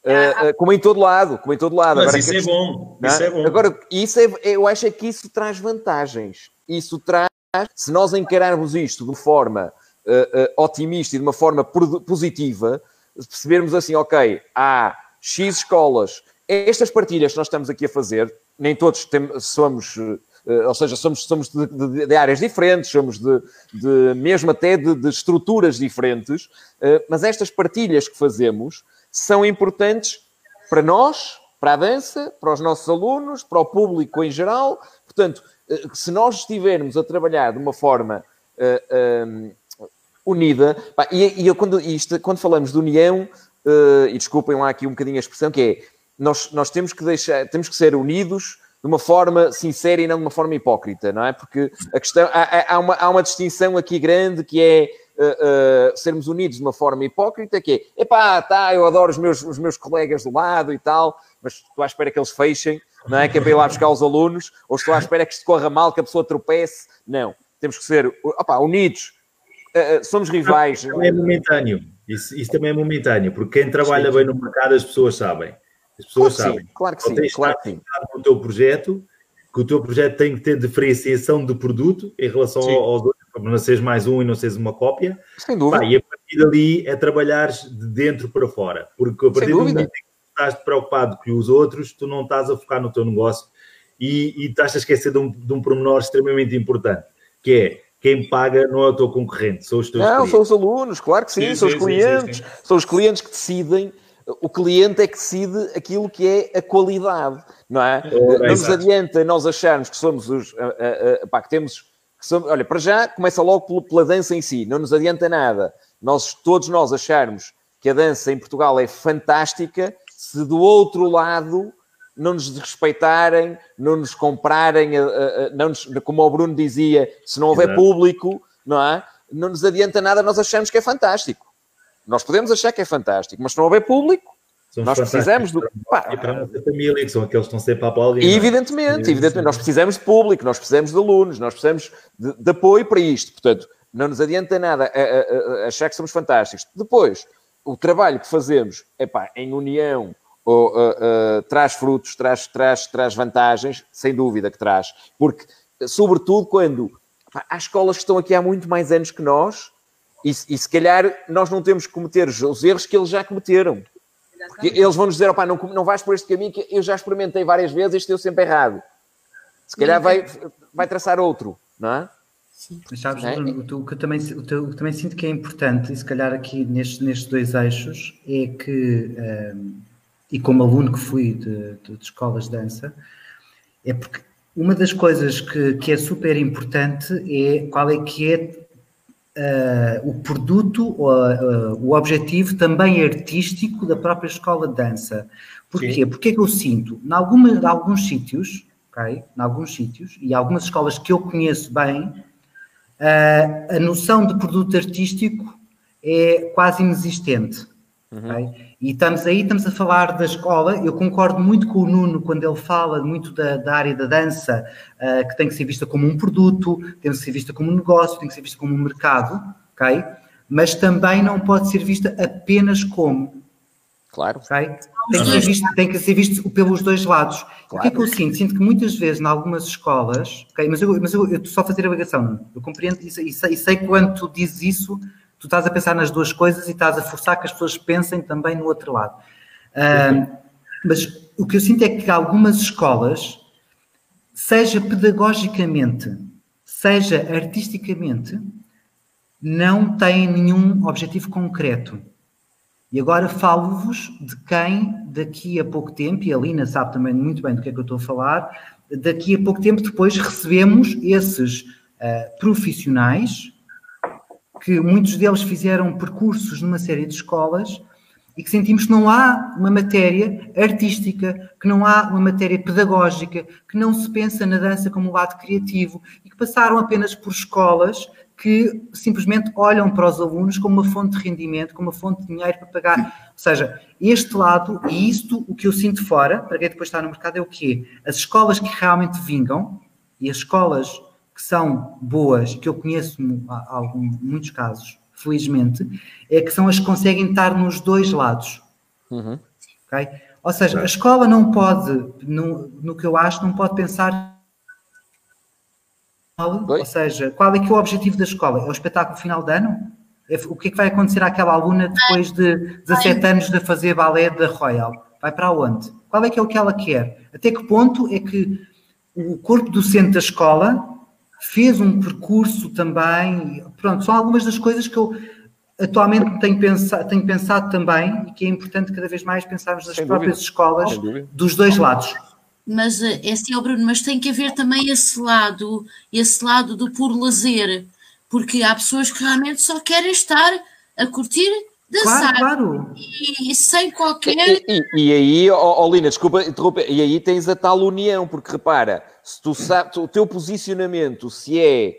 Uh, como em todo lado, como em todo lado. Mas agora, isso, é bom, isso é bom. Agora, isso é, eu acho é que isso traz vantagens. Isso traz, se nós encararmos isto de forma uh, uh, otimista e de uma forma positiva, percebermos assim, ok, há X escolas, estas partilhas que nós estamos aqui a fazer, nem todos somos ou seja, somos, somos de, de, de, áreas diferentes, somos de, de mesmo até de, estruturas diferentes, mas estas partilhas que fazemos são importantes para nós, para a dança, para os nossos alunos, para o público em geral. Portanto, eh, se nós estivermos a trabalhar de uma forma uh, um, unida, pá, e, e eu, quando, isto, quando falamos de união, uh, e desculpem lá aqui um bocadinho a expressão, que é nós, nós temos que deixar, temos que ser unidos de uma forma sincera e não de uma forma hipócrita, não é? Porque a questão, há, há, uma, há uma distinção aqui grande que é uh, uh, sermos unidos de uma forma hipócrita, que é, epá, tá, eu adoro os meus, os meus colegas do lado e tal, mas estou à espera que eles fechem, não é? Que é para ir lá buscar os alunos, ou estou à espera que isto corra mal, que a pessoa tropece. Não, temos que ser, opa, unidos, uh, somos rivais. Isso também é momentâneo, isso, isso também é momentâneo, porque quem trabalha sim. bem no mercado, as pessoas sabem. As pessoas claro sabem. Sim, claro que sim, claro que sim. Com o teu projeto, que o teu projeto tem que ter diferenciação de produto em relação sim. aos para não seres mais um e não seres uma cópia. Sem dúvida. Pá, e a partir dali é trabalhar de dentro para fora. Porque a partir do momento que estás preocupado com os outros, tu não estás a focar no teu negócio e, e estás a esquecer de um, de um pormenor extremamente importante, que é quem paga não é o teu concorrente, são os teus Não, clientes. são os alunos, claro que sim, sim são sim, os clientes, sim, são os clientes que decidem o cliente é que decide aquilo que é a qualidade, não é? é não nos adianta nós acharmos que somos os, a, a, a, pá, que temos olha, para já começa logo pela dança em si, não nos adianta nada. Nós, todos nós acharmos que a dança em Portugal é fantástica, se do outro lado não nos desrespeitarem, não nos comprarem, não nos, como o Bruno dizia, se não houver Exato. público, não é? Não nos adianta nada nós achamos que é fantástico. Nós podemos achar que é fantástico, mas se não houver público, nós precisamos do. Pá, e para a nossa família, que são aqueles que estão sempre a aplaudir. É? evidentemente, evidentemente, nós precisamos de público, nós precisamos de alunos, nós precisamos de, de apoio para isto. Portanto, não nos adianta nada a, a, a achar que somos fantásticos. Depois, o trabalho que fazemos epá, em união ou, uh, uh, traz frutos, traz, traz, traz vantagens, sem dúvida que traz. Porque, sobretudo, quando epá, há escolas que estão aqui há muito mais anos que nós e, e se calhar nós não temos que cometer os erros que eles já cometeram. Porque eles vão nos dizer, opá, não, não vais por este caminho que eu já experimentei várias vezes, este deu sempre errado. Se calhar vai, vai traçar outro, não é? Sim. Mas sabes, é? o, que eu também, o que eu também sinto que é importante, e se calhar aqui nestes, nestes dois eixos, é que, um, e como aluno que fui de, de, de, escolas de dança, é porque uma das coisas que, que é super importante é qual é que é uh, o produto, uh, o objetivo também artístico da própria escola de dança. Porquê? Sim. Porque é que eu sinto, em, alguma, em alguns sítios, ok? Em alguns sítios, e algumas escolas que eu conheço bem, uh, a noção de produto artístico é quase inexistente. Uhum. Okay? E estamos aí, estamos a falar da escola. Eu concordo muito com o Nuno quando ele fala muito da, da área da dança, uh, que tem que ser vista como um produto, tem que ser vista como um negócio, tem que ser vista como um mercado, ok? Mas também não pode ser vista apenas como. Claro. Okay? Tem, que ser visto, tem que ser visto pelos dois lados. Claro. O que é que eu sinto? Sinto que muitas vezes, em algumas escolas, okay? mas, eu, mas eu, eu estou só a fazer a ligação, eu compreendo e sei, e sei quando tu dizes isso tu estás a pensar nas duas coisas e estás a forçar que as pessoas pensem também no outro lado. Uh, mas o que eu sinto é que algumas escolas, seja pedagogicamente, seja artisticamente, não têm nenhum objetivo concreto. E agora falo-vos de quem, daqui a pouco tempo, e a Lina sabe também muito bem do que é que eu estou a falar, daqui a pouco tempo depois recebemos esses uh, profissionais que muitos deles fizeram percursos numa série de escolas e que sentimos que não há uma matéria artística, que não há uma matéria pedagógica, que não se pensa na dança como um lado criativo e que passaram apenas por escolas que simplesmente olham para os alunos como uma fonte de rendimento, como uma fonte de dinheiro para pagar. Ou seja, este lado, e isto, o que eu sinto fora, para quem depois está no mercado, é o quê? As escolas que realmente vingam, e as escolas que são boas, que eu conheço há, alguns, muitos casos, felizmente, é que são as que conseguem estar nos dois lados. Uhum. Okay? Ou seja, a escola não pode, no, no que eu acho, não pode pensar. Oi? Ou seja, qual é que é o objetivo da escola? É o espetáculo final de ano? É, o que é que vai acontecer àquela aluna depois de 17 anos de fazer balé da Royal? Vai para onde? Qual é que é o que ela quer? Até que ponto é que o corpo docente da escola fez um percurso também. Pronto, são algumas das coisas que eu atualmente tenho pensado, tenho pensado também e que é importante cada vez mais pensarmos nas Sem próprias dúvida. escolas dos dois lados. Mas é assim, oh Bruno, mas tem que haver também esse lado, esse lado do puro lazer, porque há pessoas que realmente só querem estar a curtir dançar claro, claro. E, e, sem qualquer. E, e, e aí, oh, oh, Lina, desculpa interromper, e aí tens a tal união, porque repara, se tu sabes, o teu posicionamento, se é,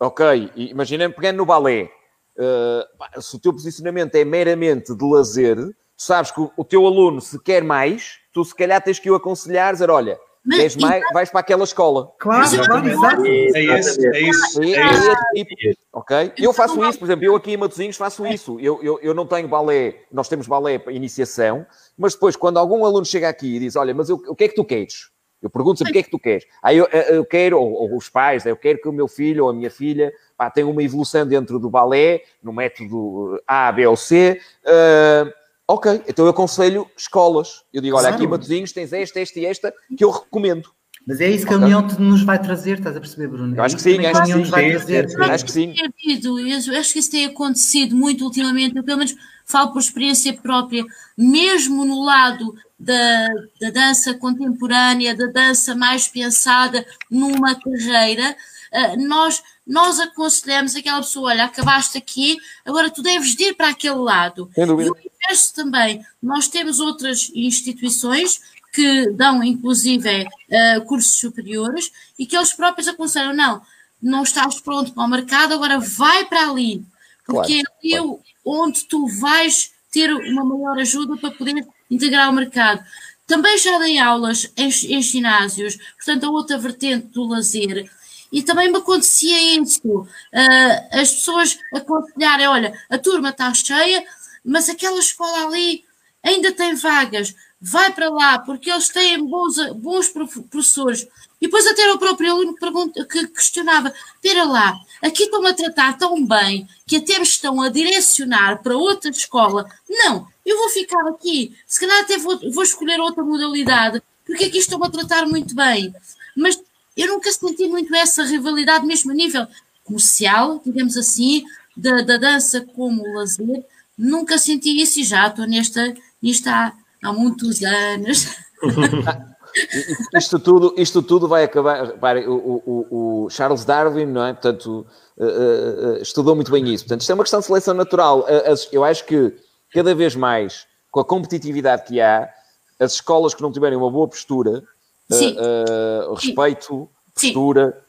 ok, imagina pegando no balé, uh, se o teu posicionamento é meramente de lazer, tu sabes que o, o, teu aluno, se quer mais, tu se calhar tens que o aconselhar, dizer, olha, mas, mais, vais para aquela escola. Claro, claro, exato. É isso, é isso. É, é, é tipo, ok? Eu faço isso, por exemplo, eu aqui em Matosinhos faço isso. Eu, eu, eu não tenho balé, nós temos balé para iniciação, mas depois, quando algum aluno chega aqui e diz, olha, mas eu, o que é que tu queres? Eu pergunto sempre o que é que tu queres. Aí eu, eu quero, ou, ou, os pais, eu quero que o meu filho ou a minha filha pá, tenha uma evolução dentro do balé, no método A, B ou C. Uh, ok, então eu aconselho escolas. Eu digo, olha, aqui em Matosinhos tens esta, esta e esta que eu recomendo. Mas é isso que okay. a União nos vai trazer, estás a perceber, Bruno? Eu acho que sim, acho que sim. Vai trazer. Acho que sim. Eu acho que isso tem acontecido muito ultimamente, eu pelo menos falo por experiência própria, mesmo no lado da, da dança contemporânea, da dança mais pensada numa carreira, uh, nós, nós aconselhamos aquela pessoa, olha, acabaste aqui, agora tu deves ir para aquele lado. E também, nós temos outras instituições que dão, inclusive, uh, cursos superiores e que eles próprios aconselham, não, não estás pronto para o mercado, agora vai para ali, porque claro, é ali claro. onde tu vais ter uma maior ajuda para poder integrar o mercado. Também já dei aulas em, em ginásios, portanto, a outra vertente do lazer. E também me acontecia isso. Uh, as pessoas aconselharem: olha, a turma está cheia, mas aquela escola ali ainda tem vagas, vai para lá, porque eles têm bons, bons professores. E depois até o próprio aluno que questionava: espera lá, aqui estão a tratar tão bem que até me estão a direcionar para outra escola. Não, eu vou ficar aqui, se calhar até vou, vou escolher outra modalidade, porque aqui estão a tratar muito bem. Mas eu nunca senti muito essa rivalidade, mesmo a nível comercial, digamos assim, da, da dança como lazer. Nunca senti isso e já estou nesta, nisto há, há muitos anos. isto, tudo, isto tudo vai acabar. Repare, o, o, o Charles Darwin, não é? Portanto, uh, uh, estudou muito bem isso. Portanto, isto é uma questão de seleção natural. Eu acho que cada vez mais, com a competitividade que há, as escolas que não tiverem uma boa postura, uh, respeito, Sim. postura,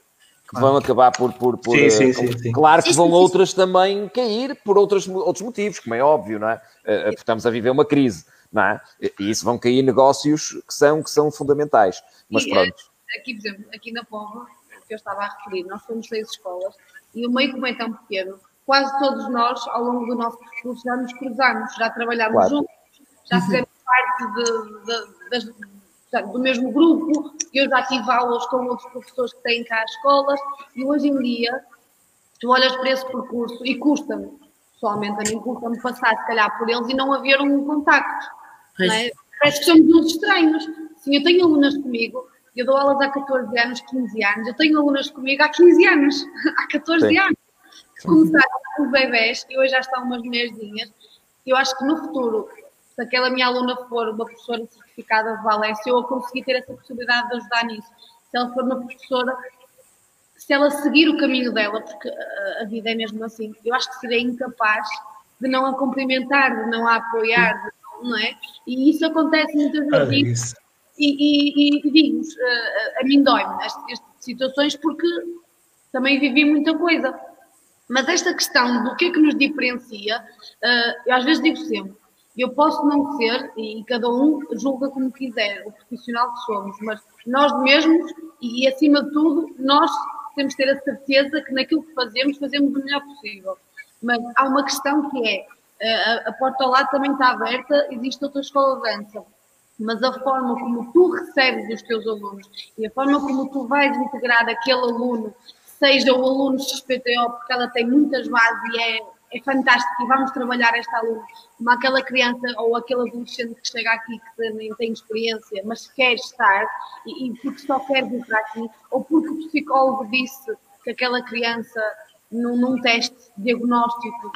vão acabar por. por, por sim, sim, uh, sim, sim, Claro que vão outras também cair por outros, outros motivos, como é óbvio, não é? Uh, estamos a viver uma crise, não é? E isso vão cair negócios que são, que são fundamentais. Mas E, pronto. Aqui, por exemplo, aqui na Póvoa, que eu estava a referir, nós fomos seis escolas e o meio como é tão pequeno, quase todos nós, ao longo do nosso percurso, já nos cruzamos, já trabalhamos Claro. juntos, já fizemos parte de- de- das- do mesmo grupo, eu já tive aulas com outros professores que têm cá as escolas e hoje em dia tu olhas para esse percurso e custa-me, pessoalmente a mim custa-me passar se calhar por eles e não haver um contacto. É? Parece que somos uns estranhos. Sim, eu tenho alunas comigo, eu dou aulas há 14 anos, 15 anos, eu tenho alunas comigo há 15 anos, há 14 Sim. anos. Que começaram com bebés e hoje já estão umas mulherzinhas. Eu acho que no futuro, se aquela minha aluna for uma professora certificada de Valência, eu a conseguir ter essa possibilidade de ajudar nisso. Se ela for uma professora se ela seguir o caminho dela, porque a, a vida é mesmo assim, eu acho que serei incapaz de não a cumprimentar, de não a apoiar, de não, não é? E isso acontece muitas Ah, vezes. E, e, e, e digo-vos, a, a mim dói-me este tipo situações porque também vivi muita coisa. Mas esta questão do que é que nos diferencia, eh, eu às vezes digo sempre, eu posso não ser, e cada um julga como quiser, o profissional que somos, mas nós mesmos, e, acima de tudo, nós temos que ter a certeza que naquilo que fazemos, fazemos o melhor possível. Mas há uma questão que é, a, a porta ao lado também está aberta, existe outra escola de dança mas a forma como tu recebes os teus alunos e a forma como tu vais integrar aquele aluno, seja o aluno XPTO, porque ela tem muitas bases e é, é fantástico, e vamos trabalhar esta aluna, como aquela criança ou aquele adolescente que chega aqui que nem tem experiência, mas quer estar e, e porque só quer vir para aqui, ou porque o psicólogo disse que aquela criança num, num teste diagnóstico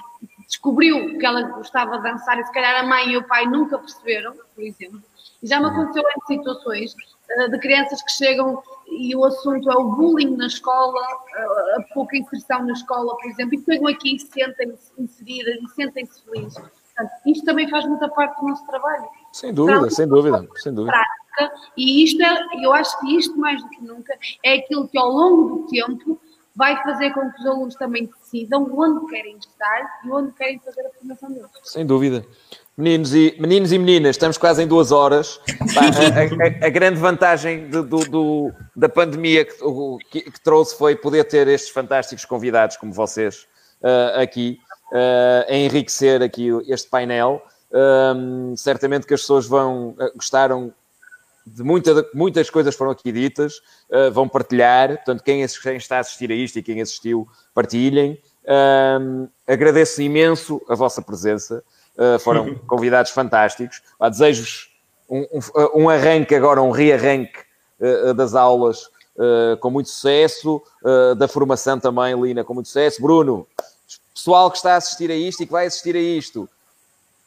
descobriu que ela gostava de dançar e se calhar a mãe e o pai nunca perceberam, por exemplo. Já me aconteceu em situações uh, de crianças que chegam e o assunto é o bullying na escola, uh, a pouca inserção na escola, por exemplo, e chegam aqui e sentem-se inseridas e sentem-se felizes. Portanto, isto também faz muita parte do nosso trabalho. Sem dúvida, sem dúvida, sem dúvida. Prática, e isto é, eu acho que isto mais do que nunca é aquilo que ao longo do tempo vai fazer com que os alunos também decidam onde querem estar e onde querem fazer a formação deles. Sem dúvida. Meninos e, meninos e meninas, estamos quase em duas horas. A, a- a grande vantagem de- do- do- da pandemia que, o- que- que trouxe foi poder ter estes fantásticos convidados como vocês ah, aqui, ah, a enriquecer aqui este painel. Ahm, certamente que as pessoas vão ah, gostaram muita- muitas coisas foram aqui ditas, ah, vão partilhar, portanto, quem, quem está a assistir a isto e quem assistiu, partilhem. Agradeço imenso a vossa presença, ah, foram convidados fantásticos. Ah, Desejo-vos um, um- um arranque agora, um rearranque ah, das aulas com muito sucesso, da formação também, Lina, com muito sucesso. Bruno, pessoal que está a assistir a isto e que vai assistir a isto,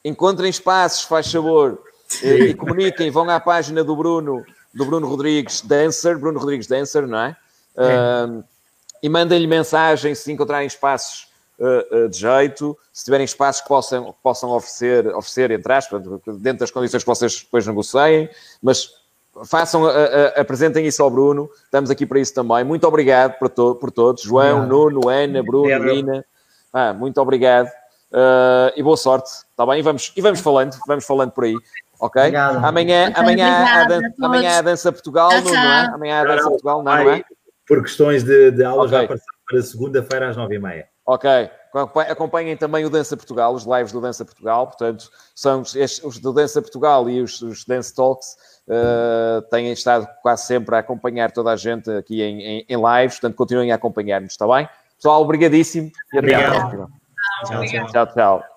encontrem espaços, faz favor, eh, e comuniquem, vão à página do Bruno, do Bruno Rodrigues Dancer, Bruno Rodrigues Dancer, não é? Ahm, e mandem-lhe mensagem se encontrarem espaços eh, eh, de jeito, se tiverem espaços que possam, que possam oferecer, oferecer, entre aspas, dentro das condições que vocês depois negociem, mas façam, a- a- apresentem isso ao Bruno, estamos aqui para isso também. Muito obrigado por, to- por todos, João, Nuno, Ana, Bruno. Lina. Ah, muito obrigado uh, e boa sorte, está bem? E vamos, e vamos falando, vamos falando por aí, ok? Obrigado. Amanhã, amanhã, a todos. amanhã há Dança Portugal, Nuno, não é? Amanhã há Dança Portugal, não, não é? Por questões de, de aulas, Ok. vai passar para segunda-feira às nove e meia. Ok. Acompa- Acompanhem também o Dança Portugal, os lives do Dança Portugal. Portanto, são os, os do Dança Portugal e os, os Dance Talks uh, têm estado quase sempre a acompanhar toda a gente aqui em, em, em lives. Portanto, continuem a acompanhar-nos, está bem? Pessoal, obrigadíssimo e até à Obrigado. tchau. Tchau, tchau.